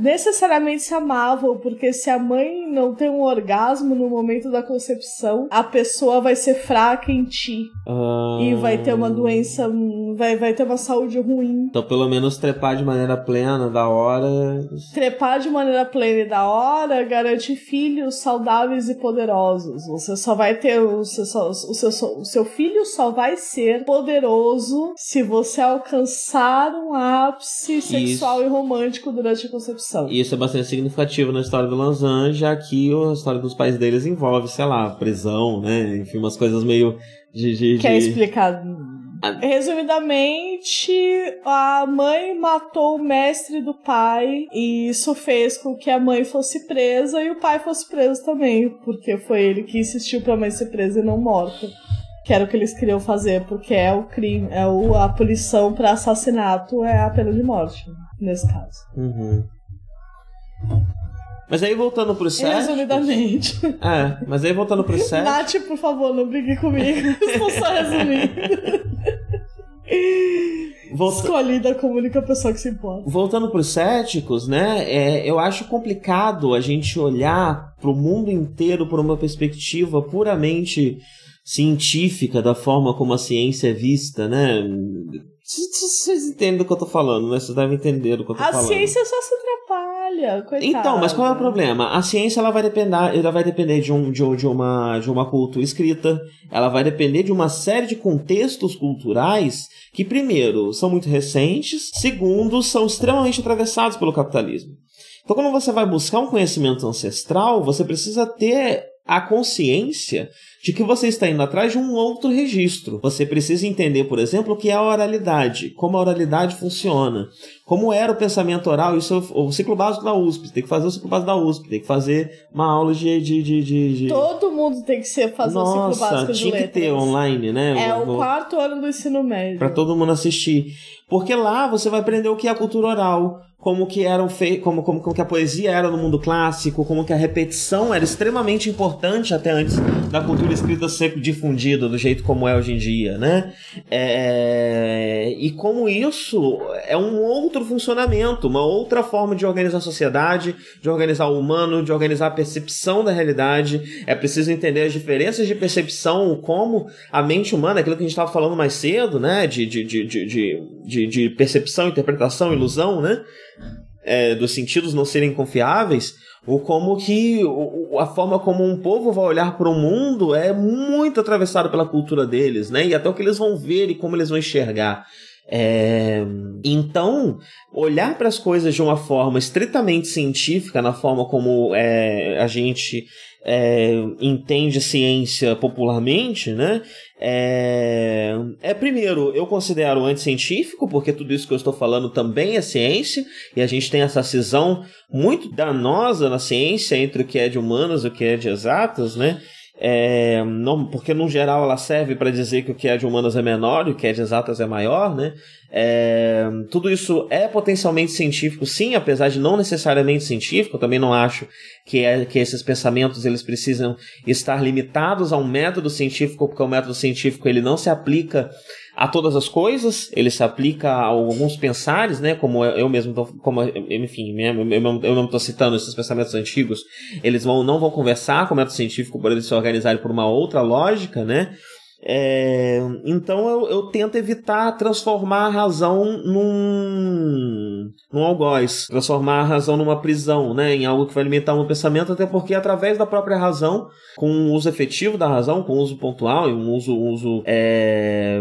Speaker 4: necessariamente se amavam, porque se a mãe não tem um orgasmo no momento da concepção, a pessoa vai ser fraca em ti
Speaker 2: Ah,
Speaker 4: e vai ter uma doença, vai, vai ter uma saúde ruim.
Speaker 2: Então, pelo menos trepar de maneira plena, da hora.
Speaker 4: Trepar de maneira plena e da hora garante filhos saudáveis e poderosos. Você só vai ter. O seu, o seu, o seu filho só vai ser poderoso se você alcançar um ápice sexual e romântico durante a concepção.
Speaker 2: E isso é bastante significativo na história do Lanzan, já que a história dos pais deles envolve, sei lá, prisão, né? Enfim, umas coisas meio de. de,
Speaker 4: Quer
Speaker 2: de-
Speaker 4: explicar? Resumidamente, a mãe matou o mestre do pai e isso fez com que a mãe fosse presa e o pai fosse preso também, porque foi ele que insistiu pra mãe ser presa e não morta. Que era o que eles queriam fazer, porque é o crime, é o, a punição pra assassinato é a pena de morte, nesse caso.
Speaker 2: Uhum. Mas aí voltando pro set.
Speaker 4: Resumidamente.
Speaker 2: É, mas aí voltando pro set.
Speaker 4: Nath, por favor, não brigue comigo. Estou só resumindo.
Speaker 2: volta-
Speaker 4: Escolhida como a única pessoa que se importa.
Speaker 2: Voltando para os céticos, né? é, eu acho complicado a gente olhar para o mundo inteiro por uma perspectiva puramente científica da forma como a ciência é vista, né? Vocês entendem do que eu tô falando, né? Vocês devem entender do que eu tô
Speaker 4: A
Speaker 2: falando.
Speaker 4: ciência só se atrapalha, coitada.
Speaker 2: Então, mas qual é o problema? A ciência ela vai depender, ela vai depender de, um, de, de uma, de uma cultura escrita, ela vai depender de uma série de contextos culturais que, primeiro, são muito recentes, segundo, são extremamente atravessados pelo capitalismo. Então, quando você vai buscar um conhecimento ancestral, você precisa ter a consciência de que você está indo atrás de um outro registro. Você precisa entender, por exemplo, o que é a oralidade, como a oralidade funciona, como era o pensamento oral, isso é o o ciclo básico da USP, tem que fazer o ciclo básico da USP, tem que fazer uma aula de... de, de, de, de-
Speaker 4: Todo mundo tem que ser fazer o ciclo
Speaker 2: Nossa,
Speaker 4: básico de
Speaker 2: tinha que ter online, né?
Speaker 4: É o
Speaker 2: vou-
Speaker 4: quarto ano do ensino médio.
Speaker 2: Pra todo mundo assistir. Porque lá você vai aprender o que é a cultura oral, como que eram fei como, como, como que a poesia era no mundo clássico, como que a repetição era extremamente importante até antes da cultura escrita ser difundida do jeito como é hoje em dia, né? É, E como isso é um outro funcionamento, uma outra forma de organizar a sociedade, de organizar o humano, de organizar a percepção da realidade. É preciso entender as diferenças de percepção, como a mente humana, aquilo que a gente estava falando mais cedo, né? De, de, de, de, de, de- percepção, interpretação, ilusão, né? É, dos sentidos não serem confiáveis, ou como que a forma como um povo vai olhar para o mundo é muito atravessado pela cultura deles, né? E até o que eles vão ver e como eles vão enxergar. É, Então, olhar para as coisas de uma forma estritamente científica, na forma como é, a gente é, entende ciência popularmente, né? É, é, primeiro, eu considero anticientífico, porque tudo isso que eu estou falando também é ciência, e a gente tem essa cisão muito danosa na ciência entre o que é de humanas e o que é de exatas, né? É, não, porque no geral ela serve para dizer que o que é de humanas é menor e o que é de exatas é maior, né? É, tudo isso é potencialmente científico, sim, apesar de não necessariamente científico. Eu também não acho que, é, que esses pensamentos eles precisam estar limitados a um método científico, porque o método científico ele não se aplica a todas as coisas, ele se aplica a alguns pensares, né? Como eu mesmo, tô, como enfim, né, eu, eu, eu não estou citando esses pensamentos antigos, eles vão, não vão conversar com o método científico por eles se organizarem por uma outra lógica, né? É, então eu, eu tento evitar transformar a razão num, num algoz, transformar a razão numa prisão, né, em algo que vai limitar meu pensamento, até porque através da própria razão, com o uso efetivo da razão, com o uso pontual e um uso, um uso é,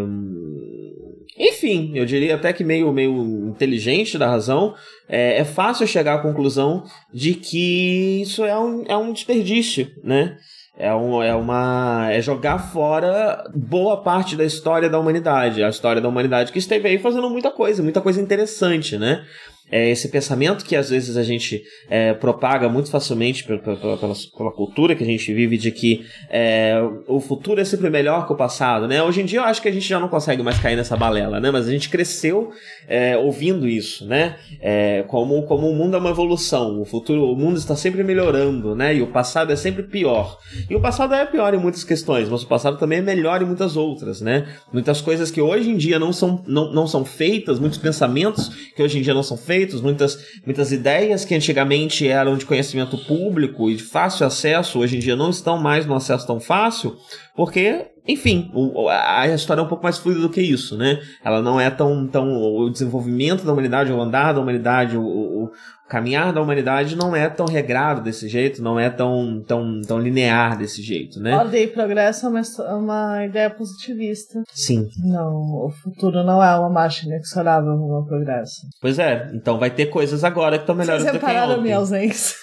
Speaker 2: enfim, eu diria até que meio, meio inteligente da razão, é, é fácil chegar à conclusão de que isso é um, é um desperdício, né? É, um, é uma. É jogar fora boa parte da história da humanidade. A história da humanidade que esteve aí fazendo muita coisa, muita coisa interessante, né? É esse pensamento que às vezes a gente é, propaga muito facilmente pela, pela, pela, pela cultura que a gente vive de que é, o futuro é sempre melhor que o passado, né? Hoje em dia eu acho que a gente já não consegue mais cair nessa balela, né? Mas a gente cresceu é, ouvindo isso, né? É, como, como o mundo é uma evolução, o futuro, o mundo está sempre melhorando, né? E o passado é sempre pior. E o passado é pior em muitas questões, mas o passado também é melhor em muitas outras, né? Muitas coisas que hoje em dia não são, não, não são feitas, muitos pensamentos que hoje em dia não são feitos, muitas, muitas ideias que antigamente eram de conhecimento público e de fácil acesso, hoje em dia não estão mais no acesso tão fácil, porque, enfim, o- a a história é um pouco mais fluida do que isso, né? Ela não é tão, tão. O desenvolvimento da humanidade, o andar da humanidade, o, o- caminhar da humanidade não é tão regrado desse jeito, não é tão, tão, tão linear desse jeito, né?
Speaker 4: Ordem e progresso é uma, é uma ideia positivista.
Speaker 2: Sim.
Speaker 4: Não, o futuro não é uma marcha inexorável no progresso.
Speaker 2: Pois é, então vai ter coisas agora que estão melhores
Speaker 4: Vocês
Speaker 2: do que ontem.
Speaker 4: minha ausência?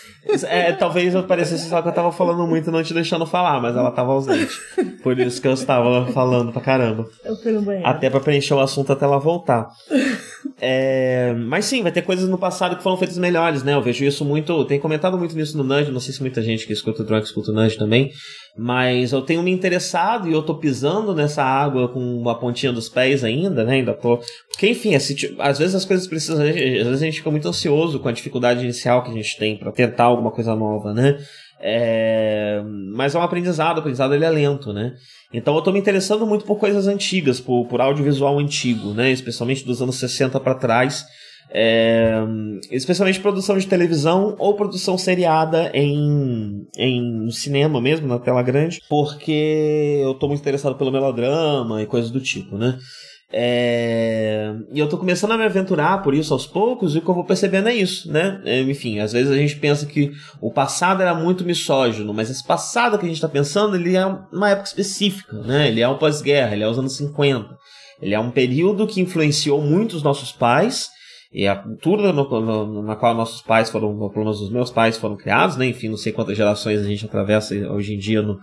Speaker 2: É, talvez eu parecesse só que eu tava falando muito e não te deixando falar, mas ela tava ausente. Por isso que eu estava falando pra caramba.
Speaker 4: Eu fui no banheiro.
Speaker 2: Até pra preencher o assunto até ela voltar. É, mas sim, vai ter coisas no passado que foram feitas melhores, né? Eu vejo isso muito. Tenho comentado muito nisso no Nudge, não sei se muita gente que escuta o Drunk escuta o Nudge também. Mas eu tenho me interessado e eu tô pisando nessa água com a pontinha dos pés ainda, né? Ainda tô. Porque, enfim, tipo- às vezes as coisas precisam. Às vezes a gente fica muito ansioso com a dificuldade inicial que a gente tem pra tentar alguma coisa nova, né? É, mas é um aprendizado, o aprendizado ele é lento, né? Então eu tô me interessando muito por coisas antigas, por, por audiovisual antigo, né? Especialmente dos anos 60 para trás. É, especialmente produção de televisão ou produção seriada em, em cinema mesmo, na tela grande, porque eu tô muito interessado pelo melodrama e coisas do tipo, né? É... E eu tô começando a me aventurar por isso aos poucos, e o que eu vou percebendo é isso, né? É, enfim, às vezes a gente pensa que o passado era muito misógino, mas esse passado que a gente tá pensando, ele é uma época específica, né? Ele é o pós-guerra, ele é os anos 50. Ele é um período que influenciou muito os nossos pais, e a cultura no, no, na qual nossos pais foram, pelo menos os meus pais foram criados, né? Enfim, não sei quantas gerações a gente atravessa hoje em dia no,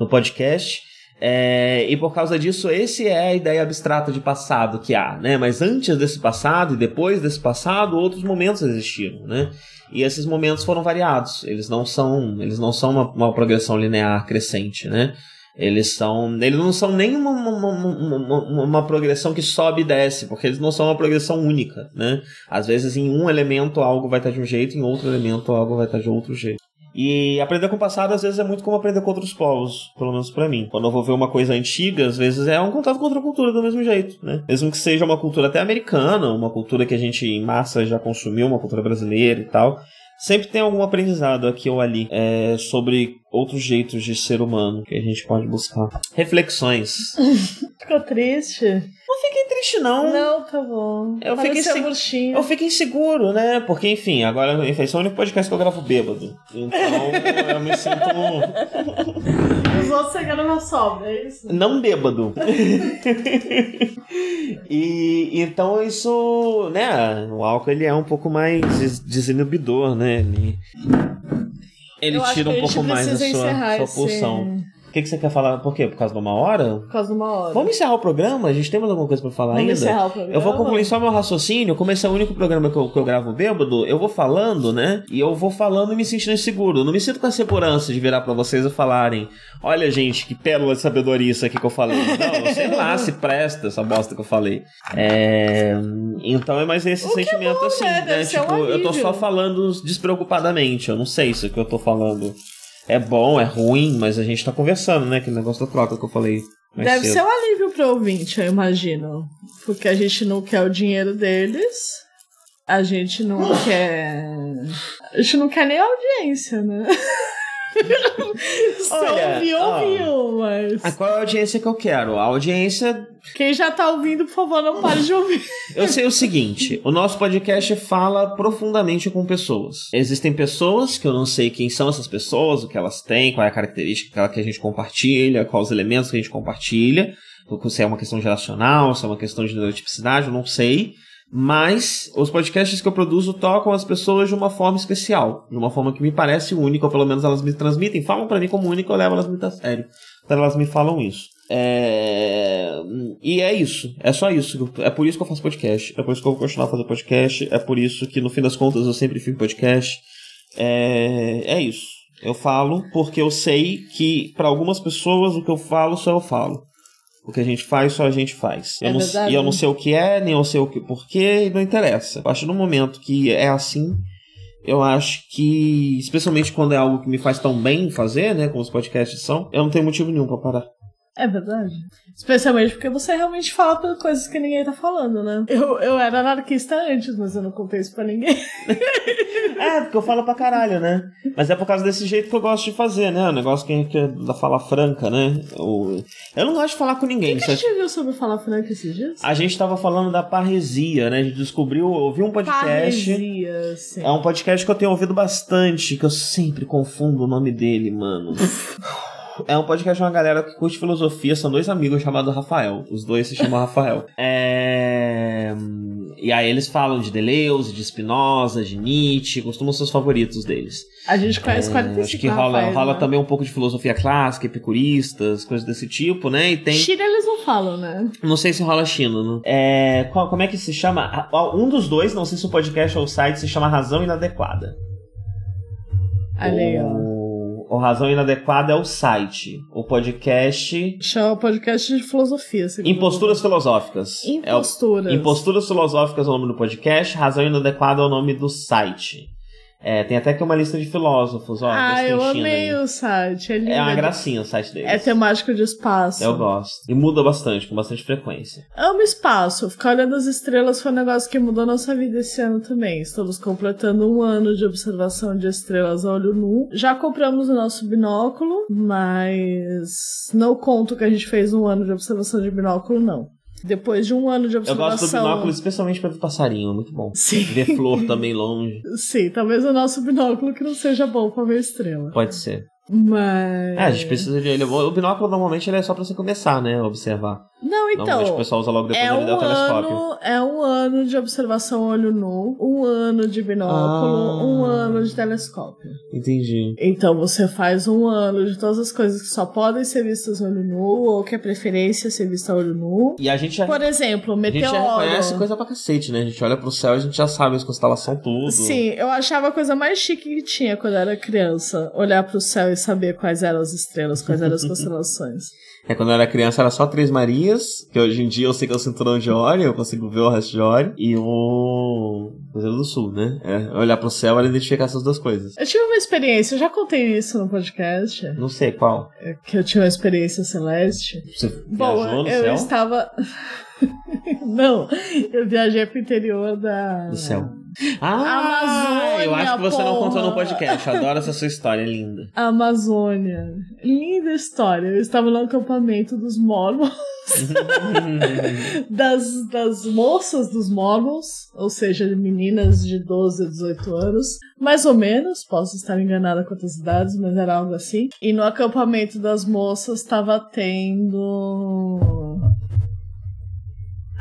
Speaker 2: no podcast. É, e por causa disso, esse é a ideia abstrata de passado que há, né? Mas antes desse passado e depois desse passado, outros momentos existiram, né? E esses momentos foram variados. Eles não são, eles não são uma, uma progressão linear crescente, né? Eles são. Eles não são nem uma, uma, uma, uma, progressão que sobe e desce, porque eles não são uma progressão única, né? Às vezes em um elemento algo vai estar de um jeito, em outro elemento algo vai estar de outro jeito. E aprender com o passado, às vezes, é muito como aprender com outros povos, pelo menos para mim. Quando eu vou ver uma coisa antiga, às vezes é um contato com outra cultura do mesmo jeito, né? Mesmo que seja uma cultura até americana, uma cultura que a gente em massa já consumiu, uma cultura brasileira e tal. Sempre tem algum aprendizado aqui ou ali é, sobre outros jeitos de ser humano que a gente pode buscar. Reflexões.
Speaker 4: Ficou triste?
Speaker 2: Não fiquei triste, não.
Speaker 4: Não, tá bom.
Speaker 2: Eu fiquei, inseg... eu fiquei inseguro, né? Porque, enfim, agora esse é o único podcast que eu gravo bêbado. Então eu me sinto.
Speaker 4: Os outros você grava sobra, é isso?
Speaker 2: Não bêbado. e então isso, né? O álcool ele é um pouco mais desinibidor, né? Ele, ele tira um pouco mais a sua, sua pulsão. Esse... O que, que você quer falar? Por quê? Por causa de uma hora?
Speaker 4: Por causa de uma hora.
Speaker 2: Vamos encerrar o programa? A gente tem mais alguma coisa pra falar
Speaker 4: Vamos
Speaker 2: ainda?
Speaker 4: encerrar o programa.
Speaker 2: Eu vou concluir só meu raciocínio. Como esse é o único programa que eu, que eu gravo bêbado, eu vou falando, né? E eu vou falando e me sentindo inseguro. Não me sinto com a segurança de virar pra vocês e falarem: Olha, gente, que pérola de sabedoria isso aqui que eu falei. Não, sei lá se presta essa bosta que eu falei. É... Então é mais esse
Speaker 4: O é
Speaker 2: sentimento
Speaker 4: bom,
Speaker 2: assim,
Speaker 4: né?
Speaker 2: né?
Speaker 4: Ser um
Speaker 2: Tipo, eu tô só falando despreocupadamente. Eu não sei se o que eu tô falando é bom, é ruim, mas a gente tá conversando, né? Aquele negócio da troca que eu falei
Speaker 4: Deve
Speaker 2: cedo.
Speaker 4: ser um alívio pro ouvinte, eu imagino. Porque a gente não quer o dinheiro deles. A gente não quer. A gente não quer nem audiência, né?
Speaker 2: Olha,
Speaker 4: ouviu, ouviu, mas.
Speaker 2: Ah, qual é a audiência que eu quero? A audiência.
Speaker 4: Quem já tá ouvindo, por favor, não pare de ouvir.
Speaker 2: Eu sei o seguinte: o nosso podcast fala profundamente com pessoas. Existem pessoas que eu não sei quem são essas pessoas, o que elas têm, qual é a característica que a gente compartilha, quais os elementos que a gente compartilha. Se é uma questão geracional, se é uma questão de neurotipicidade, eu não sei. Mas os podcasts que eu produzo tocam as pessoas de uma forma especial, de uma forma que me parece única, ou pelo menos elas me transmitem, falam pra mim como única, eu levo elas muito a sério. Então elas me falam isso. É... E é isso, é só isso. É por isso que eu faço podcast, é por isso que eu vou continuar fazer podcast, é por isso que no fim das contas eu sempre fico podcast. É, é isso. Eu falo porque eu sei que para algumas pessoas o que eu falo só eu falo. O que a gente faz, só a gente faz. Eu
Speaker 4: É
Speaker 2: não,
Speaker 4: verdade,
Speaker 2: e eu não
Speaker 4: né?
Speaker 2: sei o que é, nem eu sei o que porquê, e não interessa. Eu acho que no momento que é assim, eu acho que, especialmente quando é algo que me faz tão bem fazer, né, como os podcasts são, eu não tenho motivo nenhum pra parar.
Speaker 4: É verdade. Especialmente porque você realmente fala coisas que ninguém tá falando, né? Eu, eu era anarquista antes, mas eu não contei isso pra ninguém.
Speaker 2: É, porque eu falo pra caralho, né? Mas é por causa desse jeito que eu gosto de fazer, né? O negócio que, que é da fala franca, né? Eu, eu não gosto de falar com ninguém.
Speaker 4: O que a
Speaker 2: Você-
Speaker 4: gente viu sobre falar franco esses dias?
Speaker 2: A gente tava falando da parresia, né? A gente descobriu, ouviu um podcast.
Speaker 4: Parresia, sim.
Speaker 2: É um podcast que eu tenho ouvido bastante, que eu sempre confundo o nome dele, mano. É um podcast de uma galera que curte filosofia, são dois amigos chamados Rafael. Os dois se chamam Rafael. É... E aí eles falam de Deleuze, de Spinoza, de Nietzsche, costumam ser os favoritos deles.
Speaker 4: A gente conhece
Speaker 2: É,
Speaker 4: 45
Speaker 2: acho que rola,
Speaker 4: Rafael,
Speaker 2: rola
Speaker 4: né?
Speaker 2: também um pouco de filosofia clássica, epicuristas, coisas desse tipo, né? E tem.
Speaker 4: China eles não falam, né?
Speaker 2: Não sei se rola China, né? É, qual- como é que se chama? Ah, Um dos dois, não sei se o podcast ou o site, se chama Razão Inadequada.
Speaker 4: Olha aí, ó.
Speaker 2: O Razão Inadequada é o site. O podcast.
Speaker 4: Chama podcast de filosofia.
Speaker 2: Imposturas Filosóficas.
Speaker 4: o-
Speaker 2: É o-
Speaker 4: Imposturas.
Speaker 2: Imposturas Filosóficas é o nome do podcast, Razão Inadequada é o nome do site. É, tem até aqui uma lista de filósofos, ó.
Speaker 4: Ah, eu
Speaker 2: China
Speaker 4: amei
Speaker 2: aí.
Speaker 4: o site. É, lindo.
Speaker 2: É uma gracinha o site deles.
Speaker 4: É temático de espaço.
Speaker 2: Eu gosto. E muda bastante, com bastante frequência.
Speaker 4: Amo espaço. Ficar olhando as estrelas foi um negócio que mudou nossa vida esse ano também. Estamos completando um ano de observação de estrelas a olho nu. Já compramos o nosso binóculo, mas não conto que a gente fez um ano de observação de binóculo, não. Depois de um ano de
Speaker 2: Eu
Speaker 4: observação.
Speaker 2: gosto do binóculo especialmente pra ver passarinho, é muito bom.
Speaker 4: Sim.
Speaker 2: Ver flor também longe.
Speaker 4: Sim, talvez o nosso binóculo que não seja bom pra ver estrela.
Speaker 2: Pode ser.
Speaker 4: Mas.
Speaker 2: É, a gente precisa de ele. O binóculo normalmente ele é só pra você começar, né? a Observar.
Speaker 4: Não,
Speaker 2: Normalmente o
Speaker 4: então.
Speaker 2: pessoal usa logo depois
Speaker 4: É um,
Speaker 2: telescópio.
Speaker 4: ano, é um ano de observação olho nu, um ano de binóculo,
Speaker 2: Ah.
Speaker 4: um ano de telescópio.
Speaker 2: Entendi.
Speaker 4: Então você faz um ano de todas as coisas que só podem ser vistas olho nu, ou que é preferência ser vista olho nu.
Speaker 2: E a gente já,
Speaker 4: Por exemplo,
Speaker 2: a gente já
Speaker 4: meteoro.
Speaker 2: reconhece coisa pra cacete, né? A gente olha pro céu e a gente já sabe as constelações tudo.
Speaker 4: Sim, eu achava a coisa mais chique que tinha quando eu era criança. Olhar pro céu e saber quais eram as estrelas, quais eram as constelações.
Speaker 2: É, quando eu era criança era só Três Marias, que hoje em dia eu sei que é o cinturão de Órion, eu consigo ver o resto de Órion, e o Cruzeiro do Sul, né? É, olhar pro céu e identificar essas duas coisas.
Speaker 4: Eu tive uma experiência, eu já contei isso no podcast,
Speaker 2: Não sei qual.
Speaker 4: é que eu tinha uma experiência celeste.
Speaker 2: Você
Speaker 4: Bom,
Speaker 2: viajou no
Speaker 4: eu
Speaker 2: céu?
Speaker 4: estava. Não, eu viajei pro interior da.
Speaker 2: Do céu. Ah,
Speaker 4: Amazônia,
Speaker 2: eu acho que você não contou no
Speaker 4: porra.
Speaker 2: podcast. Eu adoro essa sua história, é linda.
Speaker 4: Amazônia. Linda história. Eu estava no acampamento dos Mormons. das, das moças dos Mormons, ou seja, meninas de 12 a 18 anos, mais ou menos, posso estar enganada com as idades, mas era algo assim. E no acampamento das moças estava tendo.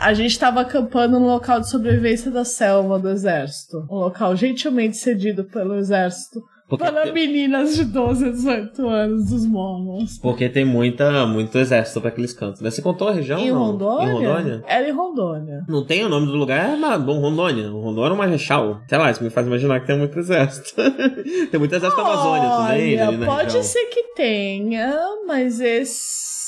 Speaker 4: A gente estava acampando no local de sobrevivência da selva do exército. Um local gentilmente cedido pelo exército
Speaker 2: Porque,
Speaker 4: para meninas de 12 a 18 anos dos Mormons.
Speaker 2: porque tem muita, muito exército pra aqueles cantos, né? Você contou a região?
Speaker 4: Em? Rondônia?
Speaker 2: Em Rondônia?
Speaker 4: Era em Rondônia.
Speaker 2: Não tem o nome do lugar, é na- bom, Rondônia. Rondônia é uma Marechal. Sei lá, isso me faz imaginar que tem muito exército. tem muito exército na Amazônia também,
Speaker 4: Olha,
Speaker 2: na
Speaker 4: pode ser que tenha, mas esse.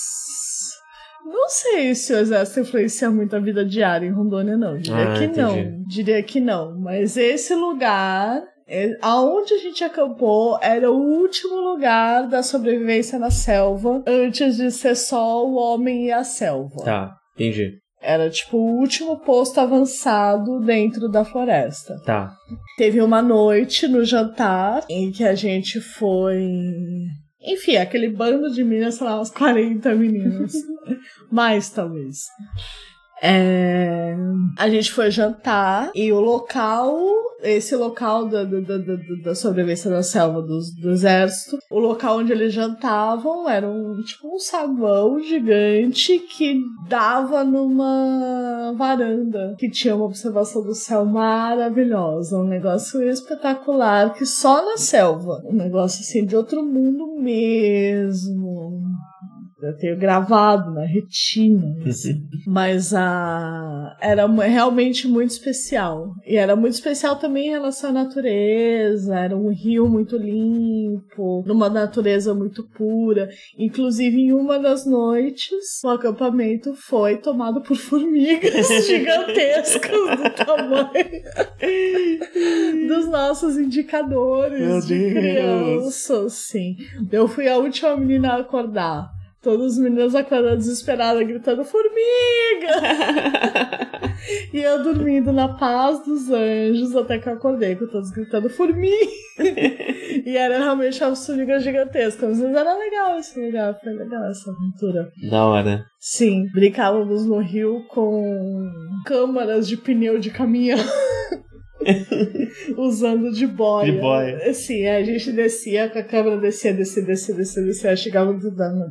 Speaker 4: Não sei se o exército influencia muito a vida diária em Rondônia, não. Diria
Speaker 2: Ah,
Speaker 4: que
Speaker 2: entendi.
Speaker 4: não. Diria que não. Mas esse lugar, é- aonde a gente acampou, era o último lugar da sobrevivência na selva, antes de ser só o homem e a selva.
Speaker 2: Tá, entendi.
Speaker 4: Era tipo o último posto avançado dentro da floresta.
Speaker 2: Tá.
Speaker 4: Teve uma noite no jantar em que a gente foi. Enfim, aquele bando de meninas, sei lá, umas 40 meninas. Mais, talvez. É, A gente foi jantar e o local, esse local da, da, da, da- sobrevivência da selva do, do exército, o local onde eles jantavam era um tipo um saguão gigante que dava numa varanda que tinha uma observação do céu maravilhosa, um negócio espetacular que só na selva, um negócio assim de outro mundo mesmo. Eu tenho gravado na retina. assim. Mas a era mu- realmente muito especial. E era muito especial também em relação à natureza. Era um rio muito limpo, numa natureza muito pura. Inclusive, em uma das noites, o acampamento foi tomado por formigas gigantescas do tamanho dos nossos indicadores
Speaker 2: Meu
Speaker 4: de
Speaker 2: Deus.
Speaker 4: criança. Sim. Eu fui a última menina a acordar. Todas as meninas acordaram desesperadas, gritando formiga! e eu dormindo na paz dos anjos até que eu acordei, com todos gritando formiga! e era realmente uma formiga gigantesca. Mas era legal esse lugar, foi legal essa aventura.
Speaker 2: Da hora.
Speaker 4: Sim, brincávamos no rio com câmaras de pneu de caminhão. Usando de boia.
Speaker 2: De boia.
Speaker 4: Sim, a gente descia, com a câmera descia, descia, descia, descia, descia, chegava em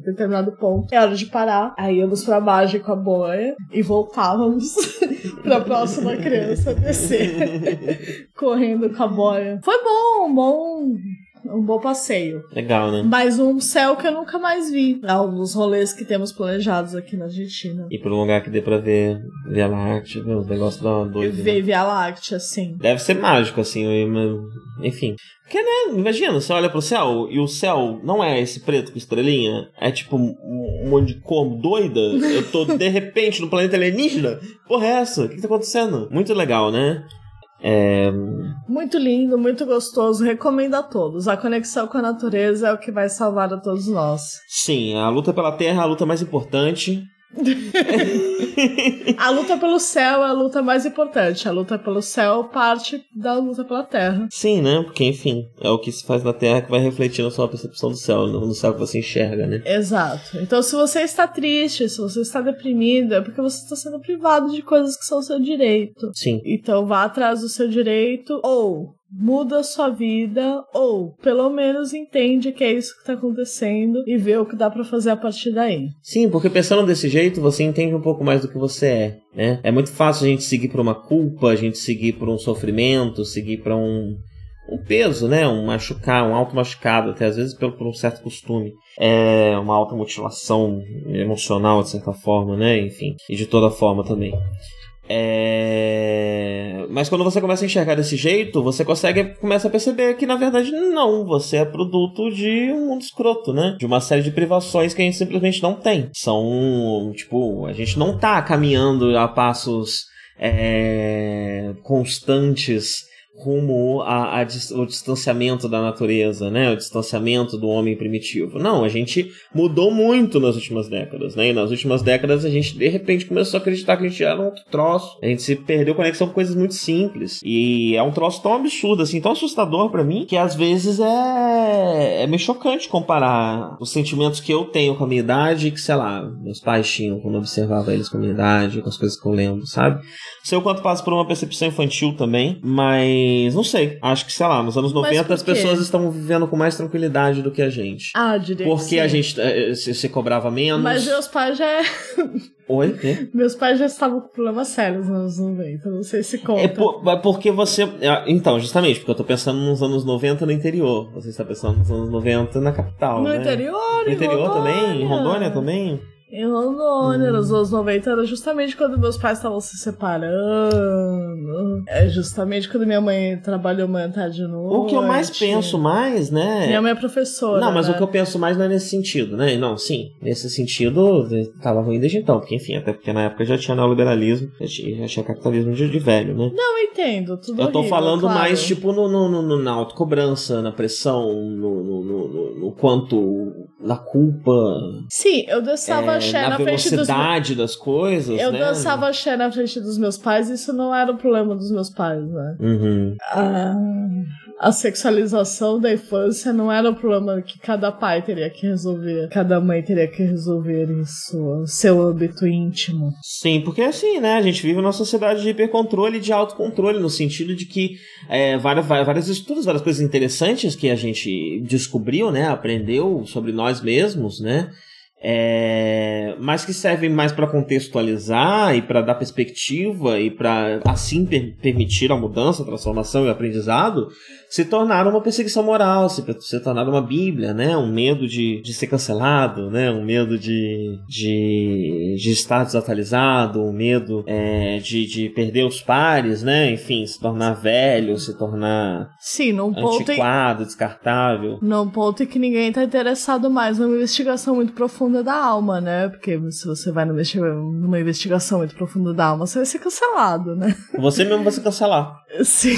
Speaker 4: determinado ponto. Era hora de parar. Aí íamos pra baixo com a boia e voltávamos pra próxima criança descer. correndo com a boia. Foi bom, bom. Um bom passeio.
Speaker 2: Legal, né?
Speaker 4: Mas um céu que eu nunca mais vi. É um dos rolês que temos planejados aqui na Argentina.
Speaker 2: Ir pra um lugar que dê pra ver Via Láctea, ver os negócios da doida. né?
Speaker 4: Ver Via Láctea, sim.
Speaker 2: Deve ser mágico, assim, enfim. Porque, né, imagina, você olha pro céu e o céu não é esse preto com estrelinha, é tipo um, um monte de cor doida. Eu tô, de repente, no planeta alienígena. Porra, é essa? O que, que tá acontecendo? Muito legal, né? É,
Speaker 4: Muito lindo, muito gostoso. Recomendo a todos. A conexão com a natureza é o que vai salvar a todos nós.
Speaker 2: sim, a luta pela Terra é a luta mais importante.
Speaker 4: A luta pelo céu é a luta mais importante. A luta pelo céu parte da luta pela terra.
Speaker 2: Sim, né? Porque, enfim, é o que se faz na Terra que vai refletir na sua percepção do céu, no céu que você enxerga, né?
Speaker 4: Exato. Então, se você está triste, se você está deprimido, é porque você está sendo privado de coisas que são seu direito.
Speaker 2: Sim.
Speaker 4: Então, vá atrás do seu direito ou muda a sua vida ou pelo menos entende que é isso que está acontecendo e vê o que dá para fazer a partir daí.
Speaker 2: Sim, porque pensando desse jeito, você entende um pouco mais do que você é, né? É muito fácil a gente seguir por uma culpa, a gente seguir por um sofrimento, seguir para um um peso, né? Um machucar, um auto machucado, até às vezes pelo, por um certo costume. É uma automutilação emocional, de certa forma, né? Enfim, e de toda forma também. É... Mas quando você começa a enxergar desse jeito, você consegue começa a perceber que na verdade não, você é produto de um mundo escroto, né? De uma série de privações que a gente simplesmente não tem. São, tipo, a gente não tá caminhando a passos é... constantes rumo ao distanciamento da natureza, né? O distanciamento do homem primitivo. Não, a gente mudou muito nas últimas décadas, né? E nas últimas décadas a gente de repente começou a acreditar que a gente era um outro troço. A gente se perdeu conexão com coisas muito simples. E é um troço tão absurdo, assim, tão assustador para mim, que às vezes é, é meio chocante comparar os sentimentos que eu tenho com a minha idade que, sei lá, meus pais tinham quando eu observava eles com a minha idade, com as coisas que eu lembro, sabe? Sei o quanto passa por uma percepção infantil também, mas não sei. Acho que, sei lá, nos anos 90 as pessoas estavam vivendo com mais tranquilidade do que a gente.
Speaker 4: Ah, diria
Speaker 2: Porque
Speaker 4: que
Speaker 2: a gente eh, se, se cobrava menos.
Speaker 4: Mas meus pais já. é-
Speaker 2: Oi? Quê?
Speaker 4: meus pais já estavam com problemas sérios nos anos 90. Não sei se conta.
Speaker 2: É, por- porque você. é, Então, justamente, porque eu tô pensando nos anos 90 no interior. Você está pensando nos anos 90 na capital.
Speaker 4: no
Speaker 2: né?
Speaker 4: interior,
Speaker 2: No interior
Speaker 4: Rondônia.
Speaker 2: também? Em Rondônia também?
Speaker 4: Em Rondônia,
Speaker 2: Hum.
Speaker 4: nos anos 90, era justamente quando meus pais estavam se separando. É justamente quando minha mãe trabalhou manhã tarde de noite.
Speaker 2: O que eu mais penso mais, né?
Speaker 4: Minha mãe é professora.
Speaker 2: Não, mas
Speaker 4: né?
Speaker 2: o que eu penso mais não é nesse sentido, né? Não, sim, nesse sentido tava ruim desde então, porque enfim, até porque na época já tinha neoliberalismo, já tinha, capitalismo de, velho, né?
Speaker 4: Não, eu entendo. Tudo
Speaker 2: Eu tô
Speaker 4: horrível,
Speaker 2: falando
Speaker 4: claro.
Speaker 2: mais, tipo, no, no, no- no- na autocobrança, na pressão, no, no, no, no- no quanto. Na culpa,
Speaker 4: Sim, eu dançava
Speaker 2: é,
Speaker 4: axé
Speaker 2: na
Speaker 4: na frente dos meus
Speaker 2: velocidade das coisas,
Speaker 4: Eu
Speaker 2: né?
Speaker 4: dançava axé na frente dos meus pais, isso não era o problema dos meus pais, né?
Speaker 2: Uhum.
Speaker 4: A, a sexualização da infância não era o problema que cada pai teria que resolver, cada mãe teria que resolver em sua, seu âmbito íntimo.
Speaker 2: Sim, porque assim, né? A gente vive numa sociedade de hipercontrole e de autocontrole, no sentido de que é, várias vários estudos, várias coisas interessantes que a gente descobriu, né? Aprendeu sobre nós mesmos, né? É, mas que servem mais para contextualizar e para dar perspectiva e para assim per- permitir a mudança, a transformação e o aprendizado, se tornaram uma perseguição moral, se, se tornaram uma bíblia, né? Um medo de, de ser cancelado, né? Um medo de, de, de estar desatualizado, um medo é, de, de perder os pares, né? Enfim, se tornar velho, se tornar
Speaker 4: Sim, num ponto, em,
Speaker 2: antiquado, descartável.
Speaker 4: num ponto em que ninguém tá interessado mais numa investigação muito profunda da alma, né? Porque se você vai numa investigação muito profunda da alma, você vai ser cancelado, né?
Speaker 2: Você mesmo vai se cancelar.
Speaker 4: Sim.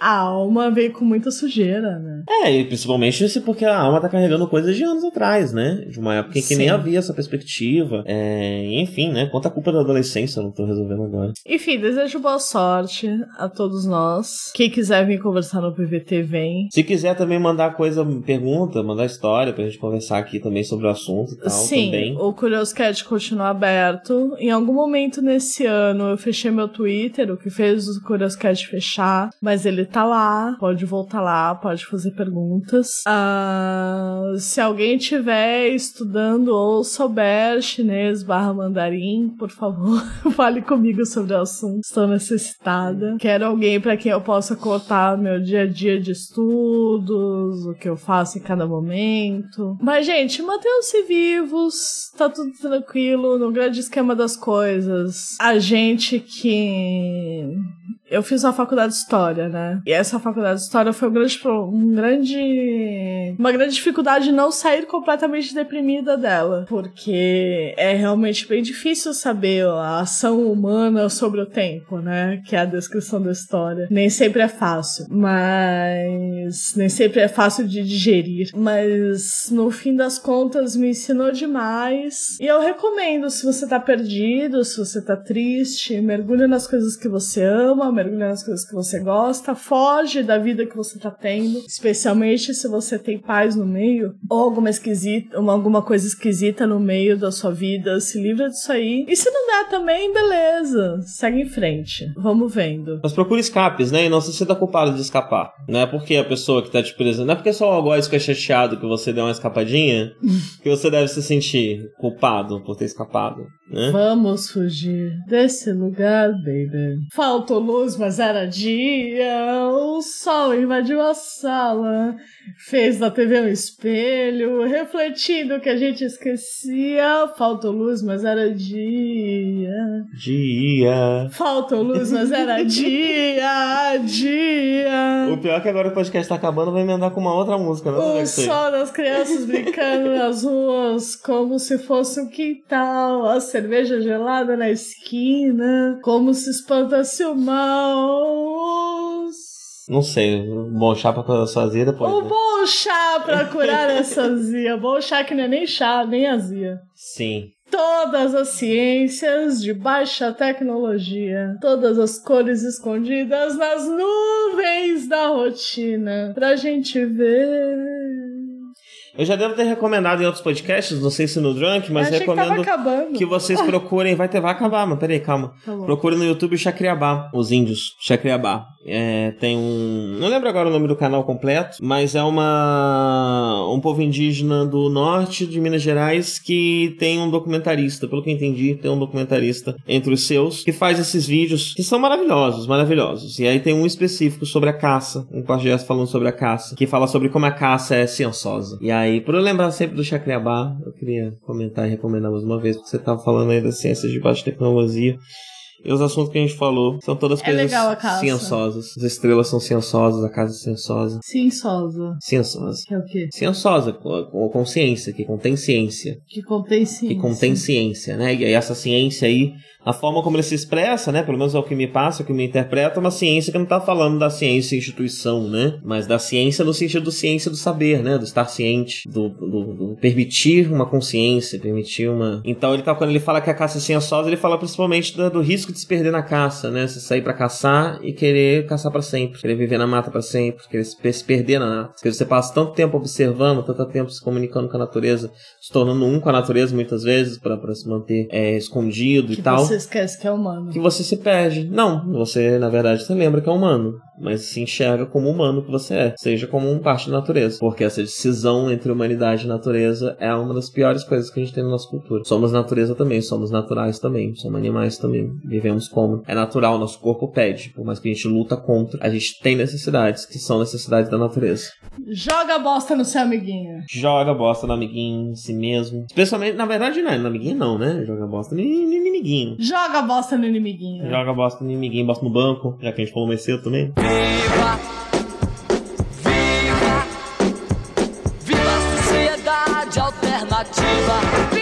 Speaker 4: A alma veio com muita sujeira, né?
Speaker 2: É, e principalmente se porque a alma tá carregando coisas de anos atrás, né? De uma época em que nem
Speaker 4: Sim.
Speaker 2: havia essa perspectiva. É, enfim, né? Quanta culpa da adolescência eu não tô resolvendo agora.
Speaker 4: Enfim, desejo boa sorte a todos nós. Quem quiser vir conversar no PVT, vem.
Speaker 2: Se quiser também mandar coisa, pergunta, mandar história pra gente conversar aqui também sobre o assunto e tal,
Speaker 4: Sim,
Speaker 2: também.
Speaker 4: o Curioscat continua aberto. Em algum momento nesse ano eu fechei meu Twitter, o que fez o Curioscat fechar, mas ele tá lá, pode voltar lá, pode fazer perguntas. Ah, se alguém tiver estudando ou souber chinês barra mandarim, por favor, fale comigo sobre o assunto. Estou necessitada. Quero alguém para quem eu possa contar meu dia a dia de estudos, o que eu faço em cada momento. Mas, gente, mantenham-se vivos, tá tudo tranquilo, no grande esquema das coisas. A gente que. Eu fiz uma faculdade de história, né? E essa faculdade de história foi um grande, um grande Uma grande dificuldade de não sair completamente deprimida dela, porque é realmente bem difícil saber a ação humana sobre o tempo, né? Que é a descrição da história. Nem sempre é fácil, mas nem sempre é fácil de digerir. Mas no fim das contas me ensinou demais. E eu recomendo, se você tá perdido, se você tá triste, mergulha nas coisas que você ama, mergulha nas coisas que você gosta, foge da vida que você tá tendo, especialmente se você tem paz no meio, ou alguma esquisita, alguma coisa esquisita no meio da sua vida, se livra disso aí. E se não der também, beleza, segue em frente. Vamos vendo.
Speaker 2: Mas procura escapes, né? E não se sinta culpado de escapar. Não é porque a pessoa que tá te presa. Não é porque só o algoz fica chateado que você deu uma escapadinha que você deve se sentir culpado por ter escapado, né?
Speaker 4: Vamos fugir desse lugar, baby. Faltou luz, mas era dia. O sol invadiu a sala. Fez da TV um espelho, refletindo que a gente esquecia. Faltou luz, mas era dia.
Speaker 2: Dia.
Speaker 4: Faltou luz, mas era dia, dia.
Speaker 2: O pior é que agora o podcast tá acabando, vai emendar com uma outra música, né?
Speaker 4: O sol das crianças brincando nas ruas como se fosse um quintal, a cerveja gelada na esquina, como se espantasse o mal.
Speaker 2: Não sei, um bom chá pra curar sua azia depois.
Speaker 4: O
Speaker 2: né?
Speaker 4: bom chá pra curar essa azia. Bom chá que não é nem chá, nem azia.
Speaker 2: Sim.
Speaker 4: Todas as ciências de baixa tecnologia, todas as cores escondidas nas nuvens da rotina, pra gente ver.
Speaker 2: Eu já devo ter recomendado em outros podcasts, não sei se no Drunk, mas
Speaker 4: que
Speaker 2: recomendo
Speaker 4: acabando.
Speaker 2: que vocês procurem. Vai ter, vai acabar, mas peraí, calma.
Speaker 4: Tá.
Speaker 2: Procure no YouTube Chacriabá, os índios, Chacriabá. É, tem um. Não lembro agora o nome do canal completo, mas é uma. um povo indígena do norte de Minas Gerais que tem um documentarista, pelo que eu entendi, tem um documentarista entre os seus, que faz esses vídeos que são maravilhosos, maravilhosos. E aí tem um específico sobre a caça, um podcast falando sobre a caça, que fala sobre como a caça é ciençosa. E aí, por eu lembrar sempre do Chacriabá, eu queria comentar e recomendar mais uma vez, porque você tava falando aí das ciências de baixa tecnologia. E os assuntos que a gente falou são todas
Speaker 4: É
Speaker 2: coisas ciençosas. As estrelas são ciençosas, a casa é ciençosa.
Speaker 4: Ciençosa.
Speaker 2: Ciençosa.
Speaker 4: Que é o quê?
Speaker 2: Ciençosa, com, com com ciência, que contém ciência.
Speaker 4: Que contém ciência.
Speaker 2: Que contém ciência, né? E aí essa ciência aí, a forma como ele se expressa, né? Pelo menos é o que me passa, é o que me interpreta, é uma ciência que não tá falando da ciência instituição, né? Mas da ciência no sentido do ciência do saber, né? Do estar ciente, do, do- do permitir uma consciência, permitir uma... Então ele tá, quando ele fala que a caça é ciençosa, ele fala principalmente do, do risco de se perder na caça, né? Você sair pra caçar e querer caçar pra sempre, querer viver na mata pra sempre, querer se, se perder na mata. Porque você passa tanto tempo observando, tanto tempo se comunicando com a natureza, se tornando um com a natureza muitas vezes, pra pra se manter é, escondido e tal
Speaker 4: você esquece que é humano.
Speaker 2: que você se perde. Não, você, na verdade, você lembra que é humano, mas se enxerga como humano que você é, seja como um parte da natureza. Porque essa decisão entre humanidade e natureza é uma das piores coisas que a gente tem na nossa cultura. Somos natureza também, somos naturais também, somos animais também, vivemos como. É natural, nosso corpo pede, por mais que a gente luta contra, a gente tem necessidades que são necessidades da natureza.
Speaker 4: Joga bosta no seu amiguinho.
Speaker 2: Joga bosta no amiguinho, em si mesmo. Especialmente, na verdade, não é no amiguinho não, né? Joga bosta no inimiguinho.
Speaker 4: Joga bosta no inimiguinho.
Speaker 2: Joga bosta no inimiguinho, bosta no banco, já que a gente falou mais cedo também.
Speaker 3: Viva! Viva! Viva a sociedade alternativa!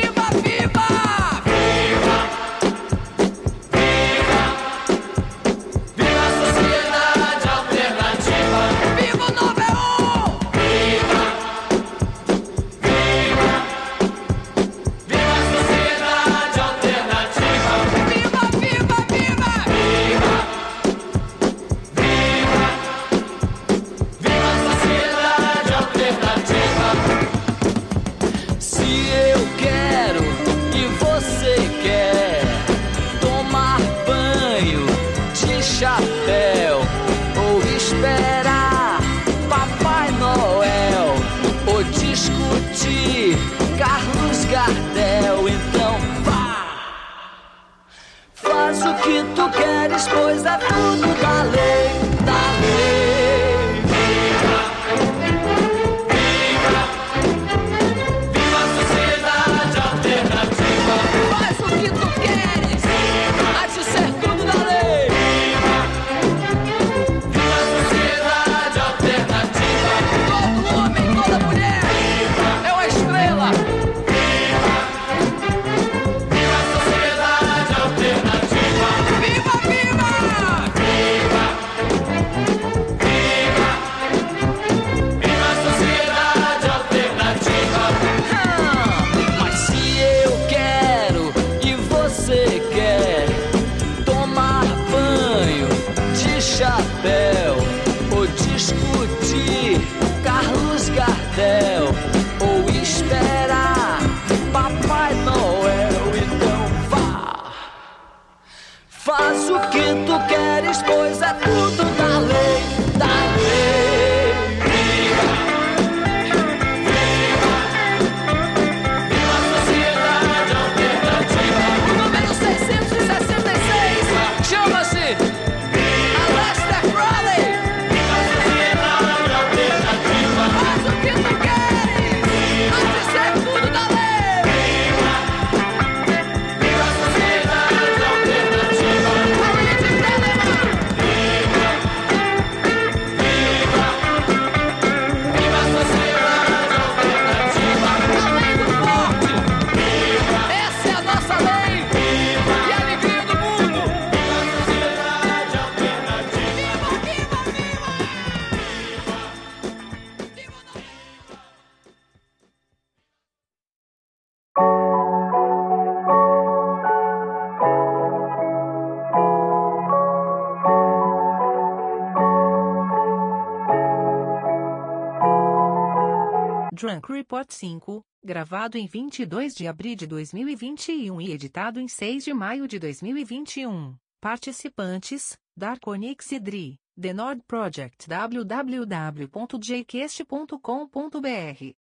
Speaker 1: Report 5, gravado em 22 de abril de 2021 e editado em 6 de maio de 2021. Participantes: Darkonix e Dri, The Nord Project www.jquest.com.br.